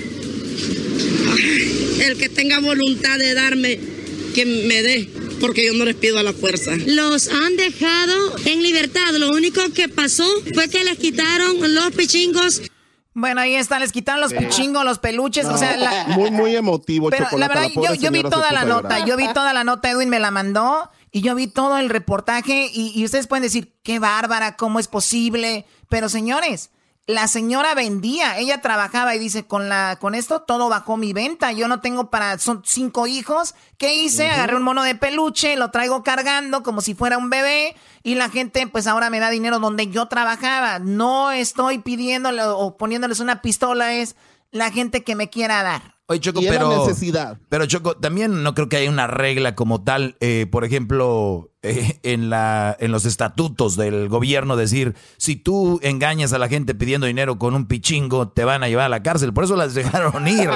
[SPEAKER 29] el que tenga voluntad de darme, que me dé, porque yo no les pido a la fuerza.
[SPEAKER 30] Los han dejado en libertad. Lo único que pasó fue que les quitaron los pichingos.
[SPEAKER 8] Bueno, ahí está, les quitaron los pichingos, los peluches, o sea, la-
[SPEAKER 15] muy, muy emotivo,
[SPEAKER 8] Pero
[SPEAKER 15] chocolate.
[SPEAKER 8] la verdad, yo, vi toda la nota,
[SPEAKER 15] llorar.
[SPEAKER 8] yo vi toda la nota, Edwin me la mandó y yo vi todo el reportaje y, y ustedes pueden decir, qué bárbara, cómo es posible, pero señores, la señora vendía, ella trabajaba y dice, con la, con esto todo bajó mi venta, yo no tengo para, son cinco hijos, ¿qué hice? Agarré un mono de peluche, lo traigo cargando como si fuera un bebé y la gente pues ahora me da dinero donde yo trabajaba, no estoy pidiéndole o poniéndoles una pistola, es la gente que me quiera dar.
[SPEAKER 3] Oye, Choco,
[SPEAKER 15] Y
[SPEAKER 3] pero.
[SPEAKER 15] necesidad.
[SPEAKER 3] Pero, Choco, también no creo que haya una regla como tal. eh, por ejemplo, eh, en, la, en los estatutos del gobierno, decir: si tú engañas a la gente pidiendo dinero con un pichingo, te van a llevar a la cárcel. Por eso las dejaron ir.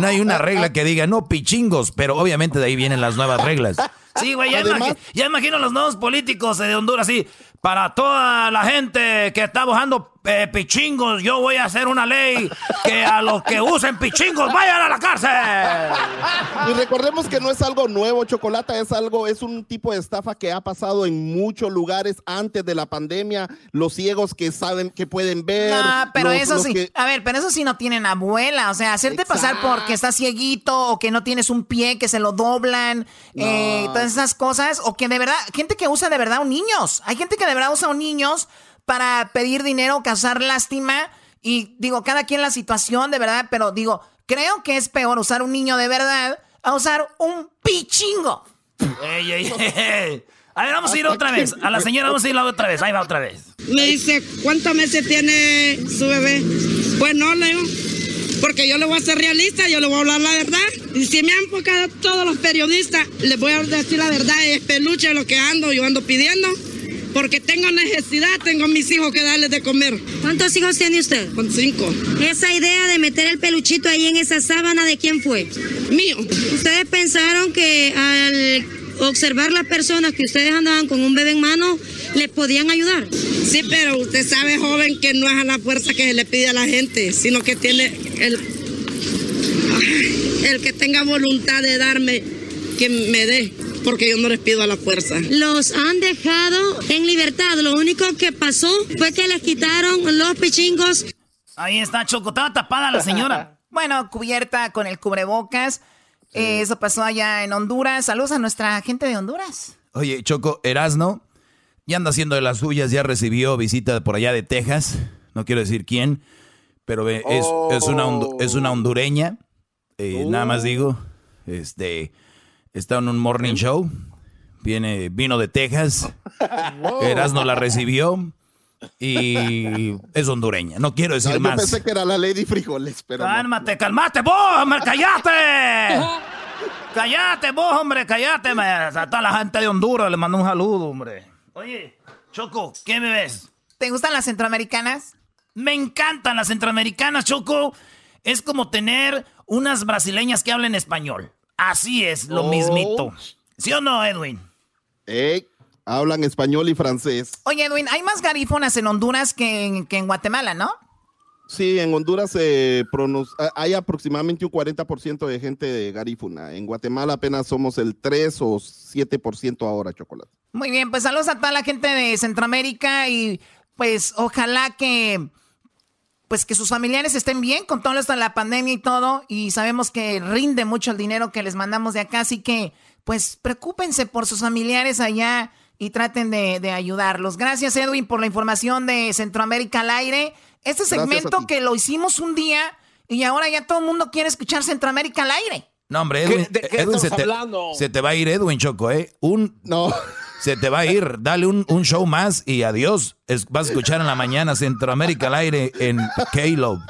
[SPEAKER 3] No hay una regla que diga no pichingos, pero obviamente de ahí vienen las nuevas reglas.
[SPEAKER 2] Sí, güey, ya,
[SPEAKER 3] Además-
[SPEAKER 2] imagi- ya imagino los nuevos políticos de Honduras, sí. Para toda la gente que está buscando eh, pichingos, yo voy a hacer una ley que a los que usen pichingos vayan a la cárcel.
[SPEAKER 15] Y recordemos que no es algo nuevo, Chocolata, es algo, es un tipo de estafa que ha pasado en muchos lugares antes de la pandemia. Los ciegos que saben, que pueden ver.
[SPEAKER 8] No, pero
[SPEAKER 15] los-
[SPEAKER 8] eso
[SPEAKER 15] los
[SPEAKER 8] sí.
[SPEAKER 15] que-
[SPEAKER 8] A ver, pero eso sí no tienen abuela. O sea, hacerte pasar porque estás cieguito o que no tienes un pie que se lo doblan, eh, todas esas cosas. O que de verdad, gente que usa de verdad un niños. Hay gente que usa un niños para pedir dinero, causar lástima. Y digo, cada quien la situación de verdad, pero digo, creo que es peor usar un niño de verdad a usar un pichingo.
[SPEAKER 2] Ey, ey, ey. A ver, vamos a ir otra vez. A la señora vamos a ir otra vez. Ahí va otra vez.
[SPEAKER 29] Me dice, ¿cuántos meses tiene su bebé? Pues no, le digo, porque yo le voy a ser realista, yo le voy a hablar la verdad. Y si me han enfocado todos los periodistas, les voy a decir la verdad, es peluche lo que ando, yo ando pidiendo. Porque tengo necesidad, tengo a mis hijos que darles de comer.
[SPEAKER 30] ¿Cuántos hijos tiene usted?
[SPEAKER 29] Con cinco.
[SPEAKER 30] Esa idea de meter el peluchito ahí en esa sábana, ¿de quién fue?
[SPEAKER 29] Mío.
[SPEAKER 30] ¿Ustedes pensaron que al observar las personas que ustedes andaban con un bebé en mano, les podían ayudar?
[SPEAKER 29] Sí, pero usted sabe, joven, que no es a la fuerza que se le pide a la gente, sino que tiene el, el que tenga voluntad de darme, que me dé, porque yo no les pido a la fuerza.
[SPEAKER 30] Los han dejado en libertad. Lo único que pasó fue que les quitaron los pichingos.
[SPEAKER 2] Ahí está, Choco. Estaba tapada la señora.
[SPEAKER 8] bueno, cubierta con el cubrebocas. Eh, eso pasó allá en Honduras. Saludos a nuestra gente de Honduras.
[SPEAKER 3] Oye, Choco, Erasno ya anda haciendo de las suyas, ya recibió visita por allá de Texas. No quiero decir quién, pero es, es, una, es una hondureña. Eh, nada más digo, este, está en un morning show. Viene, vino de Texas. Erasno la recibió. Y es hondureña. No quiero decir más.
[SPEAKER 15] Yo pensé que era la Lady Frijoles, pero.
[SPEAKER 2] Cálmate, cálmate, vos, hombre, cállate. cállate, vos, hombre, cállate. A toda la gente de Honduras le mando un saludo, hombre. Oye, Choco, ¿qué me ves?
[SPEAKER 8] ¿Te gustan las centroamericanas?
[SPEAKER 2] Me encantan las centroamericanas, Choco. Es como tener unas brasileñas que hablen español. Así es, lo mismito. ¿Sí o no, Edwin?
[SPEAKER 15] Ey, hablan español y francés.
[SPEAKER 8] Oye, Edwin, hay más garífonas en Honduras que en, que en Guatemala, ¿no?
[SPEAKER 15] Sí, en Honduras eh, hay aproximadamente un 40% de gente de garífuna. En Guatemala apenas somos el 3 o 7% ahora, chocolate.
[SPEAKER 8] Muy bien, pues saludos a toda la gente de Centroamérica y pues ojalá que pues que sus familiares estén bien con todo esto de la pandemia y todo y sabemos que rinde mucho el dinero que les mandamos de acá, así que pues preocúpense por sus familiares allá y traten de, ayudarlos. Gracias Edwin por la información de Centroamérica al aire. Este segmento que lo hicimos un día y ahora ya todo el mundo quiere escuchar Centroamérica al aire.
[SPEAKER 3] No, hombre, Edwin, Edwin se, te, se, te, va a ir Edwin Choco, ¿eh? Un, no. Se te va a ir. Dale un, un show más y adiós. vas a escuchar en la mañana Centroamérica al aire en K-Lo.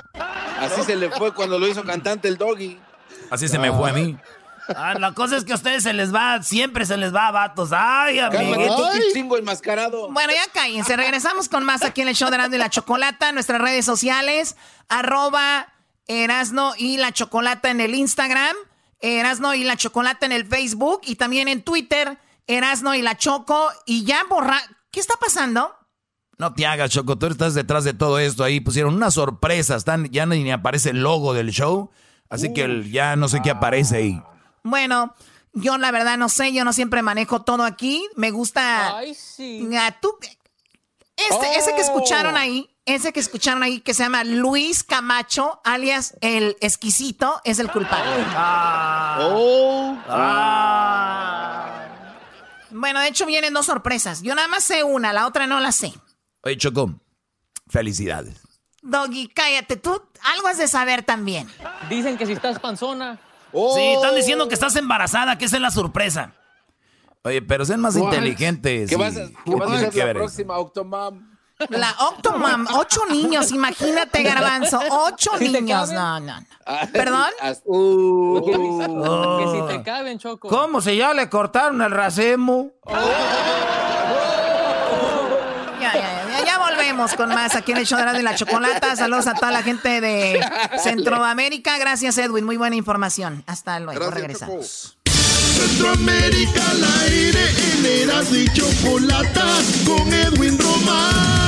[SPEAKER 13] Así se le fue cuando lo hizo cantante el doggy.
[SPEAKER 3] Así se me fue a mí.
[SPEAKER 2] Ah, la cosa es que a ustedes se les va, siempre se les va a vatos. Ay, amigo.
[SPEAKER 13] chingo enmascarado.
[SPEAKER 8] Bueno, ya cállense. Regresamos con más aquí en el show de Erasmo y la Chocolata. Nuestras redes sociales, arroba Erasno y la Chocolata en el Instagram, Erasno y la Chocolata en el Facebook y también en Twitter, Erasno y la Choco. Y ya borra... ¿Qué está pasando?
[SPEAKER 3] No te hagas, Choco. Tú estás detrás de todo esto. Ahí pusieron unas sorpresas. Están, ya ni aparece el logo del show. Así que ya no sé qué aparece ahí.
[SPEAKER 8] Bueno, yo la verdad no sé. Yo no siempre manejo todo aquí. Me gusta...
[SPEAKER 31] Ay, sí.
[SPEAKER 8] Tú... Este, Ese que escucharon oh. ahí, ese que escucharon ahí que se llama Luis Camacho, alias el exquisito, es el culpable.
[SPEAKER 2] Ah. Oh. Ah.
[SPEAKER 8] Bueno, de hecho vienen dos sorpresas. Yo nada más sé una, la otra no la sé.
[SPEAKER 3] Oye, Choco, felicidades.
[SPEAKER 8] Doggy, cállate, tú algo has de saber también.
[SPEAKER 31] Dicen que si estás panzona.
[SPEAKER 2] Sí, están diciendo que estás embarazada, que esa es la sorpresa.
[SPEAKER 3] Oye, pero sean más inteligentes.
[SPEAKER 13] ¿Qué vas a, ¿qué la próxima Octomam?
[SPEAKER 8] La Octomam, ocho niños, imagínate, Garbanzo, ocho niños. No, no, no. Ah, ¿Perdón?
[SPEAKER 31] Uh, que si te caben, Choco.
[SPEAKER 2] ¿Cómo se ya le cortaron el racemo?
[SPEAKER 8] Ya, ya, ya, ya volvemos con más aquí en el show de la chocolata. Saludos a toda la gente de Centroamérica. Gracias, Edwin. Muy buena información. Hasta luego. Regresamos.
[SPEAKER 1] Centroamérica al aire en Eras y Chocolata con Edwin Román.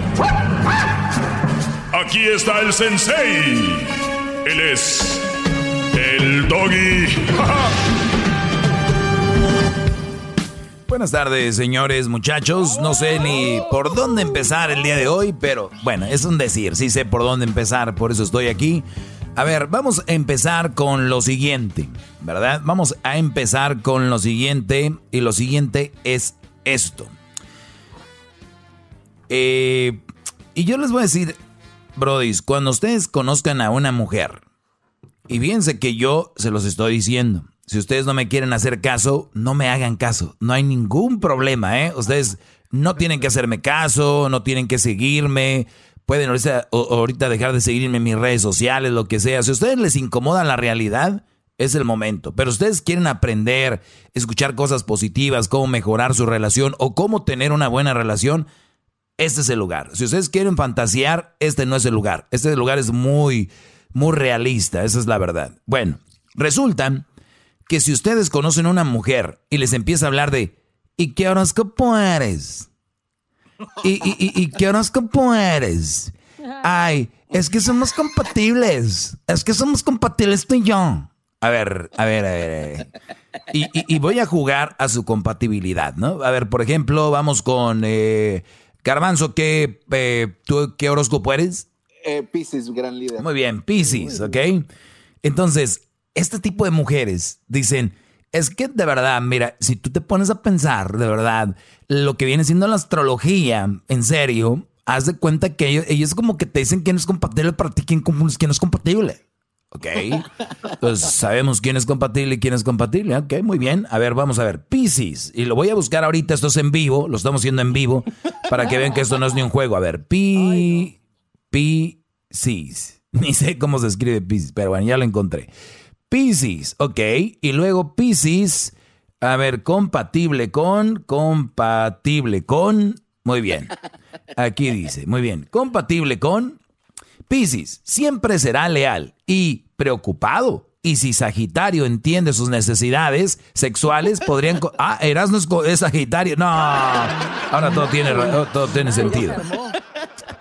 [SPEAKER 21] Aquí está el sensei. Él es el doggy.
[SPEAKER 3] Buenas tardes, señores, muchachos. No sé ni por dónde empezar el día de hoy, pero bueno, es un decir. Sí sé por dónde empezar, por eso estoy aquí. A ver, vamos a empezar con lo siguiente, ¿verdad? Vamos a empezar con lo siguiente y lo siguiente es esto. Eh, y yo les voy a decir, brodis, cuando ustedes conozcan a una mujer, y fíjense que yo se los estoy diciendo, si ustedes no me quieren hacer caso, no me hagan caso, no hay ningún problema, ¿eh? Ustedes no tienen que hacerme caso, no tienen que seguirme, Pueden ahorita, dejar de seguirme en mis redes sociales, lo que sea. Si a ustedes les incomoda la realidad, es el momento. Pero ustedes quieren aprender, escuchar cosas positivas, cómo mejorar su relación o cómo tener una buena relación, este es el lugar. Si ustedes quieren fantasear, este no es el lugar. Este lugar es muy, muy realista, esa es la verdad. Bueno, resulta que si ustedes conocen a una mujer y les empieza a hablar de, ¿y qué horóscopo eres? ¿Y, y, y, y qué horóscopo eres? Ay, es que somos compatibles. Es que somos compatibles tú y yo. A ver, a ver, a ver. Y, voy a jugar a su compatibilidad, ¿no? A ver, por ejemplo, vamos con eh, Garbanzo, ¿qué, eh, ¿tú qué horóscopo eres?
[SPEAKER 13] Eh, Pisces, gran líder.
[SPEAKER 3] Muy bien, Pisces, ¿ok? Entonces, este tipo de mujeres dicen, es que de verdad, mira, si tú te pones a pensar, de verdad, lo que viene siendo la astrología, en serio, haz de cuenta que ellos, ellos como que te dicen quién es compatible para ti, quién, quién no es compatible. ¿Ok? Pues sabemos quién es compatible y quién es compatible. Ok, muy bien. A ver, vamos a ver. Pisces. Y lo voy a buscar ahorita. Esto es en vivo. Lo estamos haciendo en vivo. Para que vean que esto no es ni un juego. A ver. Pi. Pisces. Ni sé cómo se escribe Pisces. Pero bueno, ya lo encontré. Pisces. Ok. Y luego Pisces. A ver, compatible con. Compatible con. Muy bien. Aquí dice. Muy bien. Compatible con. Piscis siempre será leal y preocupado. Y si Sagitario entiende sus necesidades sexuales, podrían... Ah, Erasmo es, Sagitario. No, ahora todo tiene, todo tiene sentido.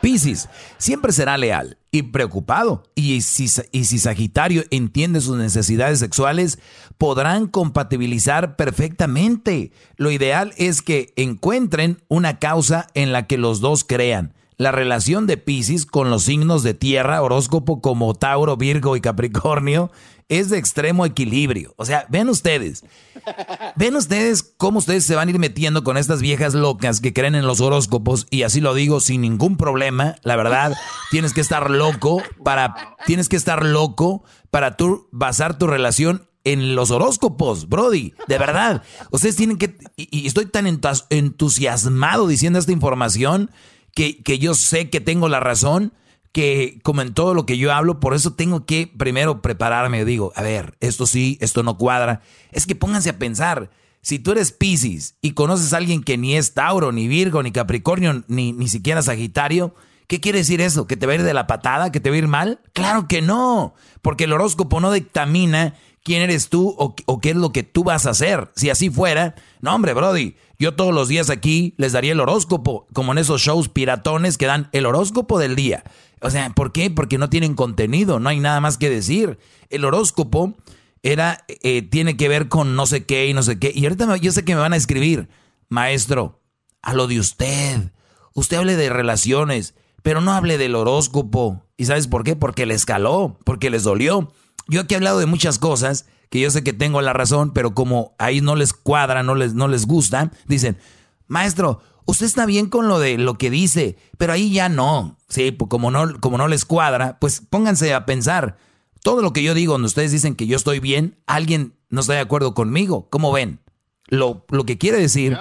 [SPEAKER 3] Piscis siempre será leal y preocupado. Y si, y si Sagitario entiende sus necesidades sexuales, podrán compatibilizar perfectamente. Lo ideal es que encuentren una causa en la que los dos crean la relación de Pisces con los signos de tierra, horóscopo como Tauro, Virgo y Capricornio, es de extremo equilibrio. O sea, ven ustedes, ven ustedes cómo ustedes se van a ir metiendo con estas viejas locas que creen en los horóscopos y así lo digo sin ningún problema. La verdad, tienes que estar loco para, tienes que estar loco para tú basar tu relación en los horóscopos, Brody, de verdad. Ustedes tienen que, y, y estoy tan entusiasmado diciendo esta información que, que yo sé que tengo la razón, que como en todo lo que yo hablo, por eso tengo que primero prepararme. Digo, a ver, esto sí, esto no cuadra. Es que pónganse a pensar, si tú eres Pisces y conoces a alguien que ni es Tauro, ni Virgo, ni Capricornio, ni, ni siquiera Sagitario, ¿qué quiere decir eso? ¿Que te va a ir de la patada? ¿Que te va a ir mal? Claro que no, porque el horóscopo no dictamina quién eres tú o, o, qué es lo que tú vas a hacer. Si así fuera, no hombre, Brody, yo todos los días aquí les daría el horóscopo, como en esos shows piratones que dan el horóscopo del día. O sea, ¿por qué? Porque no tienen contenido, no hay nada más que decir. El horóscopo era, eh, tiene que ver con no sé qué y no sé qué. Y ahorita yo sé que me van a escribir, maestro, a lo de usted. Usted hable de relaciones, pero no hable del horóscopo. ¿Y sabes por qué? Porque le escaló, porque les dolió. Yo aquí he hablado de muchas cosas que yo sé que tengo la razón, pero como ahí no les cuadra, no les, no les gusta, dicen, maestro, usted está bien con lo de lo que dice, pero ahí ya no. Sí, pues como no, como no les cuadra, pues pónganse a pensar. Todo lo que yo digo, donde ustedes dicen que yo estoy bien, alguien no está de acuerdo conmigo. ¿Cómo ven? Lo, lo que quiere decir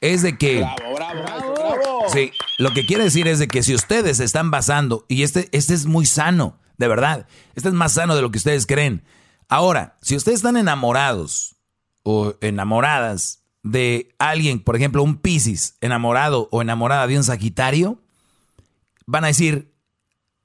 [SPEAKER 3] es de que...
[SPEAKER 13] Bravo, bravo, bravo, bravo.
[SPEAKER 3] Sí, lo que quiere decir es de que si ustedes están basando, y este, este es muy sano, de verdad. Este es más sano de lo que ustedes creen. Ahora, si ustedes están enamorados o enamoradas de alguien, por ejemplo, un Piscis, enamorado o enamorada de un Sagitario, van a decir,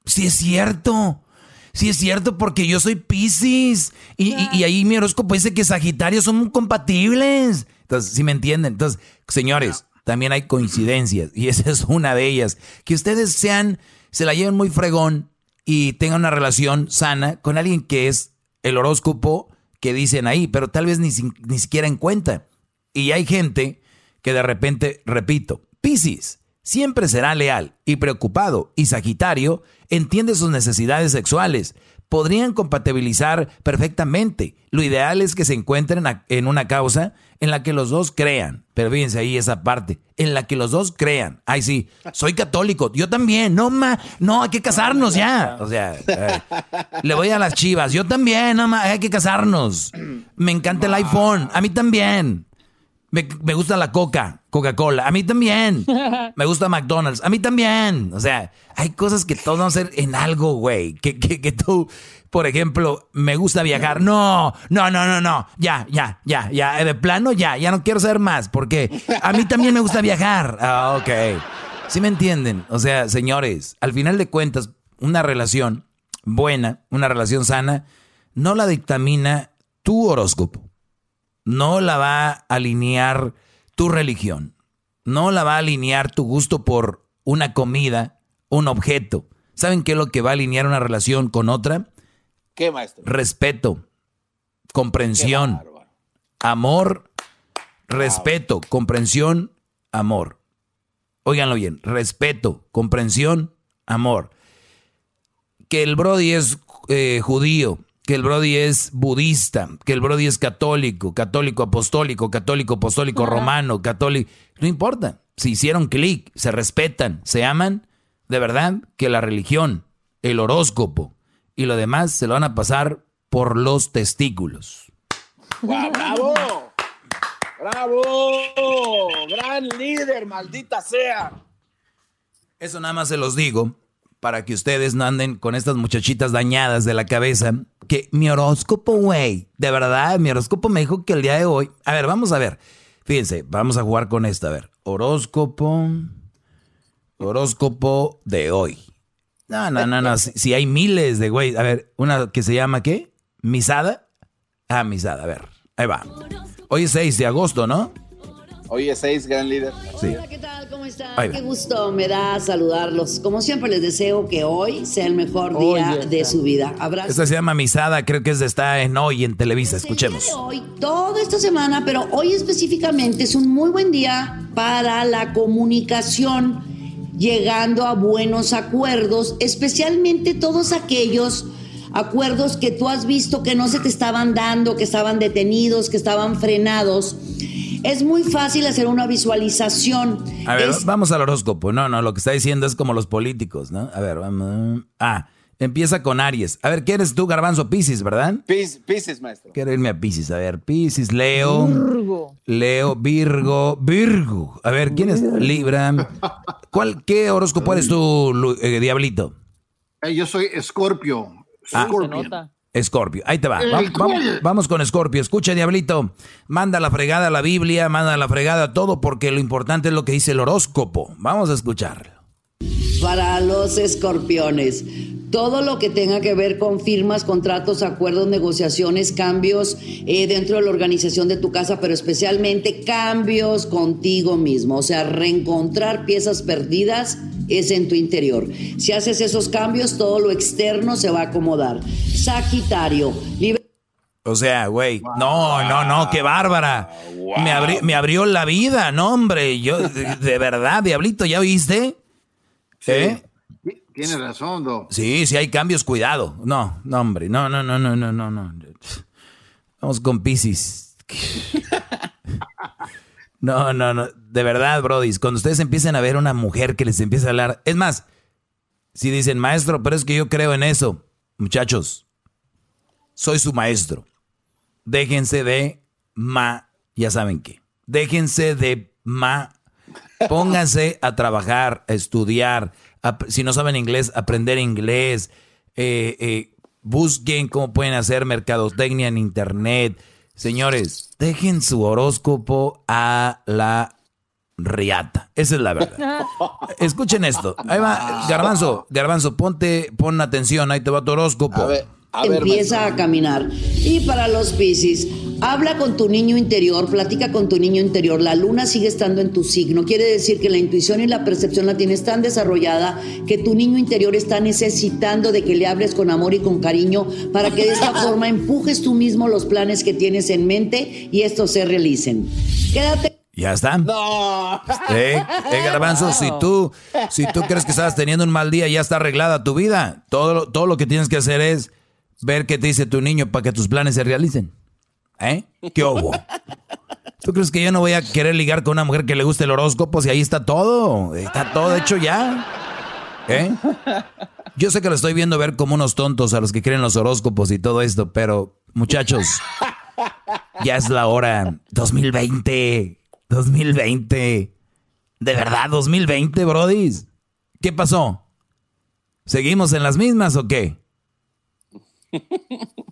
[SPEAKER 3] sí es cierto, sí es cierto porque yo soy Piscis y, y, y ahí mi horóscopo dice que Sagitarios son compatibles. Entonces, si me entienden? Entonces, señores, también hay coincidencias y esa es una de ellas. Que ustedes sean, se la lleven muy fregón y tengan una relación sana con alguien que es el horóscopo que dicen ahí, pero tal vez ni, ni siquiera en cuenta. Y hay gente que de repente, repito, Piscis siempre será leal y preocupado y Sagitario entiende sus necesidades sexuales. Podrían compatibilizar perfectamente. Lo ideal es que se encuentren en una causa en la que los dos crean. Pero fíjense ahí esa parte, en la que los dos crean. Ay, sí, soy católico, yo también. No, ma, no, hay que casarnos ya. O sea, le voy a las chivas, yo también, no, ma, hay que casarnos. Me encanta el iPhone, a mí también. Me, me gusta la coca, Coca-Cola. A mí también. Me gusta McDonald's. A mí también. O sea, hay cosas que todos vamos a hacer en algo, güey. Que, que, que tú, por ejemplo, me gusta viajar. No, no, no, no, no. Ya, ya, ya, ya. De plano, ya. Ya no quiero saber más. Porque a mí también me gusta viajar. Ah, ok. ¿Sí me entienden? O sea, señores, al final de cuentas, una relación buena, una relación sana, no la dictamina tu horóscopo. No la va a alinear tu religión. No la va a alinear tu gusto por una comida, un objeto. ¿Saben qué es lo que va a alinear una relación con otra?
[SPEAKER 13] ¿Qué, maestro?
[SPEAKER 3] Respeto, comprensión, amor, respeto, comprensión, amor. Óiganlo bien, respeto, comprensión, amor. Que el Brody es eh, judío, que el Brody es budista, que el Brody es católico, católico apostólico, católico apostólico romano, católico. No importa. Si hicieron clic, se respetan, se aman, de verdad que la religión, el horóscopo y lo demás se lo van a pasar por los testículos.
[SPEAKER 13] ¡Guau, ¡Bravo! ¡Bravo! ¡Gran líder, maldita sea!
[SPEAKER 3] Eso nada más se los digo para que ustedes no anden con estas muchachitas dañadas de la cabeza. Que mi horóscopo, güey, de verdad, mi horóscopo me dijo que el día de hoy. A ver, vamos a ver. Fíjense, vamos a jugar con esta. A ver, horóscopo. Horóscopo de hoy. No, no, no, no. Si, si hay miles de güey. A ver, una que se llama ¿qué? ¿Misada? Ah, misada. A ver, ahí va. Hoy es 6 de agosto, ¿no?
[SPEAKER 13] Hoy es 6, gran líder.
[SPEAKER 3] Sí.
[SPEAKER 32] Hola, ¿qué tal? ¿Cómo están? Qué gusto me da saludarlos. Como siempre les deseo que hoy sea el mejor día de su vida. Abrazo.
[SPEAKER 3] Esta se llama Misada, creo que es de está en hoy en Televisa. Escuchemos.
[SPEAKER 32] Hoy, toda esta semana, pero hoy específicamente es un muy buen día para la comunicación, llegando a buenos acuerdos, especialmente todos aquellos acuerdos que tú has visto que no se te estaban dando, que estaban detenidos, que estaban frenados. Es muy fácil hacer una visualización.
[SPEAKER 3] A ver,
[SPEAKER 32] Es-
[SPEAKER 3] vamos al horóscopo. No, no, lo que está diciendo es como los políticos, ¿no? A ver, vamos. Ah, empieza con Aries. A ver, ¿qué eres tú, Garbanzo Piscis, verdad?
[SPEAKER 13] Pis- Pisces, maestro.
[SPEAKER 3] Quiero irme a Piscis. A ver, Piscis, Leo. Leo, Virgo, Virgo. A ver, ¿quién es Libra? ¿Cuál, ¿Qué horóscopo eres tú, Lu- eh, Diablito?
[SPEAKER 33] Eh, yo soy Escorpio.
[SPEAKER 3] Ah, Escorpio, ahí te va. Vamos con Escorpio. Escucha, Diablito. Manda la fregada a la Biblia, manda la fregada a todo, porque lo importante es lo que dice el horóscopo. Vamos a escucharlo.
[SPEAKER 32] para los escorpiones. Todo lo que tenga que ver con firmas, contratos, acuerdos, negociaciones, cambios eh, dentro de la organización de tu casa, pero especialmente cambios contigo mismo. O sea, reencontrar piezas perdidas es en tu interior. Si haces esos cambios, todo lo externo se va a acomodar. Sagitario, libre
[SPEAKER 3] O sea, güey, no, no, no, qué bárbara. Me, abri- me abrió la vida, no, hombre. Yo, de, de verdad, Diablito, ¿ya oíste? ¿Eh?
[SPEAKER 33] Tiene razón, Do.
[SPEAKER 3] Sí, sí hay cambios, cuidado. No, no, hombre, no, no, no, no, no, no, no. Vamos con Pisces. No, no, no. De verdad, Brody, cuando ustedes empiecen a ver una mujer que les empieza a hablar. Es más, si dicen, maestro, pero es que yo creo en eso. Muchachos, soy su maestro. Déjense de ma, ya saben qué. Déjense de ma. Pónganse a trabajar, a estudiar. A- si no saben inglés, aprender inglés. Eh, eh, busquen cómo pueden hacer mercadotecnia en internet. Señores, dejen su horóscopo a la riata. Esa es la verdad. Escuchen esto. Ahí va, Garbanzo, Garbanzo, ponte, pon atención, ahí te va tu horóscopo.
[SPEAKER 32] Empieza a caminar. Y para los Piscis, habla con tu niño interior, platica con tu niño interior. La luna sigue estando en tu signo. Quiere decir que la intuición y la percepción la tienes tan desarrollada que tu niño interior está necesitando de que le hables con amor y con cariño para que de esta forma empujes tú mismo los planes que tienes en mente y estos se realicen. Quédate.
[SPEAKER 3] Ya está.
[SPEAKER 13] No.
[SPEAKER 3] Eh, eh, Garbanzo, si tú, si tú crees que estás teniendo un mal día, ya está arreglada tu vida. Todo, todo lo que tienes que hacer es ver qué te dice tu niño para que tus planes se realicen. ¿Eh? ¿Qué hubo? ¿Tú crees que yo no voy a querer ligar con una mujer que le guste el horóscopo si ahí está todo? Está todo hecho ya. ¿Eh? Yo sé que lo estoy viendo ver como unos tontos a los que creen los horóscopos y todo esto, pero muchachos, ya es la hora. 2020. 2020. De verdad, 2020, brodis. ¿Qué pasó? ¿Seguimos en las mismas o qué?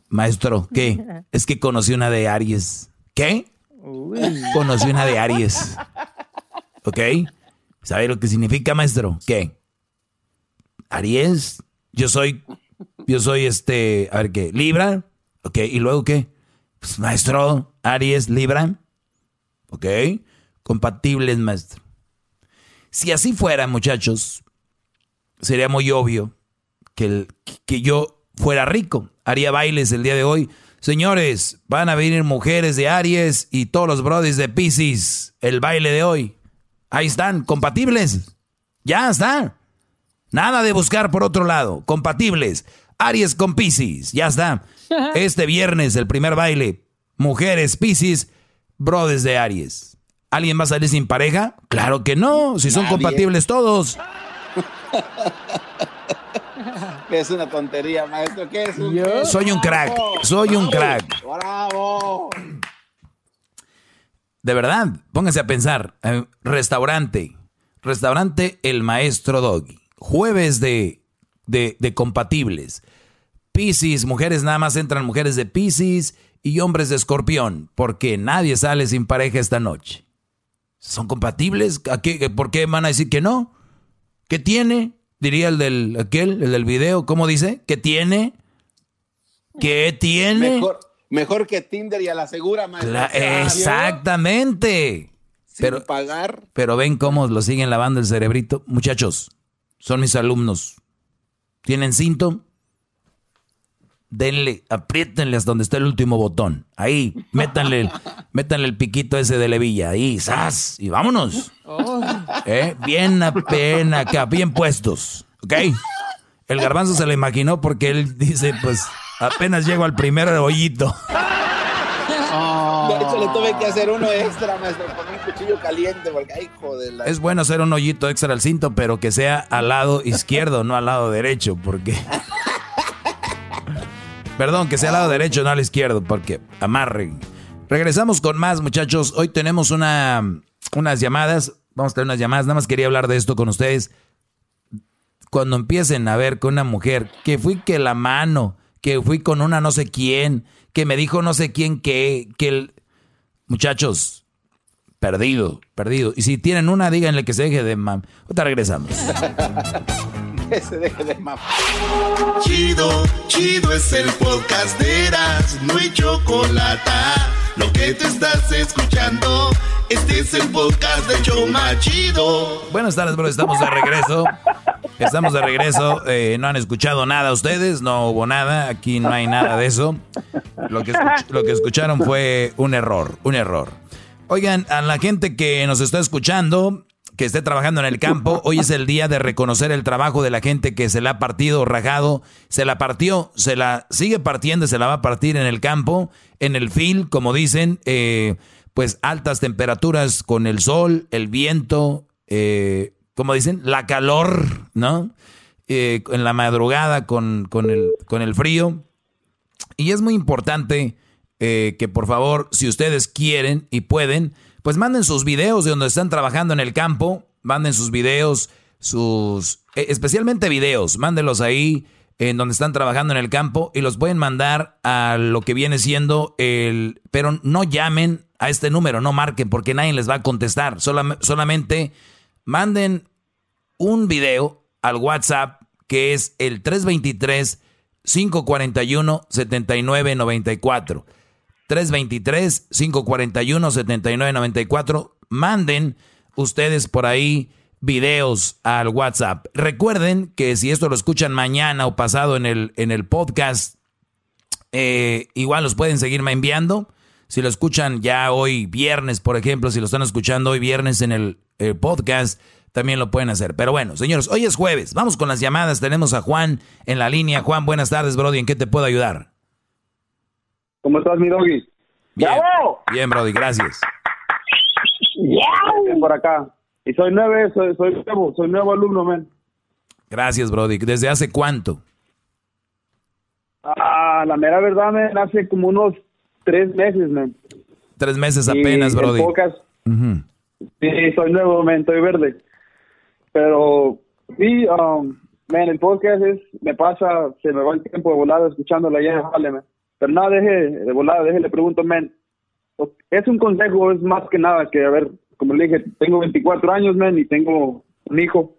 [SPEAKER 3] Maestro, ¿qué? Es que conocí una de Aries. ¿Qué? Conocí una de Aries. ¿Ok? ¿Sabe lo que significa, maestro? ¿Qué? Aries. Yo soy, yo soy este, a ver qué, Libra. ¿Ok? ¿Y luego qué? Pues, maestro, Aries, Libra. ¿Ok? Compatibles, maestro. Si así fuera, muchachos, sería muy obvio que, el- que yo fuera rico. Haría bailes el día de hoy. Señores, van a venir mujeres de Aries y todos los brodis de Pisces. El baile de hoy. Ahí están, compatibles. Ya está. Nada de buscar por otro lado. Compatibles. Aries con Pisces. Ya está. Este viernes, el primer baile. Mujeres Pisces, brodes de Aries. ¿Alguien va a salir sin pareja? Claro que no. Si son
[SPEAKER 13] Nadie.
[SPEAKER 3] compatibles todos.
[SPEAKER 13] Es una tontería, maestro. ¿Qué es un
[SPEAKER 3] Soy un crack. Soy un crack.
[SPEAKER 13] ¡Bravo!
[SPEAKER 3] De verdad, pónganse a pensar. Eh, restaurante. Restaurante El Maestro Doggy. Jueves de, de, de compatibles. Piscis, mujeres nada más entran mujeres de Piscis y hombres de escorpión. Porque nadie sale sin pareja esta noche. ¿Son compatibles? ¿A qué- ¿Por qué van a decir que no? ¿Qué tiene? Diría el del aquel, el del video, ¿cómo dice? ¿Qué tiene? ¿Qué tiene?
[SPEAKER 13] Mejor, mejor que Tinder y a la segura, maestro.
[SPEAKER 3] Cla- exactamente. Pero,
[SPEAKER 13] pagar.
[SPEAKER 3] pero ven cómo lo siguen lavando el cerebrito. Muchachos, son mis alumnos. ¿Tienen cinto? Denle, apriétenle hasta donde está el último botón. Ahí, métanle, el- métanle el piquito ese de levilla. Ahí, ¡zas! Y vámonos. ¿Eh? Bien apenas acá, bien puestos. ¿Ok? El garbanzo se lo imaginó porque él dice, pues, apenas llego al primer hoyito.
[SPEAKER 13] De hecho, le tuve que hacer uno extra, maestro, con un cuchillo caliente, porque, ay, joder. la-
[SPEAKER 3] Es bueno hacer un hoyito extra al cinto, pero que sea al lado izquierdo, no al lado derecho, porque... Perdón, que sea al lado derecho, no al izquierdo, porque amarren. Regresamos con más, muchachos. Hoy tenemos una, unas llamadas. Vamos a tener unas llamadas. Nada más quería hablar de esto con ustedes. Cuando empiecen a ver con una mujer que fui que la mano, que fui con una no sé quién, que me dijo no sé quién qué, que el... Muchachos, perdido, perdido. Y si tienen una, díganle que se deje de mam. Ahorita regresamos.
[SPEAKER 13] Que se deje de mamar.
[SPEAKER 1] Chido, chido es el podcast de Eras, no hay chocolate. Lo que te estás escuchando, este es el podcast de Choma Chido.
[SPEAKER 3] Buenas tardes, bro. Estamos de regreso. Estamos de regreso. Eh, no han escuchado nada ustedes, no hubo nada. Aquí no hay nada de eso. Lo que, escuch- lo que escucharon fue un error, un error. Oigan, a la gente que nos está escuchando, que esté trabajando en el campo, hoy es el día de reconocer el trabajo de la gente que se la ha partido, rajado, se la partió, se la sigue partiendo, se la va a partir en el campo, en el field, como dicen, eh, pues altas temperaturas con el sol, el viento, eh, como dicen, la calor, ¿no? Eh, en la madrugada con, con, el, con el frío. Y es muy importante eh, que por favor, si ustedes quieren y pueden, pues manden sus videos de donde están trabajando en el campo, manden sus videos, sus, eh, especialmente videos, mándenlos ahí en donde están trabajando en el campo y los pueden mandar a lo que viene siendo el, pero no llamen a este número, no marquen porque nadie les va a contestar, Solam- solamente manden un video al WhatsApp que es el 323 541 7994. 323 541 7994. Manden ustedes por ahí videos al WhatsApp. Recuerden que si esto lo escuchan mañana o pasado en el, en el podcast, eh, igual los pueden seguirme enviando. Si lo escuchan ya hoy viernes, por ejemplo, si lo están escuchando hoy viernes en el, el podcast, también lo pueden hacer. Pero bueno, señores, hoy es jueves. Vamos con las llamadas. Tenemos a Juan en la línea. Juan, buenas tardes, Brody. ¿En qué te puedo ayudar?
[SPEAKER 34] ¿Cómo estás, mi doggy?
[SPEAKER 3] Bien, bien Brody, gracias.
[SPEAKER 34] Bien por acá. Y soy nueve, soy, soy nuevo, soy nuevo alumno, men.
[SPEAKER 3] Gracias, Brody. ¿Desde hace cuánto?
[SPEAKER 34] Ah, la mera verdad, men, hace como unos tres meses, men.
[SPEAKER 3] Tres meses apenas,
[SPEAKER 34] Y
[SPEAKER 3] Brody.
[SPEAKER 34] Pocas,
[SPEAKER 3] Ujú.
[SPEAKER 34] sí, soy nuevo, man, estoy verde. Pero sí, um, man, el podcast es, me pasa, se me va el tiempo de volada escuchándolo allá en Harlem, man. Pero nada, deje de volada, deje, le pregunto, man. Es un consejo, es más que nada que, a ver, como le dije, tengo 24 años, man, y tengo un hijo.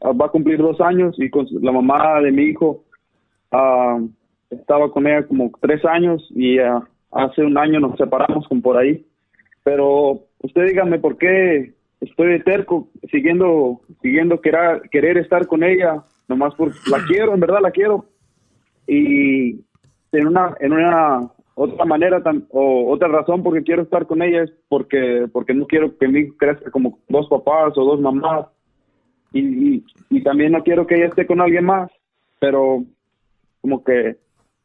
[SPEAKER 34] Ah, va a cumplir dos años y con la mamá de mi hijo ah, estaba con ella como tres años y ah, hace un año nos separamos como por ahí. Pero usted dígame por qué estoy de terco siguiendo siguiendo querer, querer estar con ella, nomás porque la quiero, en verdad la quiero. Y en una en una otra manera o otra razón porque quiero estar con ella es porque porque no quiero que mi hijo crezca como dos papás o dos mamás. Y, y, y también no quiero que ella esté con alguien más, pero como que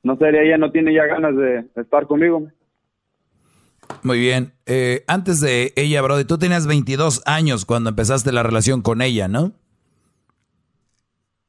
[SPEAKER 34] no sé, ella no tiene ya ganas de estar conmigo.
[SPEAKER 3] Muy bien. Eh, antes de ella, Brody, tú tenías 22 años cuando empezaste la relación con ella, ¿no?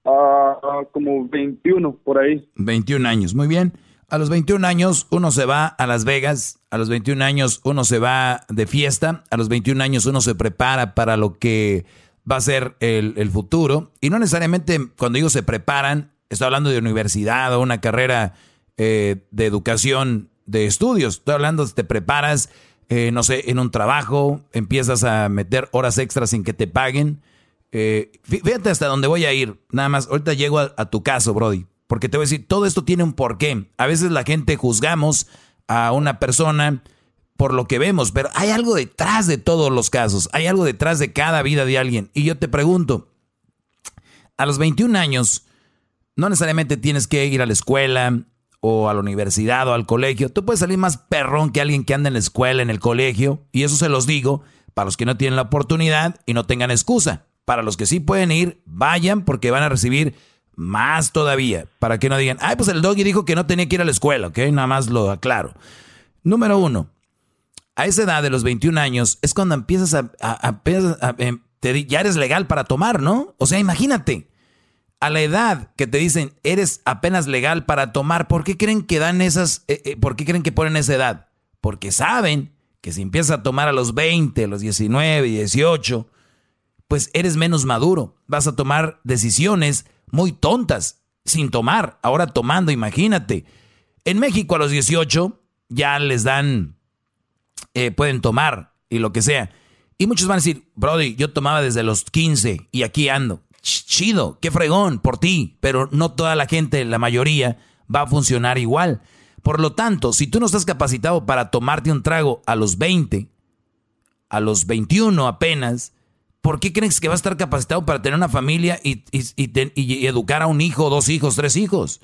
[SPEAKER 34] Ah, ah, como 21 por ahí.
[SPEAKER 3] 21 años, muy bien. A los 21 años uno se va a Las Vegas, a los 21 años uno se va de fiesta, a los 21 años uno se prepara para lo que va a ser el, el futuro. Y no necesariamente cuando digo se preparan, estoy hablando de universidad o una carrera eh, de educación de estudios. Estoy hablando, te preparas, eh, no sé, en un trabajo, empiezas a meter horas extras sin que te paguen. Eh, fí- fíjate hasta dónde voy a ir. Nada más, ahorita llego a, a tu caso, Brody. Porque te voy a decir, todo esto tiene un porqué. A veces la gente juzgamos a una persona por lo que vemos, pero hay algo detrás de todos los casos. Hay algo detrás de cada vida de alguien. Y yo te pregunto, a los 21 años, no necesariamente tienes que ir a la escuela o a la universidad o al colegio. Tú puedes salir más perrón que alguien que anda en la escuela, en el colegio. Y eso se los digo para los que no tienen la oportunidad y no tengan excusa. Para los que sí pueden ir, vayan porque van a recibir más todavía. Para que no digan, ay, pues el doggy dijo que no tenía que ir a la escuela, ¿ok? Nada más lo aclaro. Número uno, a esa edad de los 21 años es cuando empiezas a, di- ya eres legal para tomar, ¿no? O sea, imagínate, a la edad que te dicen eres apenas legal para tomar, ¿por qué creen que dan esas, eh, eh, por qué creen que ponen esa edad? Porque saben que si empiezas a tomar a los 20, a los 19, 18, pues eres menos maduro. Vas a tomar decisiones muy tontas sin tomar. Ahora tomando, imagínate. En México a los 18 ya les dan, eh, pueden tomar y lo que sea. Y muchos van a decir, Brody, yo tomaba desde los 15 y aquí ando. Ch- Chido, qué fregón por ti, pero no toda la gente, la mayoría, va a funcionar igual. Por lo tanto, si tú no estás capacitado para tomarte un trago a los 20, a los 21 apenas, ¿por qué crees que va a estar capacitado para tener una familia y, educar a un hijo, dos hijos, tres hijos?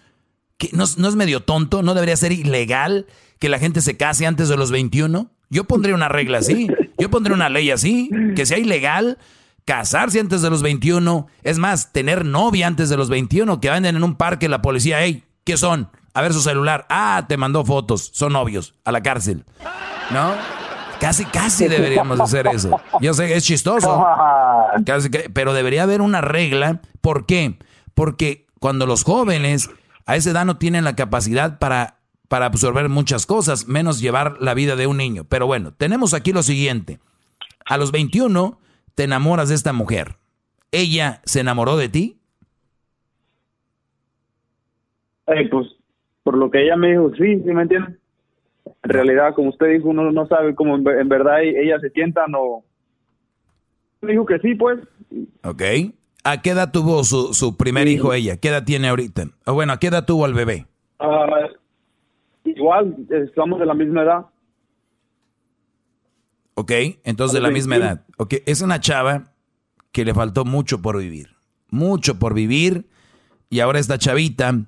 [SPEAKER 3] ¿No, es- medio tonto? ¿No debería ser ilegal que la gente se case antes de los 21? Yo pondría una regla así. Yo pondría una ley así, que sea ilegal casarse antes de los 21. Es más, tener novia antes de los 21, que vayan en un parque la policía, hey, ¿qué son? A ver su celular. Ah, te mandó fotos. Son novios. A la cárcel. ¿No? Casi, casi deberíamos hacer eso. Yo sé que es chistoso. Casi pero debería haber una regla. ¿Por qué? Porque cuando los jóvenes a esa edad no tienen la capacidad para, para absorber muchas cosas, menos llevar la vida de un niño. Pero bueno, tenemos aquí lo siguiente. A los 21 te enamoras de esta mujer. ¿Ella se enamoró de ti?
[SPEAKER 34] Eh, pues por lo que ella me dijo, sí, sí me entiende. En realidad, como usted dijo, uno no sabe cómo en, en verdad e- ella se sientan o... Dijo que sí, pues.
[SPEAKER 3] ¿Ok? ¿A qué edad tuvo su, su primer hijo ella? ¿Qué edad tiene ahorita? O bueno, ¿a qué edad tuvo al bebé?
[SPEAKER 34] Ah, igual, estamos de la misma edad.
[SPEAKER 3] ¿Ok? Entonces de la misma edad. ¿Ok? Es una chava que le faltó mucho por vivir. Mucho por vivir. Y ahora esta chavita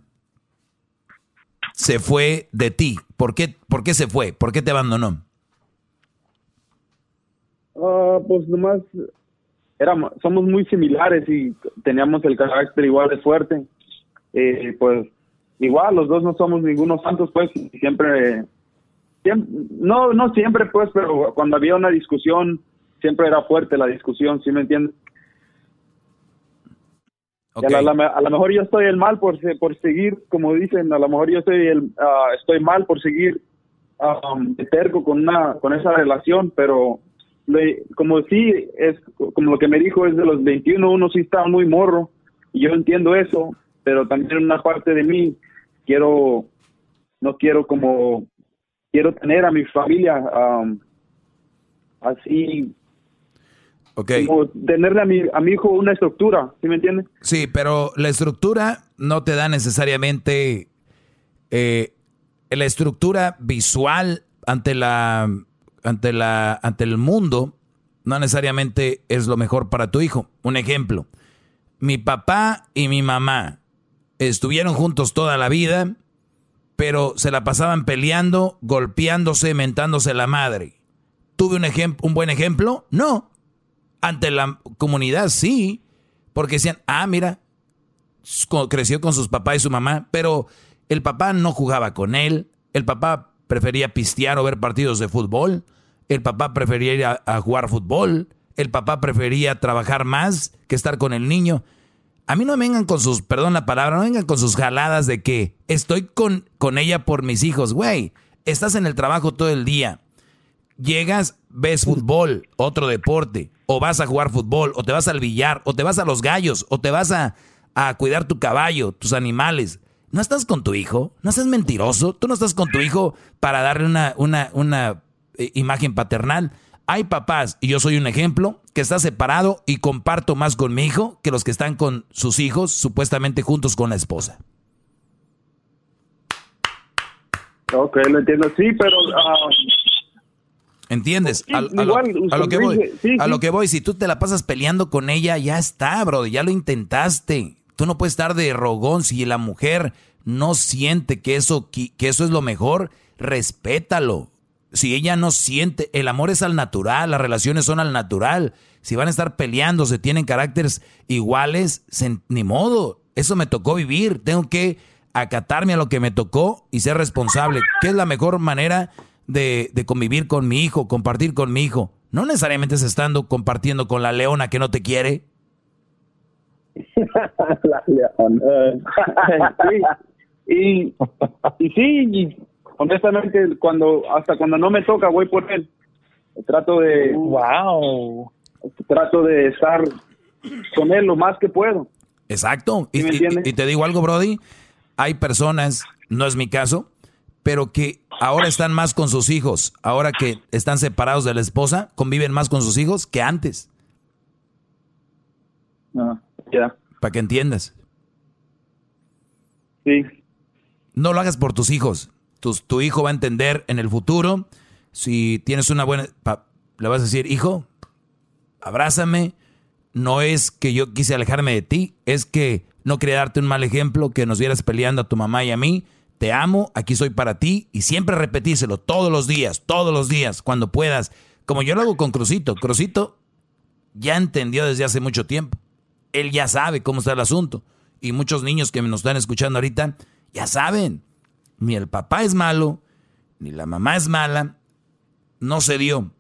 [SPEAKER 3] se fue de ti. ¿Por qué, por qué se fue? ¿Por qué te abandonó?
[SPEAKER 34] Ah, pues nomás éramos, somos muy similares y teníamos el carácter igual de fuerte. Eh, pues igual, los dos no somos ningunos santos, pues siempre, siempre, no, no siempre, pues, pero cuando había una discusión, siempre era fuerte la discusión, ¿sí me entiendes? Y a, la, a lo mejor yo estoy el mal por, por seguir, como dicen, a lo mejor yo estoy, el, ah, estoy mal por seguir um, de terco con una con esa relación, pero le- como sí es como lo que me dijo es de los 21 uno sí está muy morro y yo entiendo eso, pero también una parte de mí quiero no quiero como quiero tener a mi familia um, así
[SPEAKER 3] Ok.
[SPEAKER 34] como tenerle a mi a mi hijo una estructura, ¿sí me entiendes?
[SPEAKER 3] Sí, pero la estructura no te da necesariamente eh, la estructura visual ante la ante la ante el mundo no necesariamente es lo mejor para tu hijo. Un ejemplo, mi papá y mi mamá estuvieron juntos toda la vida, pero se la pasaban peleando, golpeándose, mentándose la madre. ¿Tuve un ejemplo, un buen ejemplo? No. Ante la comunidad sí, porque decían, ah, mira, creció con sus papás y su mamá, pero el papá no jugaba con él, el papá prefería pistear o ver partidos de fútbol, el papá prefería ir a, jugar fútbol, el papá prefería trabajar más que estar con el niño. A mí no vengan con sus, perdón la palabra, no vengan con sus jaladas de que estoy con, con ella por mis hijos, güey. Estás en el trabajo todo el día. Llegas, ves fútbol, otro deporte, o vas a jugar fútbol, o te vas al billar, o te vas a los gallos, o te vas a, a cuidar tu caballo, tus animales. ¿No estás con tu hijo? ¿No estás mentiroso? ¿Tú no estás con tu hijo para darle una, una, una eh, imagen paternal? Hay papás, y yo soy un ejemplo, que está separado y comparto más con mi hijo que los que están con sus hijos supuestamente juntos con la esposa.
[SPEAKER 34] Ok, lo entiendo, sí, pero ah,
[SPEAKER 3] ¿Entiendes?
[SPEAKER 34] Sí,
[SPEAKER 3] A, a lo,
[SPEAKER 34] igual,
[SPEAKER 3] a lo que voy.
[SPEAKER 34] sí,
[SPEAKER 3] a
[SPEAKER 34] sí.
[SPEAKER 3] lo que voy, si tú te la pasas peleando con ella, ya está, bro, ya lo intentaste. Tú no puedes estar de rogón si la mujer no siente que eso, que que eso es lo mejor, respétalo. Si ella no siente, el amor es al natural, las relaciones son al natural. Si van a estar peleando, se tienen caracteres iguales, se- ni modo. Eso me tocó vivir. Tengo que acatarme a lo que me tocó y ser responsable. ¿Qué es la mejor manera de, de convivir con mi hijo, compartir con mi hijo? No necesariamente es estando compartiendo con la leona que no te quiere.
[SPEAKER 34] la león. sí. Y, y sí, y honestamente, cuando hasta cuando no me toca, voy por él. Trato de. ¡Wow! Trato de estar con él lo más que puedo.
[SPEAKER 3] Exacto. Y, y te digo algo, Brody. Hay personas, no es mi caso, pero que ahora están más con sus hijos. Ahora que están separados de la esposa, conviven más con sus hijos que antes.
[SPEAKER 34] Ah, ya.
[SPEAKER 3] Para que entiendas.
[SPEAKER 34] Sí.
[SPEAKER 3] No lo hagas por tus hijos. Tus- tu hijo va a entender en el futuro. Si tienes una buena... pa- le vas a decir, hijo, abrázame. No es que yo quise alejarme de ti, es que no quería darte un mal ejemplo, que nos vieras peleando a tu mamá y a mí. Te amo, aquí soy para ti y siempre repetíselo todos los días, todos los días, cuando puedas. Como yo lo hago con Crucito. Crucito ya entendió desde hace mucho tiempo. Él ya sabe cómo está el asunto. Y muchos niños que nos están escuchando ahorita ya saben. Ni el papá es malo, ni la mamá es mala. No se dio.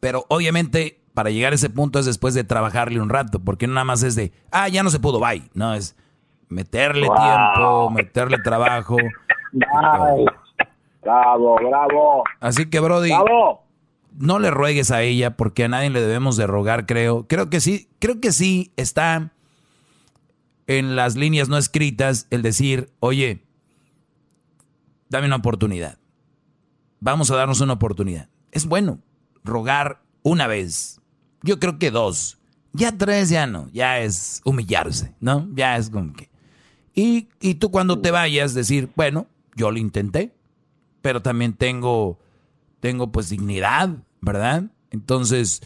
[SPEAKER 3] Pero obviamente para llegar a ese punto es después de trabajarle un rato, porque no nada más es de, ah, ya no se pudo, bye. No, es meterle
[SPEAKER 34] Wow.
[SPEAKER 3] tiempo, meterle trabajo.
[SPEAKER 34] Bravo, bravo.
[SPEAKER 3] Así que, Brody,
[SPEAKER 34] Bravo.
[SPEAKER 3] no le ruegues a ella porque a nadie le debemos de rogar, creo. Creo que sí, creo que sí está en las líneas no escritas el decir, oye, dame una oportunidad. Vamos a darnos una oportunidad. Es bueno rogar una vez. Yo creo que dos. Ya tres ya no. Ya es humillarse, ¿no? Ya es como que... Y, y tú cuando te vayas decir, bueno, yo lo intenté, pero también tengo, tengo pues dignidad, ¿verdad? Entonces,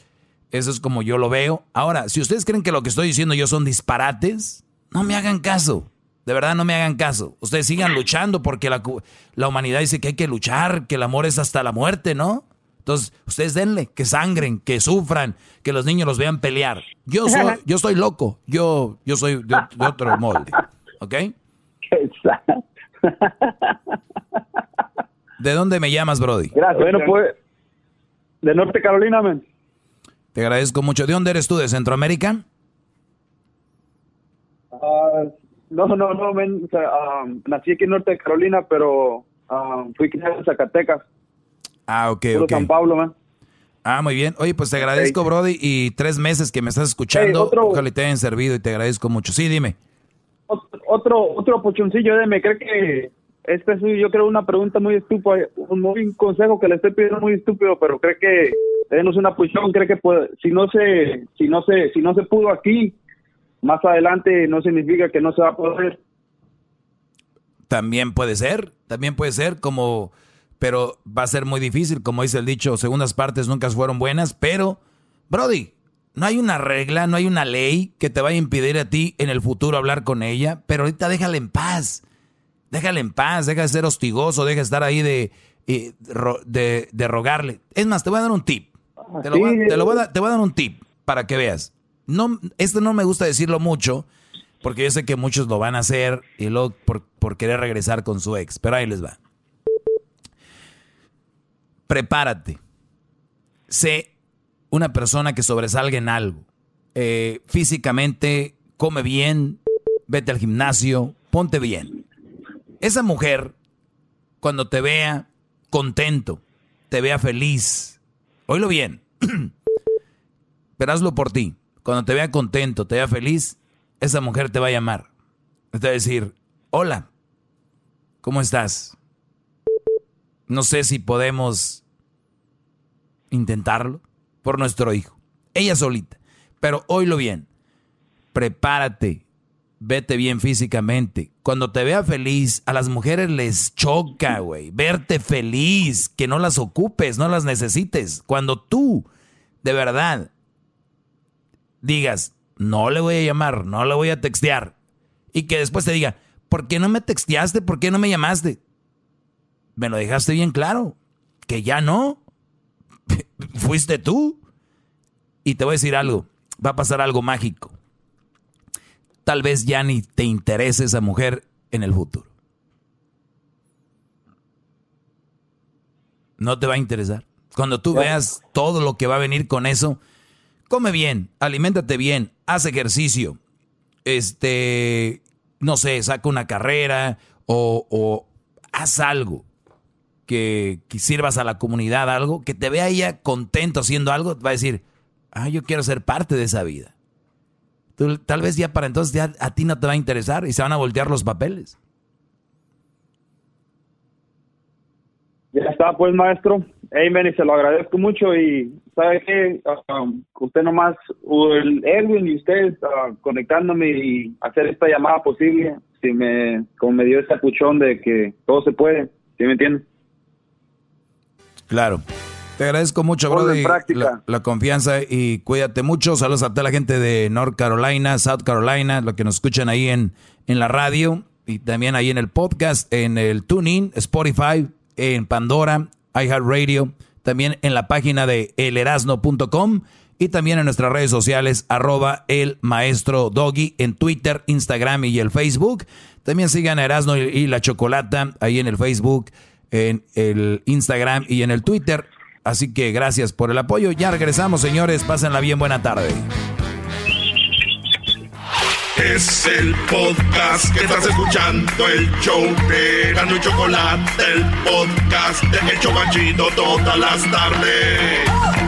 [SPEAKER 3] eso es como yo lo veo. Ahora, si ustedes creen que lo que estoy diciendo yo son disparates, no me hagan caso. De verdad, no me hagan caso. Ustedes sigan luchando porque la, la humanidad dice que hay que luchar, que el amor es hasta la muerte, ¿no? Entonces, ustedes denle, que sangren, que sufran, que los niños los vean pelear. Yo soy, yo estoy loco, yo, yo soy de, de otro molde, ¿ok? ¿De dónde me llamas, Brody?
[SPEAKER 34] Gracias. Bueno, pues, de Norte Carolina, men.
[SPEAKER 3] Te agradezco mucho. ¿De dónde eres tú? ¿De Centroamérica?
[SPEAKER 34] Ah, no, no, no, men. O sea, ah, nací aquí en Norte Carolina, pero ah, fui criado en Zacatecas.
[SPEAKER 3] Ah, ok,
[SPEAKER 34] Puro
[SPEAKER 3] ok.
[SPEAKER 34] San Pablo, man.
[SPEAKER 3] Ah, muy bien. Oye, pues te agradezco, Brody, y tres meses que me estás escuchando.
[SPEAKER 34] Hey, otro-
[SPEAKER 3] Ojalá te hayan servido y te agradezco mucho. Sí, dime.
[SPEAKER 34] Ot- Otro, otro pochoncillo de me cree que este es, yo creo, una pregunta muy estúpida, un, muy- consejo que le estoy pidiendo muy estúpido, pero cree que tenemos una posición, cree que puede- si no se, si no se, si no se pudo aquí, más adelante no significa que no se va a poder.
[SPEAKER 3] También puede ser, también puede ser como, pero va a ser muy difícil, como dice el dicho, segundas partes nunca fueron buenas, pero, Brody, no hay una regla, no hay una ley que te vaya a impedir a ti en el futuro hablar con ella, pero ahorita déjala en paz, déjala en paz, deja de ser hostigoso, deja de estar ahí de, eh, de, de rogarle. Es más, te voy a dar un tip, te, lo voy a, te lo voy a dar- te voy a dar un tip para que veas. No, esto no me gusta decirlo mucho, porque yo sé que muchos lo van a hacer y luego por, por querer regresar con su ex. Pero ahí les va. Prepárate. Sé una persona que sobresalga en algo. Eh, físicamente, come bien, vete al gimnasio, ponte bien. Esa mujer, cuando te vea contento, te vea feliz, oílo bien, pero hazlo por ti. Cuando te vea contento, te vea feliz, esa mujer te va a llamar. Te va a decir, hola, ¿cómo estás? No sé si podemos intentarlo por nuestro hijo. Ella solita. Pero oílo bien. Prepárate. Vete bien físicamente. Cuando te vea feliz, a las mujeres les choca, güey. Verte feliz, que no las ocupes, no las necesites. Cuando tú, de verdad, digas, no le voy a llamar, no le voy a textear. Y que después te diga, ¿por qué no me texteaste? ¿Por qué no me llamaste? Me lo dejaste bien claro, que ya no. Fuiste tú. Y te voy a decir algo, va a pasar algo mágico. Tal vez ya ni te interese esa mujer en el futuro. No te va a interesar. Cuando tú veas todo lo que va a venir con eso, come bien, aliméntate bien, haz ejercicio, este, no sé, saca una carrera o, o haz algo que, que sirvas a la comunidad, algo, que te vea ella contento haciendo algo, va a decir, ah, yo quiero ser parte de esa vida. Tal vez ya para entonces ya a ti no te va a interesar y se van a voltear los papeles.
[SPEAKER 34] Ya está, pues, maestro. Amen, y se lo agradezco mucho. Y, ¿sabe qué? Um, usted nomás, el Edwin y usted uh, conectándome y hacer esta llamada posible, si me, como me dio ese puchón de que todo se puede, ¿sí me entiende?
[SPEAKER 3] Claro. Te agradezco mucho, Brody, la, la confianza y cuídate mucho. Saludos a toda la gente de North Carolina, South Carolina, los que nos escuchan ahí en, en la radio y también ahí en el podcast, en el TuneIn, Spotify, en Pandora, iHeartRadio, también en la página de elerasno.com y también en nuestras redes sociales, arroba el maestro Doggy en Twitter, Instagram y el Facebook. También sigan a Erasno y, y la Chocolata ahí en el Facebook, en el Instagram y en el Twitter. Así que gracias por el apoyo. Ya regresamos, señores. Pásenla bien. Buena tarde.
[SPEAKER 1] Es el podcast que estás escuchando, el show de Gano y Chocolate, el podcast de El Chobachito todas las tardes.